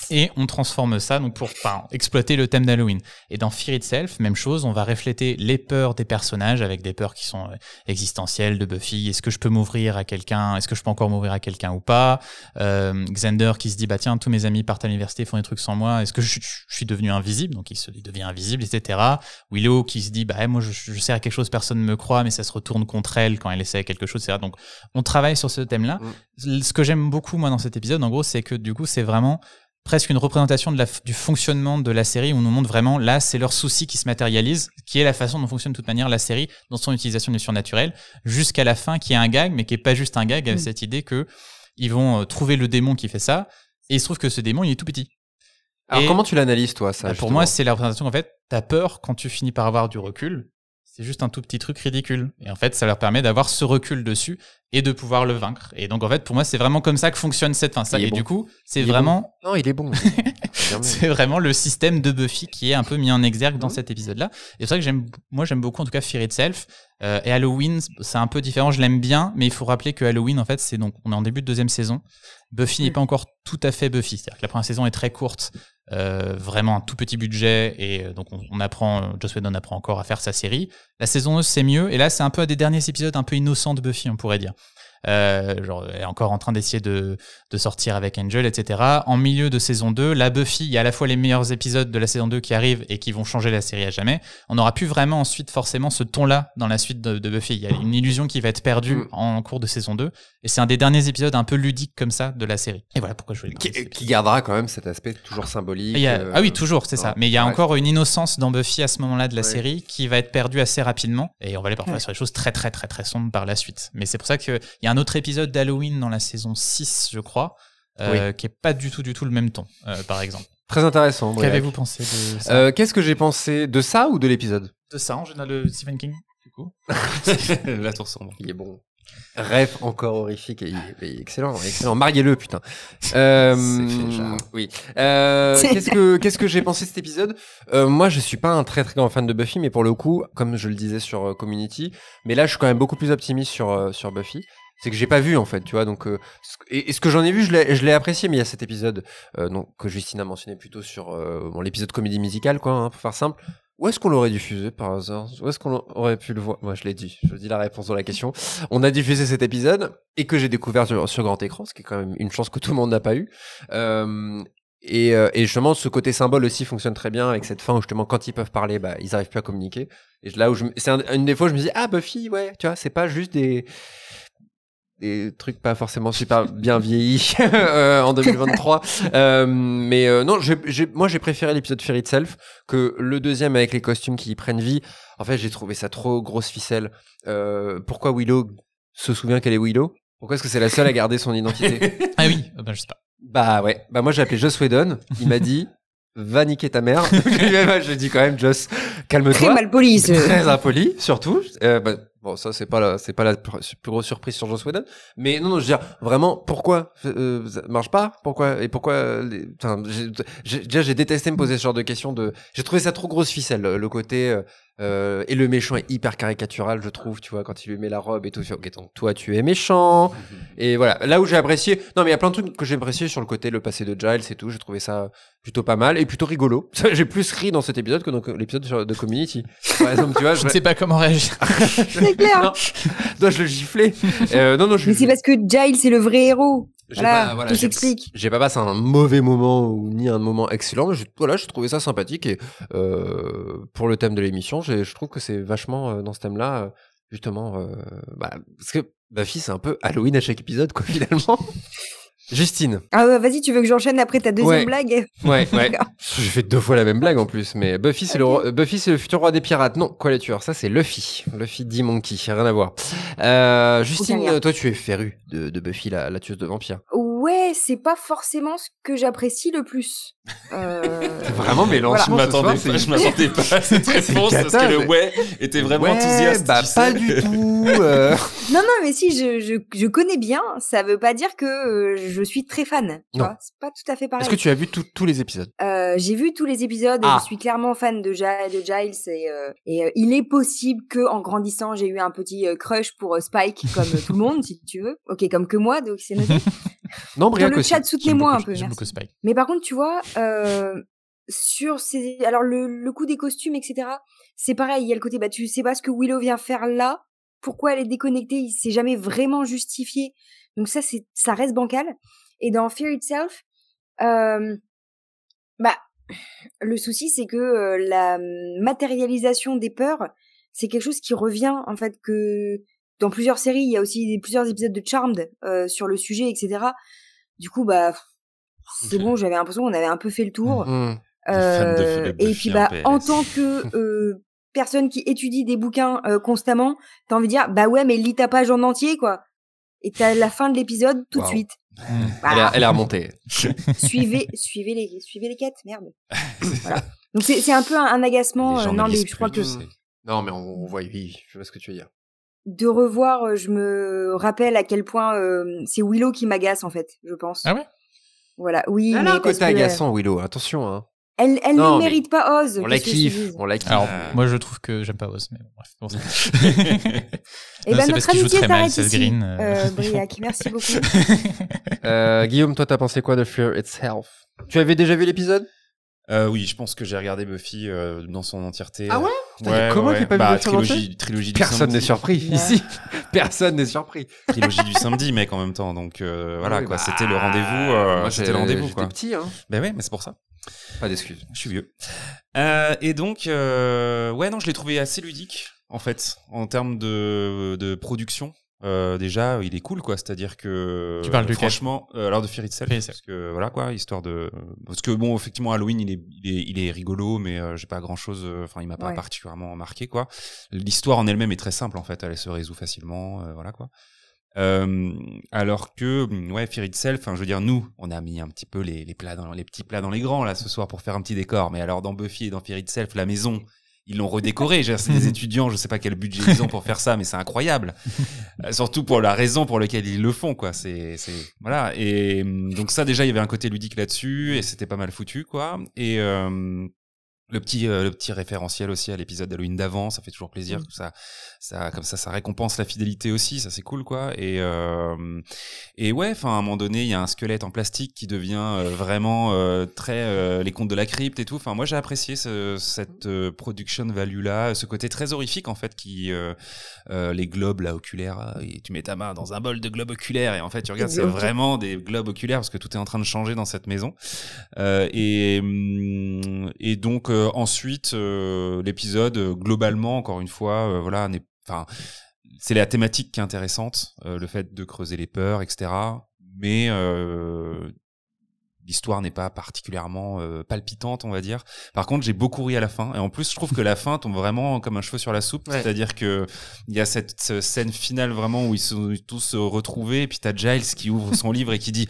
Speaker 5: et, on transforme ça donc pour enfin, exploiter le thème d'Halloween. Et dans Fear Itself, même chose, on va refléter les peurs des personnages avec des peurs qui sont euh, existentielles de Buffy. Est-ce que je peux m'ouvrir à quelqu'un? Est-ce que je peux encore m'ouvrir à quelqu'un ou pas? Euh, Xander qui se dit bah tiens tous mes amis partent à l'université font des trucs sans moi. Est-ce que je, suis devenu invisible? Donc il se devient invisible, etc. Willow qui se dit bah moi je, je sers à quelque chose, personne ne me croit, mais ça se retourne contre elle quand elle essaie quelque chose, etc. Donc on travaille sur ce thème-là. Mm. Ce que j'aime beaucoup moi dans cet épisode, en gros, c'est que du coup c'est vraiment presque une représentation de la, du fonctionnement de la série où on nous montre vraiment là c'est leur souci qui se matérialise qui est la façon dont fonctionne de toute manière la série dans son utilisation du surnaturel jusqu'à la fin qui est un gag mais qui est pas juste un gag avec mm. cette idée que ils vont euh, trouver le démon qui fait ça et il se trouve que ce démon il est tout petit
Speaker 3: alors comment tu l'analyses toi ça
Speaker 5: bah, pour moi c'est la représentation en fait t'as peur quand tu finis par avoir du recul c'est juste un tout petit truc ridicule. Et en fait, ça leur permet d'avoir ce recul dessus et de pouvoir le vaincre. Et donc, en fait, pour moi, c'est vraiment comme ça que fonctionne cette fin. Ça, et du coup, c'est vraiment.
Speaker 3: Non, il est bon.
Speaker 5: c'est vraiment le système de Buffy qui est un peu mis en exergue dans cet épisode-là. Et c'est vrai que j'aime, moi, j'aime beaucoup, en tout cas, Fear Itself. Euh, et Halloween, c'est un peu différent. Je l'aime bien, mais il faut rappeler que Halloween, en fait, c'est donc, on est en début de deuxième saison. Buffy n'est pas encore tout à fait Buffy. C'est-à-dire que la première saison est très courte. Euh, vraiment un tout petit budget et euh, donc on, apprend Joss Whedon apprend encore à faire sa série. La saison 1 c'est mieux et là c'est un peu un des derniers épisodes un peu innocents de Buffy on pourrait dire. Euh, genre, elle est encore en train d'essayer de, de, sortir avec Angel, etc. En milieu de saison 2, la Buffy, il y a à la fois les meilleurs épisodes de la saison 2 qui arrivent et qui vont changer la série à jamais. On n'aura plus vraiment ensuite forcément ce ton-là dans la suite de, de, Buffy. Il y a une illusion qui va être perdue mm. en, cours de saison 2. Et c'est un des derniers épisodes un peu ludiques comme ça de la série. Et voilà pourquoi je voulais
Speaker 3: qui, qui gardera quand même cet aspect toujours symbolique.
Speaker 5: Euh, ah oui, toujours, c'est ça. Mais il y a encore une innocence dans Buffy à ce moment-là de la série qui va être perdue assez rapidement. Et on va aller parfois sur des choses très très très très sombres par la suite. Mais c'est pour ça qu'il y a un autre épisode d'Halloween dans la saison 6, je crois, euh, qui est pas du tout, du tout le même ton, euh, par exemple.
Speaker 3: Très intéressant.
Speaker 5: Qu'avez-vous pensé de ça
Speaker 3: euh, Qu'est-ce que j'ai pensé de ça ou de l'épisode?
Speaker 5: De ça, en général, de Stephen King, du coup.
Speaker 4: la tour sombre.
Speaker 3: Il est bon. Rêve encore horrifique et, excellent, excellent. Mariez-le, putain. Euh, oui. Euh, qu'est-ce que qu'est-ce que j'ai pensé de cet épisode? Euh, Moi, je suis pas un très très grand fan de Buffy, mais pour le coup, comme je le disais sur Community, mais là, je suis quand même beaucoup plus optimiste sur sur Buffy c'est que j'ai pas vu en fait, tu vois. Donc, euh, et, ce que j'en ai vu, je l'ai, apprécié. Mais il y a cet épisode euh, donc que Justine a mentionné plutôt sur euh, bon, l'épisode comédie musicale, quoi, hein, pour faire simple. Où est-ce qu'on l'aurait diffusé par hasard? Où est-ce qu'on aurait pu le voir? Moi, je l'ai dit. Je dis la réponse à la question. On a diffusé cet épisode et que j'ai découvert sur, grand écran, ce qui est quand même une chance que tout le monde n'a pas eu. Euh, et, et, justement, ce côté symbole aussi fonctionne très bien avec cette fin où justement, quand ils peuvent parler, bah, ils arrivent plus à communiquer. Et là où c'est une des fois, je me dis ah Buffy, ouais, tu vois, c'est pas juste des des trucs pas forcément super bien vieillis euh, en 2023. euh, mais euh, non, j'ai, moi j'ai préféré l'épisode Fear Itself que le deuxième avec les costumes qui prennent vie. En fait, j'ai trouvé ça trop grosse ficelle. Euh, pourquoi Willow se souvient qu'elle est Willow? Pourquoi est-ce que c'est la seule à garder son identité?
Speaker 5: Ah oui, bah, je sais pas.
Speaker 3: Bah ouais, bah moi j'ai appelé Joss Whedon. Il m'a dit va niquer ta mère. je dis quand même, Joss, calme-toi.
Speaker 2: Très mal poli.
Speaker 3: Très impoli, surtout. Euh, bah, Bon, ça c'est pas la, c'est pas la plus grosse surprise sur Joss Whedon, mais non, non, je veux dire vraiment pourquoi euh, ça marche pas, pourquoi et pourquoi. Enfin, j'ai, déjà j'ai détesté me poser ce genre de questions. De, j'ai trouvé ça trop grosse ficelle, le côté. Euh, Euh, et le méchant est hyper caricatural, je trouve, tu vois, quand il lui met la robe et tout. Ok, donc toi, tu es méchant. Et voilà, là où j'ai apprécié. Non, mais il y a plein de trucs que j'ai apprécié sur le côté le passé de Giles et tout. J'ai trouvé ça plutôt pas mal et plutôt rigolo. j'ai plus ri dans cet épisode que dans l'épisode de Community.
Speaker 5: Par exemple, tu vois, je ne sais pas comment réagir.
Speaker 2: c'est clair.
Speaker 3: Dois-je le gifler? Euh, Non, non. Je...
Speaker 2: Mais c'est parce que Giles c'est le vrai héros. Voilà,
Speaker 3: voilà,
Speaker 2: tout s'explique.
Speaker 3: J'ai pas passé un mauvais moment ou ni un moment excellent, mais je, voilà, je trouvais ça sympathique et euh, pour le thème de l'émission, je trouve que c'est vachement euh, dans ce thème-là, euh, justement, euh, bah, parce que Buffy c'est un peu Halloween à chaque épisode, quoi, finalement. Justine.
Speaker 2: Ah ouais, vas-y, tu veux que j'enchaîne après ta deuxième blague
Speaker 3: Ouais, ouais. J'ai fait deux fois la même blague en plus, mais Buffy c'est le Buffy c'est le futur roi des pirates. Non, quoi les tueurs? Ça c'est Luffy, Luffy D Monkey, rien à voir. Euh, Justine, toi tu es féru de, de Buffy la, la tueuse de vampires.
Speaker 2: Ouais, c'est pas forcément ce que j'apprécie le plus.
Speaker 3: Euh... vraiment mélange.
Speaker 4: Je m'attendais pas, je m'attendais pas à cette réponse parce que le ouais était vraiment enthousiaste.
Speaker 3: Bah pas du tout. Euh.
Speaker 2: non non, mais si je, je, je connais bien, ça veut pas dire que euh, je suis très fan. Tu vois, c'est pas tout à fait pareil.
Speaker 3: Est-ce que tu as vu tous les épisodes?
Speaker 2: Euh, J'ai vu tous les épisodes. Et ah. je suis clairement fan de, de Giles et, euh, et euh, il est possible que en grandissant, j'ai eu un petit crush pour Spike comme tout le monde, si tu veux. Ok, comme que moi, donc c'est noté.
Speaker 3: Non, Dans
Speaker 2: le chat, soutenez-moi un peu. Mais par contre, tu vois, sur ces, alors le, le coup des costumes, etc. C'est pareil. Il y a le côté, bah tu sais pas ce que Willow vient faire là. Pourquoi elle est déconnectée Il s'est jamais vraiment justifié. Donc ça, c'est, ça reste bancal. Et dans Fear Itself, euh, bah, le souci, c'est que euh, la matérialisation des peurs, c'est quelque chose qui revient, en fait, que dans plusieurs séries, il y a aussi plusieurs épisodes de Charmed euh, sur le sujet, etc. Du coup, bah, c'est bon, j'avais l'impression qu'on avait un peu fait le tour. Mmh. Euh, et puis, bah, en tant que euh, personne qui étudie des bouquins constamment, t'as envie de dire, bah ouais, mais lis ta page en entier, quoi. Et t'as la fin de l'épisode tout de suite.
Speaker 3: Mmh. Elle, est, remontée.
Speaker 2: suivez, suivez les, suivez les quêtes, merde. Donc c'est, un peu un, agacement. Euh, non, mais je crois que.
Speaker 3: Non, mais on, voit, oui, je vois ce que tu veux dire.
Speaker 2: De revoir, euh, je me rappelle à quel point euh, c'est Willow qui m'agace en fait, je pense.
Speaker 5: Ah ouais?
Speaker 2: Voilà, oui.
Speaker 3: Elle a un côté agaçant, Willow. Attention, hein.
Speaker 2: Elle, elle ne mérite pas Oz.
Speaker 3: On la kiffe, on la kiffe. Alors,
Speaker 5: moi, je trouve que j'aime pas Oz, mais bon, bref. Bon,
Speaker 2: Et ben, notre amitié s'arrête ici. Green, euh... euh Briac, merci beaucoup.
Speaker 3: euh, Guillaume, toi, t'as pensé quoi de Fear Itself? Tu avais déjà vu l'épisode?
Speaker 4: Euh, oui, je pense que j'ai regardé Buffy euh, dans son entièreté.
Speaker 3: Ah ouais,
Speaker 4: ouais
Speaker 3: Comment ouais.
Speaker 4: pas bah, vu trilogie, trilogie
Speaker 3: Personne n'est surpris ici. Personne n'est surpris.
Speaker 4: Trilogie du samedi, mec, en même temps. Donc euh, voilà, quoi. Bah, c'était le rendez-vous. Euh, c'était le rendez-vous, quoi.
Speaker 3: petit, hein.
Speaker 4: Ben ouais, mais c'est pour ça.
Speaker 3: Pas d'excuses.
Speaker 4: Je suis vieux. Euh, et donc, euh, ouais, non, je l'ai trouvé assez ludique, en fait, en termes de, de production. Euh, déjà, il est cool, quoi. C'est-à-dire que
Speaker 5: tu parles de
Speaker 4: franchement, euh, alors de Fear Itself, parce que voilà, quoi, histoire de, parce que bon, effectivement, Halloween, il est, il est, il est rigolo, mais euh, j'ai pas grand-chose. Euh, enfin, il m'a pas particulièrement marqué, quoi. L'histoire en elle-même est très simple, en fait. Elle se résout facilement, euh, voilà, quoi. alors que ouais Fear Itself, enfin je veux dire nous on a mis un petit peu les, les plats dans les petits plats dans les grands là ce soir pour faire un petit décor mais alors dans Buffy et dans Fear Itself la maison ils l'ont redécoré. C'est des étudiants, je sais pas quel budget ils ont pour faire ça, mais c'est incroyable. Euh, surtout pour la raison pour laquelle ils le font, quoi. C'est, c'est, voilà. Et hum, donc ça, déjà, il y avait un côté ludique là-dessus, et c'était pas mal foutu, quoi. Et euh, le petit, euh, le petit référentiel aussi à l'épisode d'Halloween d'avant, ça fait toujours plaisir. Mm. Ça, ça, comme ça, ça récompense la fidélité aussi, ça c'est cool quoi. Et euh, et ouais, enfin à un moment donné, il y a un squelette en plastique qui devient euh, vraiment très les contes de la crypte et tout. Enfin moi j'ai apprécié ce, cette production value là, ce côté très horrifique en fait qui les globes là oculaires. Et tu mets ta main dans un bol de globes oculaires et en fait tu regardes c'est vraiment des globes oculaires parce que tout est en train de changer dans cette maison. et hum, et donc ensuite, euh, l'épisode euh, globalement, encore une fois, euh, voilà, enfin, c'est la thématique qui est intéressante, le fait de creuser les peurs, etc. Mais l'histoire n'est pas particulièrement palpitante, on va dire. Par contre, j'ai beaucoup ri à la fin, et en plus, je trouve que la fin tombe vraiment comme un cheveu sur la soupe. C'est-à-dire que il y a cette scène finale vraiment où ils sont tous retrouvés, et puis t'as Giles qui ouvre son livre et qui dit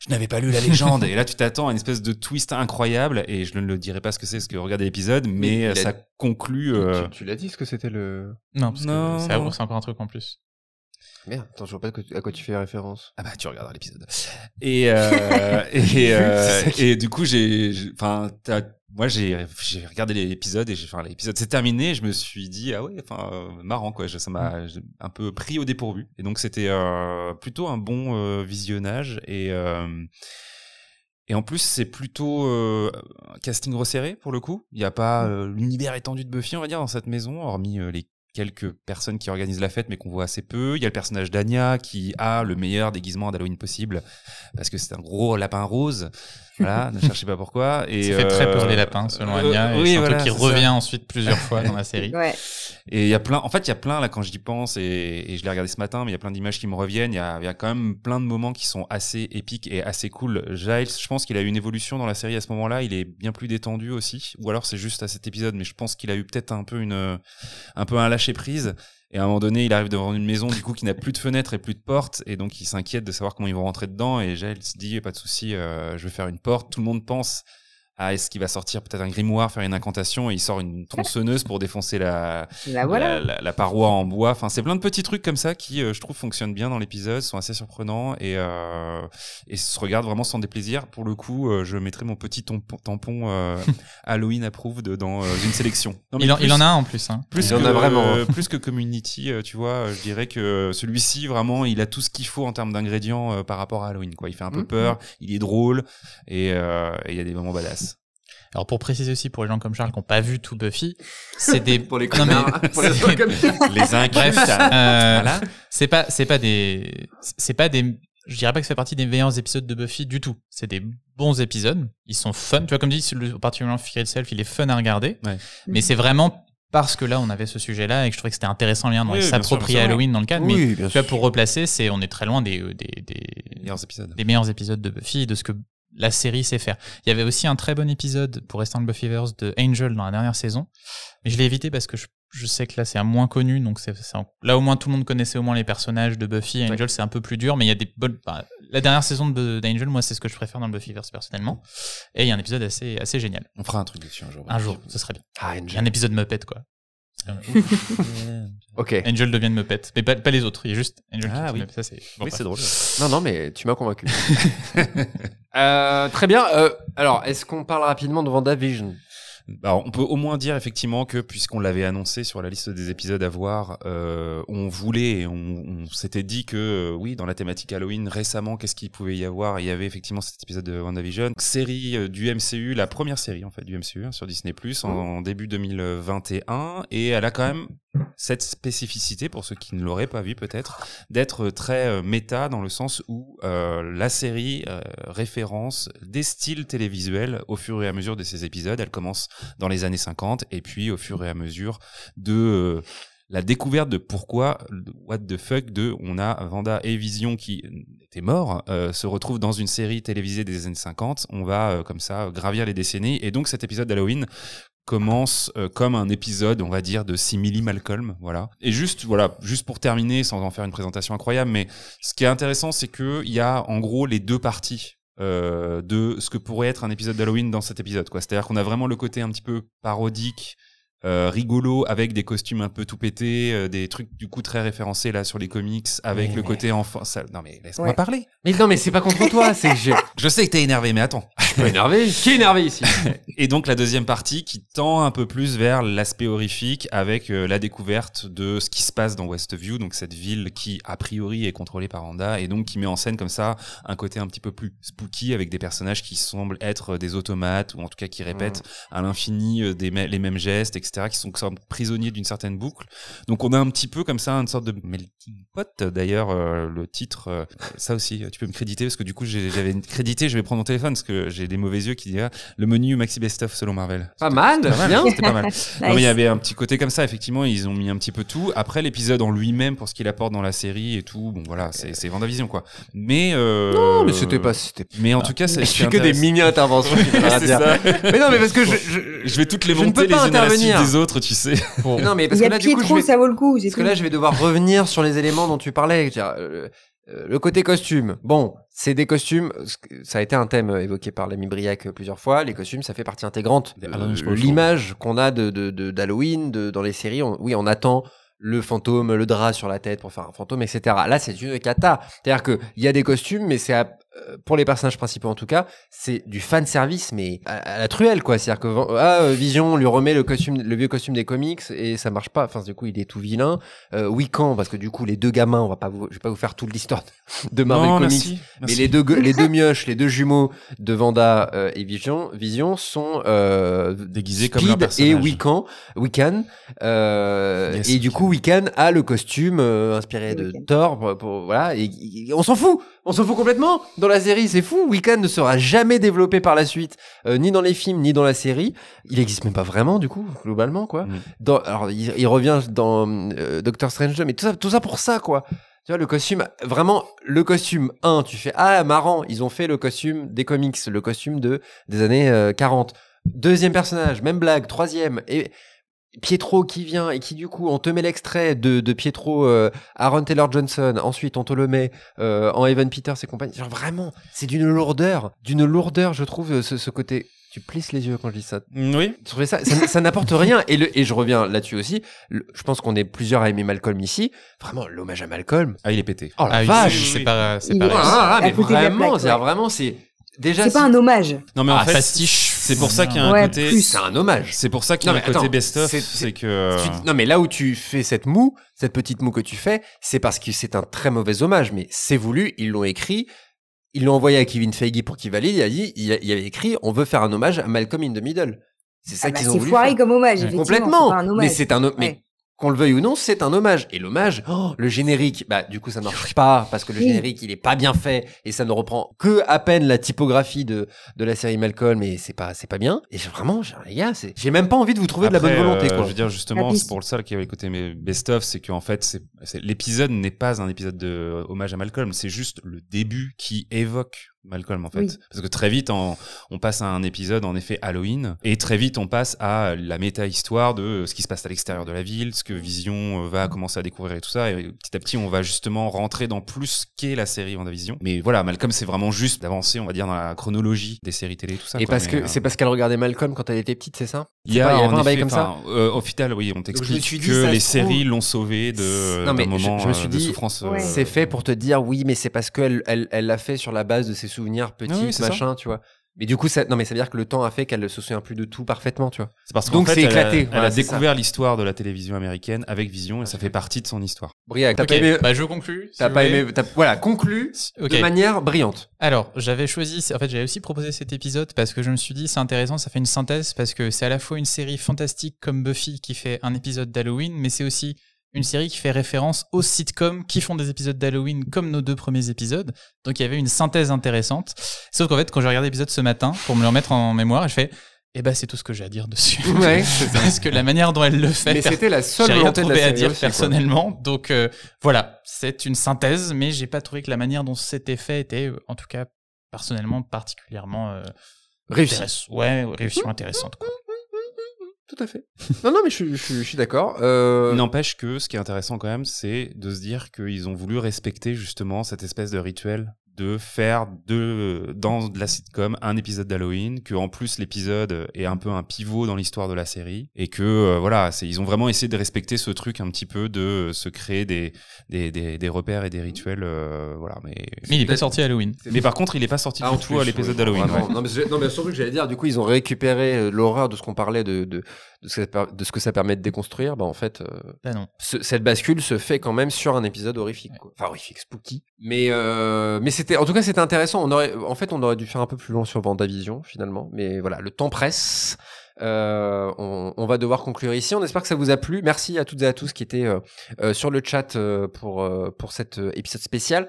Speaker 4: je n'avais pas lu la légende. et là, tu t'attends à une espèce de twist incroyable. Et je ne le dirai pas ce que c'est, ce que regardez l'épisode, mais, ça conclut.
Speaker 3: Euh... Tu, l'as dit ce que c'était le.
Speaker 5: Non, parce que c'est encore un truc en plus.
Speaker 3: Merde, attends, je vois pas à quoi tu fais référence.
Speaker 4: Ah bah tu regarderas l'épisode. Et euh, et, euh, et du coup j'ai, enfin moi j'ai j'ai regardé l'épisode et j'ai enfin l'épisode s'est terminé, je me suis dit ah ouais, enfin euh, marrant quoi, ça m'a un peu pris au dépourvu. Et donc c'était plutôt un bon visionnage et et en plus, c'est plutôt euh, casting resserré pour le coup. Il n'y a pas l'univers étendu de Buffy, on va dire, dans cette maison, hormis les quelques personnes qui organisent la fête mais qu'on voit assez peu. Il y a le personnage d'Anya qui a le meilleur déguisement d'Halloween possible parce que c'est un gros lapin rose. Voilà, ne cherchez pas pourquoi.
Speaker 5: Et ça fait très peur les lapins selon euh, Anya. et oui, c'est un truc qui revient ensuite plusieurs fois dans la série.
Speaker 2: Ouais.
Speaker 4: Et il y a plein, en fait, il y a plein là quand j'y pense et, et je l'ai regardé ce matin, mais il y a plein d'images qui me reviennent. Il y a, y a quand même plein de moments qui sont assez épiques et assez cool. Giles, je pense qu'il a eu une évolution dans la série à ce moment-là. Il est bien plus détendu aussi, ou alors c'est juste à cet épisode, mais je pense qu'il a eu peut-être un peu une, un peu un lâcher prise. Et à un moment donné, il arrive devant une maison du coup qui n'a plus de fenêtres et plus de portes, et donc il s'inquiète de savoir comment ils vont rentrer dedans. Et Giles se dit pas de souci, euh, je vais faire une porte. Tout le monde pense ah, est-ce qu'il va sortir peut-être un grimoire, faire une incantation et il sort une tronçonneuse pour défoncer la,
Speaker 2: la,
Speaker 4: la, paroi en bois. Enfin, c'est plein de petits trucs comme ça qui, euh, je trouve, fonctionnent bien dans l'épisode, sont assez surprenants et, euh, et se regardent vraiment sans déplaisir. Pour le coup, euh, je mettrai mon petit tampon euh, Halloween approved dans une sélection.
Speaker 5: il, en, il, en, a un en plus. Hein.
Speaker 4: Plus il en a vraiment. plus que Community, tu vois, je dirais que celui-ci, vraiment, il a tout ce qu'il faut en termes d'ingrédients par rapport à Halloween. Quoi. Il fait un peu mm, peur, il est drôle et il y a des moments badass.
Speaker 5: Alors pour préciser aussi pour les gens comme Charles qui n'ont pas vu tout Buffy, c'est des
Speaker 3: pour les connards, pour les,
Speaker 4: les incultes.
Speaker 5: Euh, voilà. C'est pas c'est pas des c'est pas des je dirais pas que ça fait partie des meilleurs épisodes de Buffy du tout. C'est des bons épisodes, ils sont fun. Tu vois comme dit le particulièrement Fear Itself, il est fun à regarder. Ouais. Mais c'est vraiment parce que là on avait ce sujet-là et que je trouvais que c'était intéressant lien de s'approprier Halloween dans le cadre. mais tu vois, pour replacer, c'est on est très loin des des, des
Speaker 4: meilleurs épisodes.
Speaker 5: des meilleurs épisodes de Buffy, de ce que la série sait faire. Il y avait aussi un très bon épisode pour rester dans le Buffyverse de Angel dans la dernière saison, mais je l'ai évité parce que je, sais que là c'est un moins connu, donc c'est là au moins tout le monde connaissait au moins les personnages de Buffy. Angel c'est un peu plus dur, mais il y a des bonnes. la dernière saison d'Angel, moi c'est ce que je préfère dans le Buffyverse personnellement, et il y a un épisode assez assez génial.
Speaker 4: On fera un truc dessus un jour.
Speaker 5: Un jour, ce serait bien. Ah, un épisode Muppet quoi.
Speaker 3: ok.
Speaker 5: Angel devient Muppet, mais pas, pas, les autres. Il y a juste Angel
Speaker 3: ah,
Speaker 5: oui.
Speaker 3: Ça, c'est oui, c'est drôle. Non, non, mais tu m'as convaincu. euh, très bien. Euh, alors, est-ce qu'on parle rapidement de WandaVision
Speaker 4: alors, on peut au moins dire effectivement que puisqu'on l'avait annoncé sur la liste des épisodes à voir, euh, on voulait, on, on s'était dit que euh, oui, dans la thématique Halloween récemment, qu'est-ce qu'il pouvait y avoir? Il y avait effectivement cet épisode de WandaVision, série euh, du MCU, la première série en fait du MCU hein, sur Disney Plus en, en, début 2021, et elle a quand même cette spécificité pour ceux qui ne l'auraient pas vu peut-être d'être très euh, méta dans le sens où euh, la série euh, référence des styles télévisuels au fur et à mesure de ses épisodes. Elle commence dans les années 50 et puis au fur et à mesure de euh, la découverte de pourquoi what the fuck de on a Vanda et Vision qui étaient morts euh, se retrouvent dans une série télévisée des années 50 on va euh, comme ça gravir les décennies. Et donc cet épisode d'Halloween commence comme un épisode, on va dire, de Simili Malcolm, voilà. Et juste, voilà, juste pour terminer, sans en faire une présentation incroyable, mais ce qui est intéressant, c'est que il y a en gros les deux parties euh, de ce que pourrait être un épisode d'Halloween dans cet épisode, quoi. C'est-à-dire qu'on a vraiment le côté un petit peu parodique euh, rigolo avec des costumes un peu tout pétés, euh, des trucs du coup très référencés là sur les comics avec le côté enfant. Ça... Non mais laisse-moi parler.
Speaker 3: Mais non mais c'est pas contre toi, c'est je...
Speaker 4: je sais que t'es énervé, mais attends.
Speaker 3: Pas énervé. Qui est énervé ici
Speaker 4: Et donc la deuxième partie qui tend un peu plus vers l'aspect horrifique avec euh, la découverte de ce qui se passe dans Westview, donc cette ville qui a priori est contrôlée par Anda et donc qui met en scène comme ça un côté un petit peu plus spooky avec des personnages qui semblent être des automates ou en tout cas qui répètent mmh. à l'infini des les mêmes gestes, etc qui sont prisonniers d'une certaine boucle. Donc on a un petit peu comme ça une sorte de melting pot. D'ailleurs, euh, le titre, euh, ça aussi, tu peux me créditer parce que du coup j'avais crédité. Je vais prendre mon téléphone parce que j'ai des mauvais yeux qui ah, le menu Maxi Best of selon Marvel.
Speaker 3: Pas mal, bien.
Speaker 4: C'était pas mal. il y avait un petit côté comme ça. Effectivement, ils ont mis un petit peu tout. Après l'épisode en lui-même pour ce qu'il apporte dans la série et tout. Bon voilà, c'est Vendavision quoi. Mais euh,
Speaker 3: non, mais c'était pas.
Speaker 4: Mais en tout cas,
Speaker 3: c'est. Je fais que des mini interventions. mais non, mais parce que je,
Speaker 4: je, vais toutes les monter les unes à la suite des autres tu sais.
Speaker 2: Non, mais parce que là, du coup, je vais... ça vaut le coup.
Speaker 3: Parce que là, je vais devoir revenir sur les éléments dont tu parlais. Euh, euh, le côté costume. Bon, c'est des costumes. Ça a été un thème évoqué par l'ami Briac plusieurs fois. Les costumes, ça fait partie intégrante. de L'image qu'on a de d'Halloween, de, dans les séries. oui, on attend le fantôme, le drap sur la tête pour faire un fantôme, etc. Là, c'est une cata. C'est-à-dire qu'il y a des costumes, mais c'est euh, pour les personnages principaux en tout cas, c'est du fan service mais à, la truelle quoi. C'est-à-dire que ah, euh, Vision lui remet le costume, le vieux costume des comics et ça marche pas. Enfin du coup il est tout vilain. Euh, Wiccan parce que du coup les deux gamins, on va pas vous, je vais pas vous faire toute l'histoire de Marvel Comics, mais les deux les deux mioches, les deux jumeaux de Vanda euh, et Vision, Vision sont euh,
Speaker 4: déguisés comme leur
Speaker 3: et Wiccan, Wiccan et du coup Wiccan a le costume inspiré de Thor pour, voilà et on s'en fout on s'en fout complètement dans la série, c'est fou. Wiccan ne sera jamais développé par la suite, euh, ni dans les films, ni dans la série. Il existe même pas vraiment, du coup, globalement, quoi. Mm. Dans, alors, il, revient dans euh, Doctor Strange mais tout ça, tout ça pour ça, quoi. Tu vois, le costume, vraiment, le costume 1, tu fais, ah, marrant, ils ont fait le costume des comics, le costume de, des années 40. Euh, Deuxième personnage, même blague. Troisième, et Pietro qui vient et qui du coup on te met l'extrait de, de Pietro euh, Aaron Taylor Johnson ensuite on te le met euh, en Evan Peters et compagnie. Genre vraiment c'est d'une lourdeur d'une lourdeur je trouve euh, ce, ce, côté. Tu plisses les yeux quand je dis ça.
Speaker 4: Mm, oui.
Speaker 3: Je ça ça, ça n'apporte rien. Et, le, et je reviens là-dessus aussi. Je pense qu'on est plusieurs à aimer Malcolm ici. Vraiment l'hommage à Malcolm.
Speaker 4: Ah il est pété.
Speaker 3: Oh la ah, vache.
Speaker 5: c'est pas c'est
Speaker 3: pas ah, ah, mais vraiment c'est vraiment c'est déjà
Speaker 2: c'est pas un hommage.
Speaker 4: Non mais en fait c'est pour ça qu'il y a un côté.
Speaker 3: C'est un hommage.
Speaker 4: C'est pour ça qu'il y a un côté best-of. C'est que.
Speaker 3: Non, mais là où tu fais cette moue, cette petite moue que tu fais, c'est parce que c'est un très mauvais hommage. Mais c'est voulu, ils l'ont écrit. Ils l'ont envoyé à Kevin Feige pour qu'il valide. Il a dit, il, avait écrit, on veut faire un hommage à Malcolm in the Middle. C'est ça ah qu'ils bah, ont voulu.
Speaker 2: C'est foiré comme hommage, effectivement.
Speaker 3: Complètement. Mais c'est un, mais qu'on le veuille ou non, c'est un hommage. Et l'hommage, oh, le générique, bah du coup ça marche pas parce que le générique il est pas bien fait et ça ne reprend que à peine la typographie de de la série Malcolm et c'est pas c'est pas bien. Et vraiment, les gars, j'ai même pas envie de vous trouver de la bonne volonté. Euh, quoi.
Speaker 4: je veux dire justement, c'est pour ça qu'il y avait côté mes best of, c'est qu'en fait c'est l'épisode n'est pas un épisode de hommage à Malcolm, c'est juste le début qui évoque Malcolm en fait. Parce que très vite on, on, passe à un épisode en effet Halloween et très vite on passe à la méta-histoire de ce qui se passe à l'extérieur de la ville, ce que Vision euh, va commencer à découvrir et tout ça. Et petit à petit on va justement rentrer dans plus qu'est la série WandaVision. Mais voilà, Malcolm c'est vraiment juste d'avancer on va dire dans la chronologie des séries télé et tout ça.
Speaker 3: Et parce que euh, c'est parce qu'elle regardait Malcolm quand elle était petite, c'est ça?
Speaker 4: Il y a, un bail comme ça euh, Au final oui, on t'explique que les séries l'ont sauvé de d'un moment je, me suis dit, souffrance.
Speaker 3: C'est fait pour te dire oui mais c'est parce qu'elle elle l'a fait sur la base de ses souvenirs petits machin, tu vois. Mais du coup, ça, non, mais ça veut dire que le temps a fait qu'elle se souvient plus de tout parfaitement, tu vois.
Speaker 4: C'est parce donc c'est éclaté. Elle a, découvert l'histoire de la télévision américaine avec Vision et ça fait partie de son histoire.
Speaker 3: Briac, t'as pas aimé.
Speaker 5: Bah, je conclue.
Speaker 3: t'as pas aimé. Voilà, conclu de manière brillante.
Speaker 5: Alors, j'avais choisi. En fait, j'avais aussi proposé cet épisode parce que je me suis dit c'est intéressant. Ça fait une synthèse parce que c'est à la fois une série fantastique comme Buffy qui fait un épisode d'Halloween, mais c'est aussi une série qui fait référence aux sitcoms qui font des épisodes d'Halloween comme nos deux premiers épisodes. Donc il y avait une synthèse intéressante. Sauf qu'en fait, quand j'ai regardé l'épisode ce matin pour me le remettre en mémoire, je fais eh ben c'est tout ce que j'ai à dire dessus.
Speaker 3: Ouais,
Speaker 5: Parce que la manière dont elle le fait,
Speaker 3: mais c'était la seule rien
Speaker 5: trouvé
Speaker 3: à
Speaker 5: dire personnellement. Donc euh, voilà, c'est une synthèse, mais j'ai pas trouvé que la manière dont c'était fait était, euh, en tout cas personnellement, particulièrement euh,
Speaker 3: réussie.
Speaker 5: Ouais, réussie intéressante. Quoi.
Speaker 3: Tout à fait. non, non, mais je, suis d'accord. Euh...
Speaker 4: N'empêche que ce qui est intéressant quand même, c'est de se dire qu'ils ont voulu respecter justement cette espèce de rituel de faire de dans de la sitcom un épisode d'Halloween, que en plus l'épisode est un peu un pivot dans l'histoire de la série et que euh, voilà, c'est ils ont vraiment essayé de respecter ce truc un petit peu de se créer des des, des, des repères et des rituels euh, voilà mais
Speaker 5: mais il est pas sorti Halloween.
Speaker 4: Mais par contre, il est pas sorti ah, du tout à l'épisode d'Halloween.
Speaker 3: Non, mais, non mais surtout que j'allais dire du coup ils ont récupéré euh, l'horreur de ce qu'on parlait de, de de ce, que, de ce que ça permet de déconstruire, bah en fait, euh,
Speaker 5: bah non.
Speaker 3: cette bascule se fait quand même sur un épisode horrifique, quoi. enfin horrifique, spooky. Mais euh, mais c'était, en tout cas, c'était intéressant. On aurait, en fait, on aurait dû faire un peu plus long sur Vendavision finalement, mais voilà, le temps presse. Euh, on, on, va devoir conclure ici. On espère que ça vous a plu. Merci à toutes et à tous qui étaient euh, euh sur le chat euh, pour euh, pour cet épisode spécial.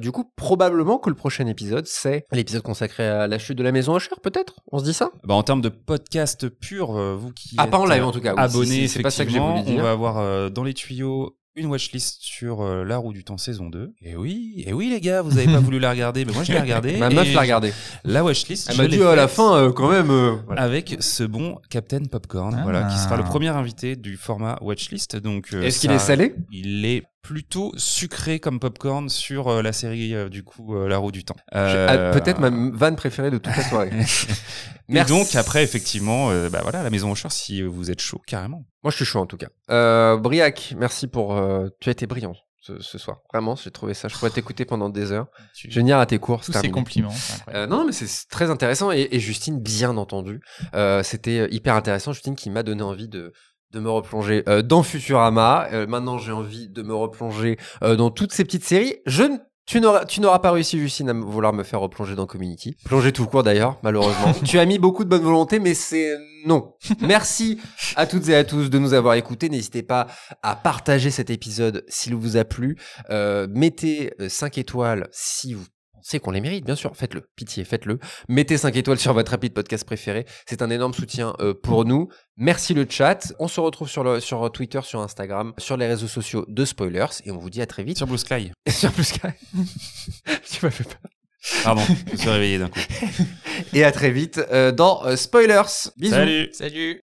Speaker 3: du coup, probablement que le prochain épisode, c'est l'épisode consacré à la chute de la maison Usher, peut-être? On se dit ça?
Speaker 4: Bah, En termes de podcast pur, vous qui
Speaker 3: ah, pas en live en tout cas. Oui,
Speaker 4: abonnés, c'est pas ça que j'ai voulu dire. On va avoir dans les tuyaux une watchlist sur euh, La Roue du Temps saison 2. Et oui, et oui les gars, vous avez pas voulu la regarder, mais moi je l'ai regardée.
Speaker 3: Ma meuf l'a regardée.
Speaker 4: La watchlist.
Speaker 3: Elle m'a dit à la fin euh, quand même. Euh,
Speaker 4: Avec ce bon Captain Popcorn, ah. voilà, qui sera le premier invité du format watchlist. Donc.
Speaker 3: Est-ce qu'il est salé?
Speaker 4: Il est plutôt sucré comme popcorn sur euh, la série euh, du coup euh, La Roue du Temps.
Speaker 3: Ah, peut-être ma vanne préférée de toute la soirée.
Speaker 4: Et donc après effectivement, bah voilà, la maison au char si vous êtes chaud carrément.
Speaker 3: Moi je suis chaud en tout cas. Briac, merci pour. tu as été brillant ce, soir. Vraiment, j'ai trouvé ça. Je pourrais t'écouter pendant des heures. Je vais venir à tes cours.
Speaker 5: Tous ces compliments.
Speaker 3: Euh, non, mais c'est très intéressant. Et, Justine, bien entendu, euh, c'était hyper intéressant. Justine qui m'a donné envie de de me replonger dans Futurama. maintenant, j'ai envie de me replonger dans toutes ces petites séries. Je ne tu n'auras pas réussi, Justine, à vouloir me faire replonger dans Community. Plonger tout court d'ailleurs, malheureusement. tu as mis beaucoup de bonne volonté, mais c'est non. Merci à toutes et à tous de nous avoir écoutés. N'hésitez pas à partager cet épisode s'il vous a plu. Euh, mettez 5 euh, étoiles si vous c'est qu'on les mérite, bien sûr. Faites-le, pitié, faites-le. Mettez 5 étoiles sur votre rapide podcast préféré. C'est un énorme soutien euh, pour nous. Merci le chat. On se retrouve sur, le, sur Twitter, sur Instagram, sur les réseaux sociaux de Spoilers. Et on vous dit à très vite.
Speaker 4: Sur Blue Sky.
Speaker 3: sur Blue Sky. tu m'as fait peur.
Speaker 4: Pardon, je me suis réveillé d'un coup.
Speaker 3: Et à très vite euh, dans euh, Spoilers. Bisous.
Speaker 4: Salut.
Speaker 5: Salut.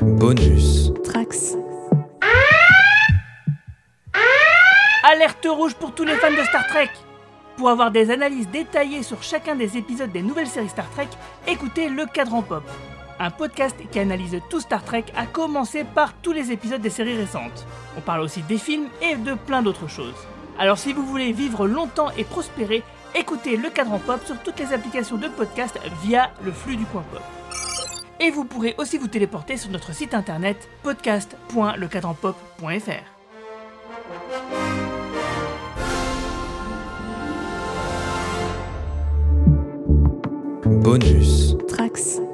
Speaker 1: Bonus. Trax.
Speaker 6: Alerte rouge pour tous les fans de Star Trek Pour avoir des analyses détaillées sur chacun des épisodes des nouvelles séries Star Trek, écoutez Le Cadran Pop, un podcast qui analyse tout Star Trek à commencer par tous les épisodes des séries récentes. On parle aussi des films et de plein d'autres choses. Alors si vous voulez vivre longtemps et prospérer, écoutez Le Cadran Pop sur toutes les applications de podcast via le flux du coin pop. Et vous pourrez aussi vous téléporter sur notre site internet podcast.lecadranpop.fr.
Speaker 1: Bonus. Trax.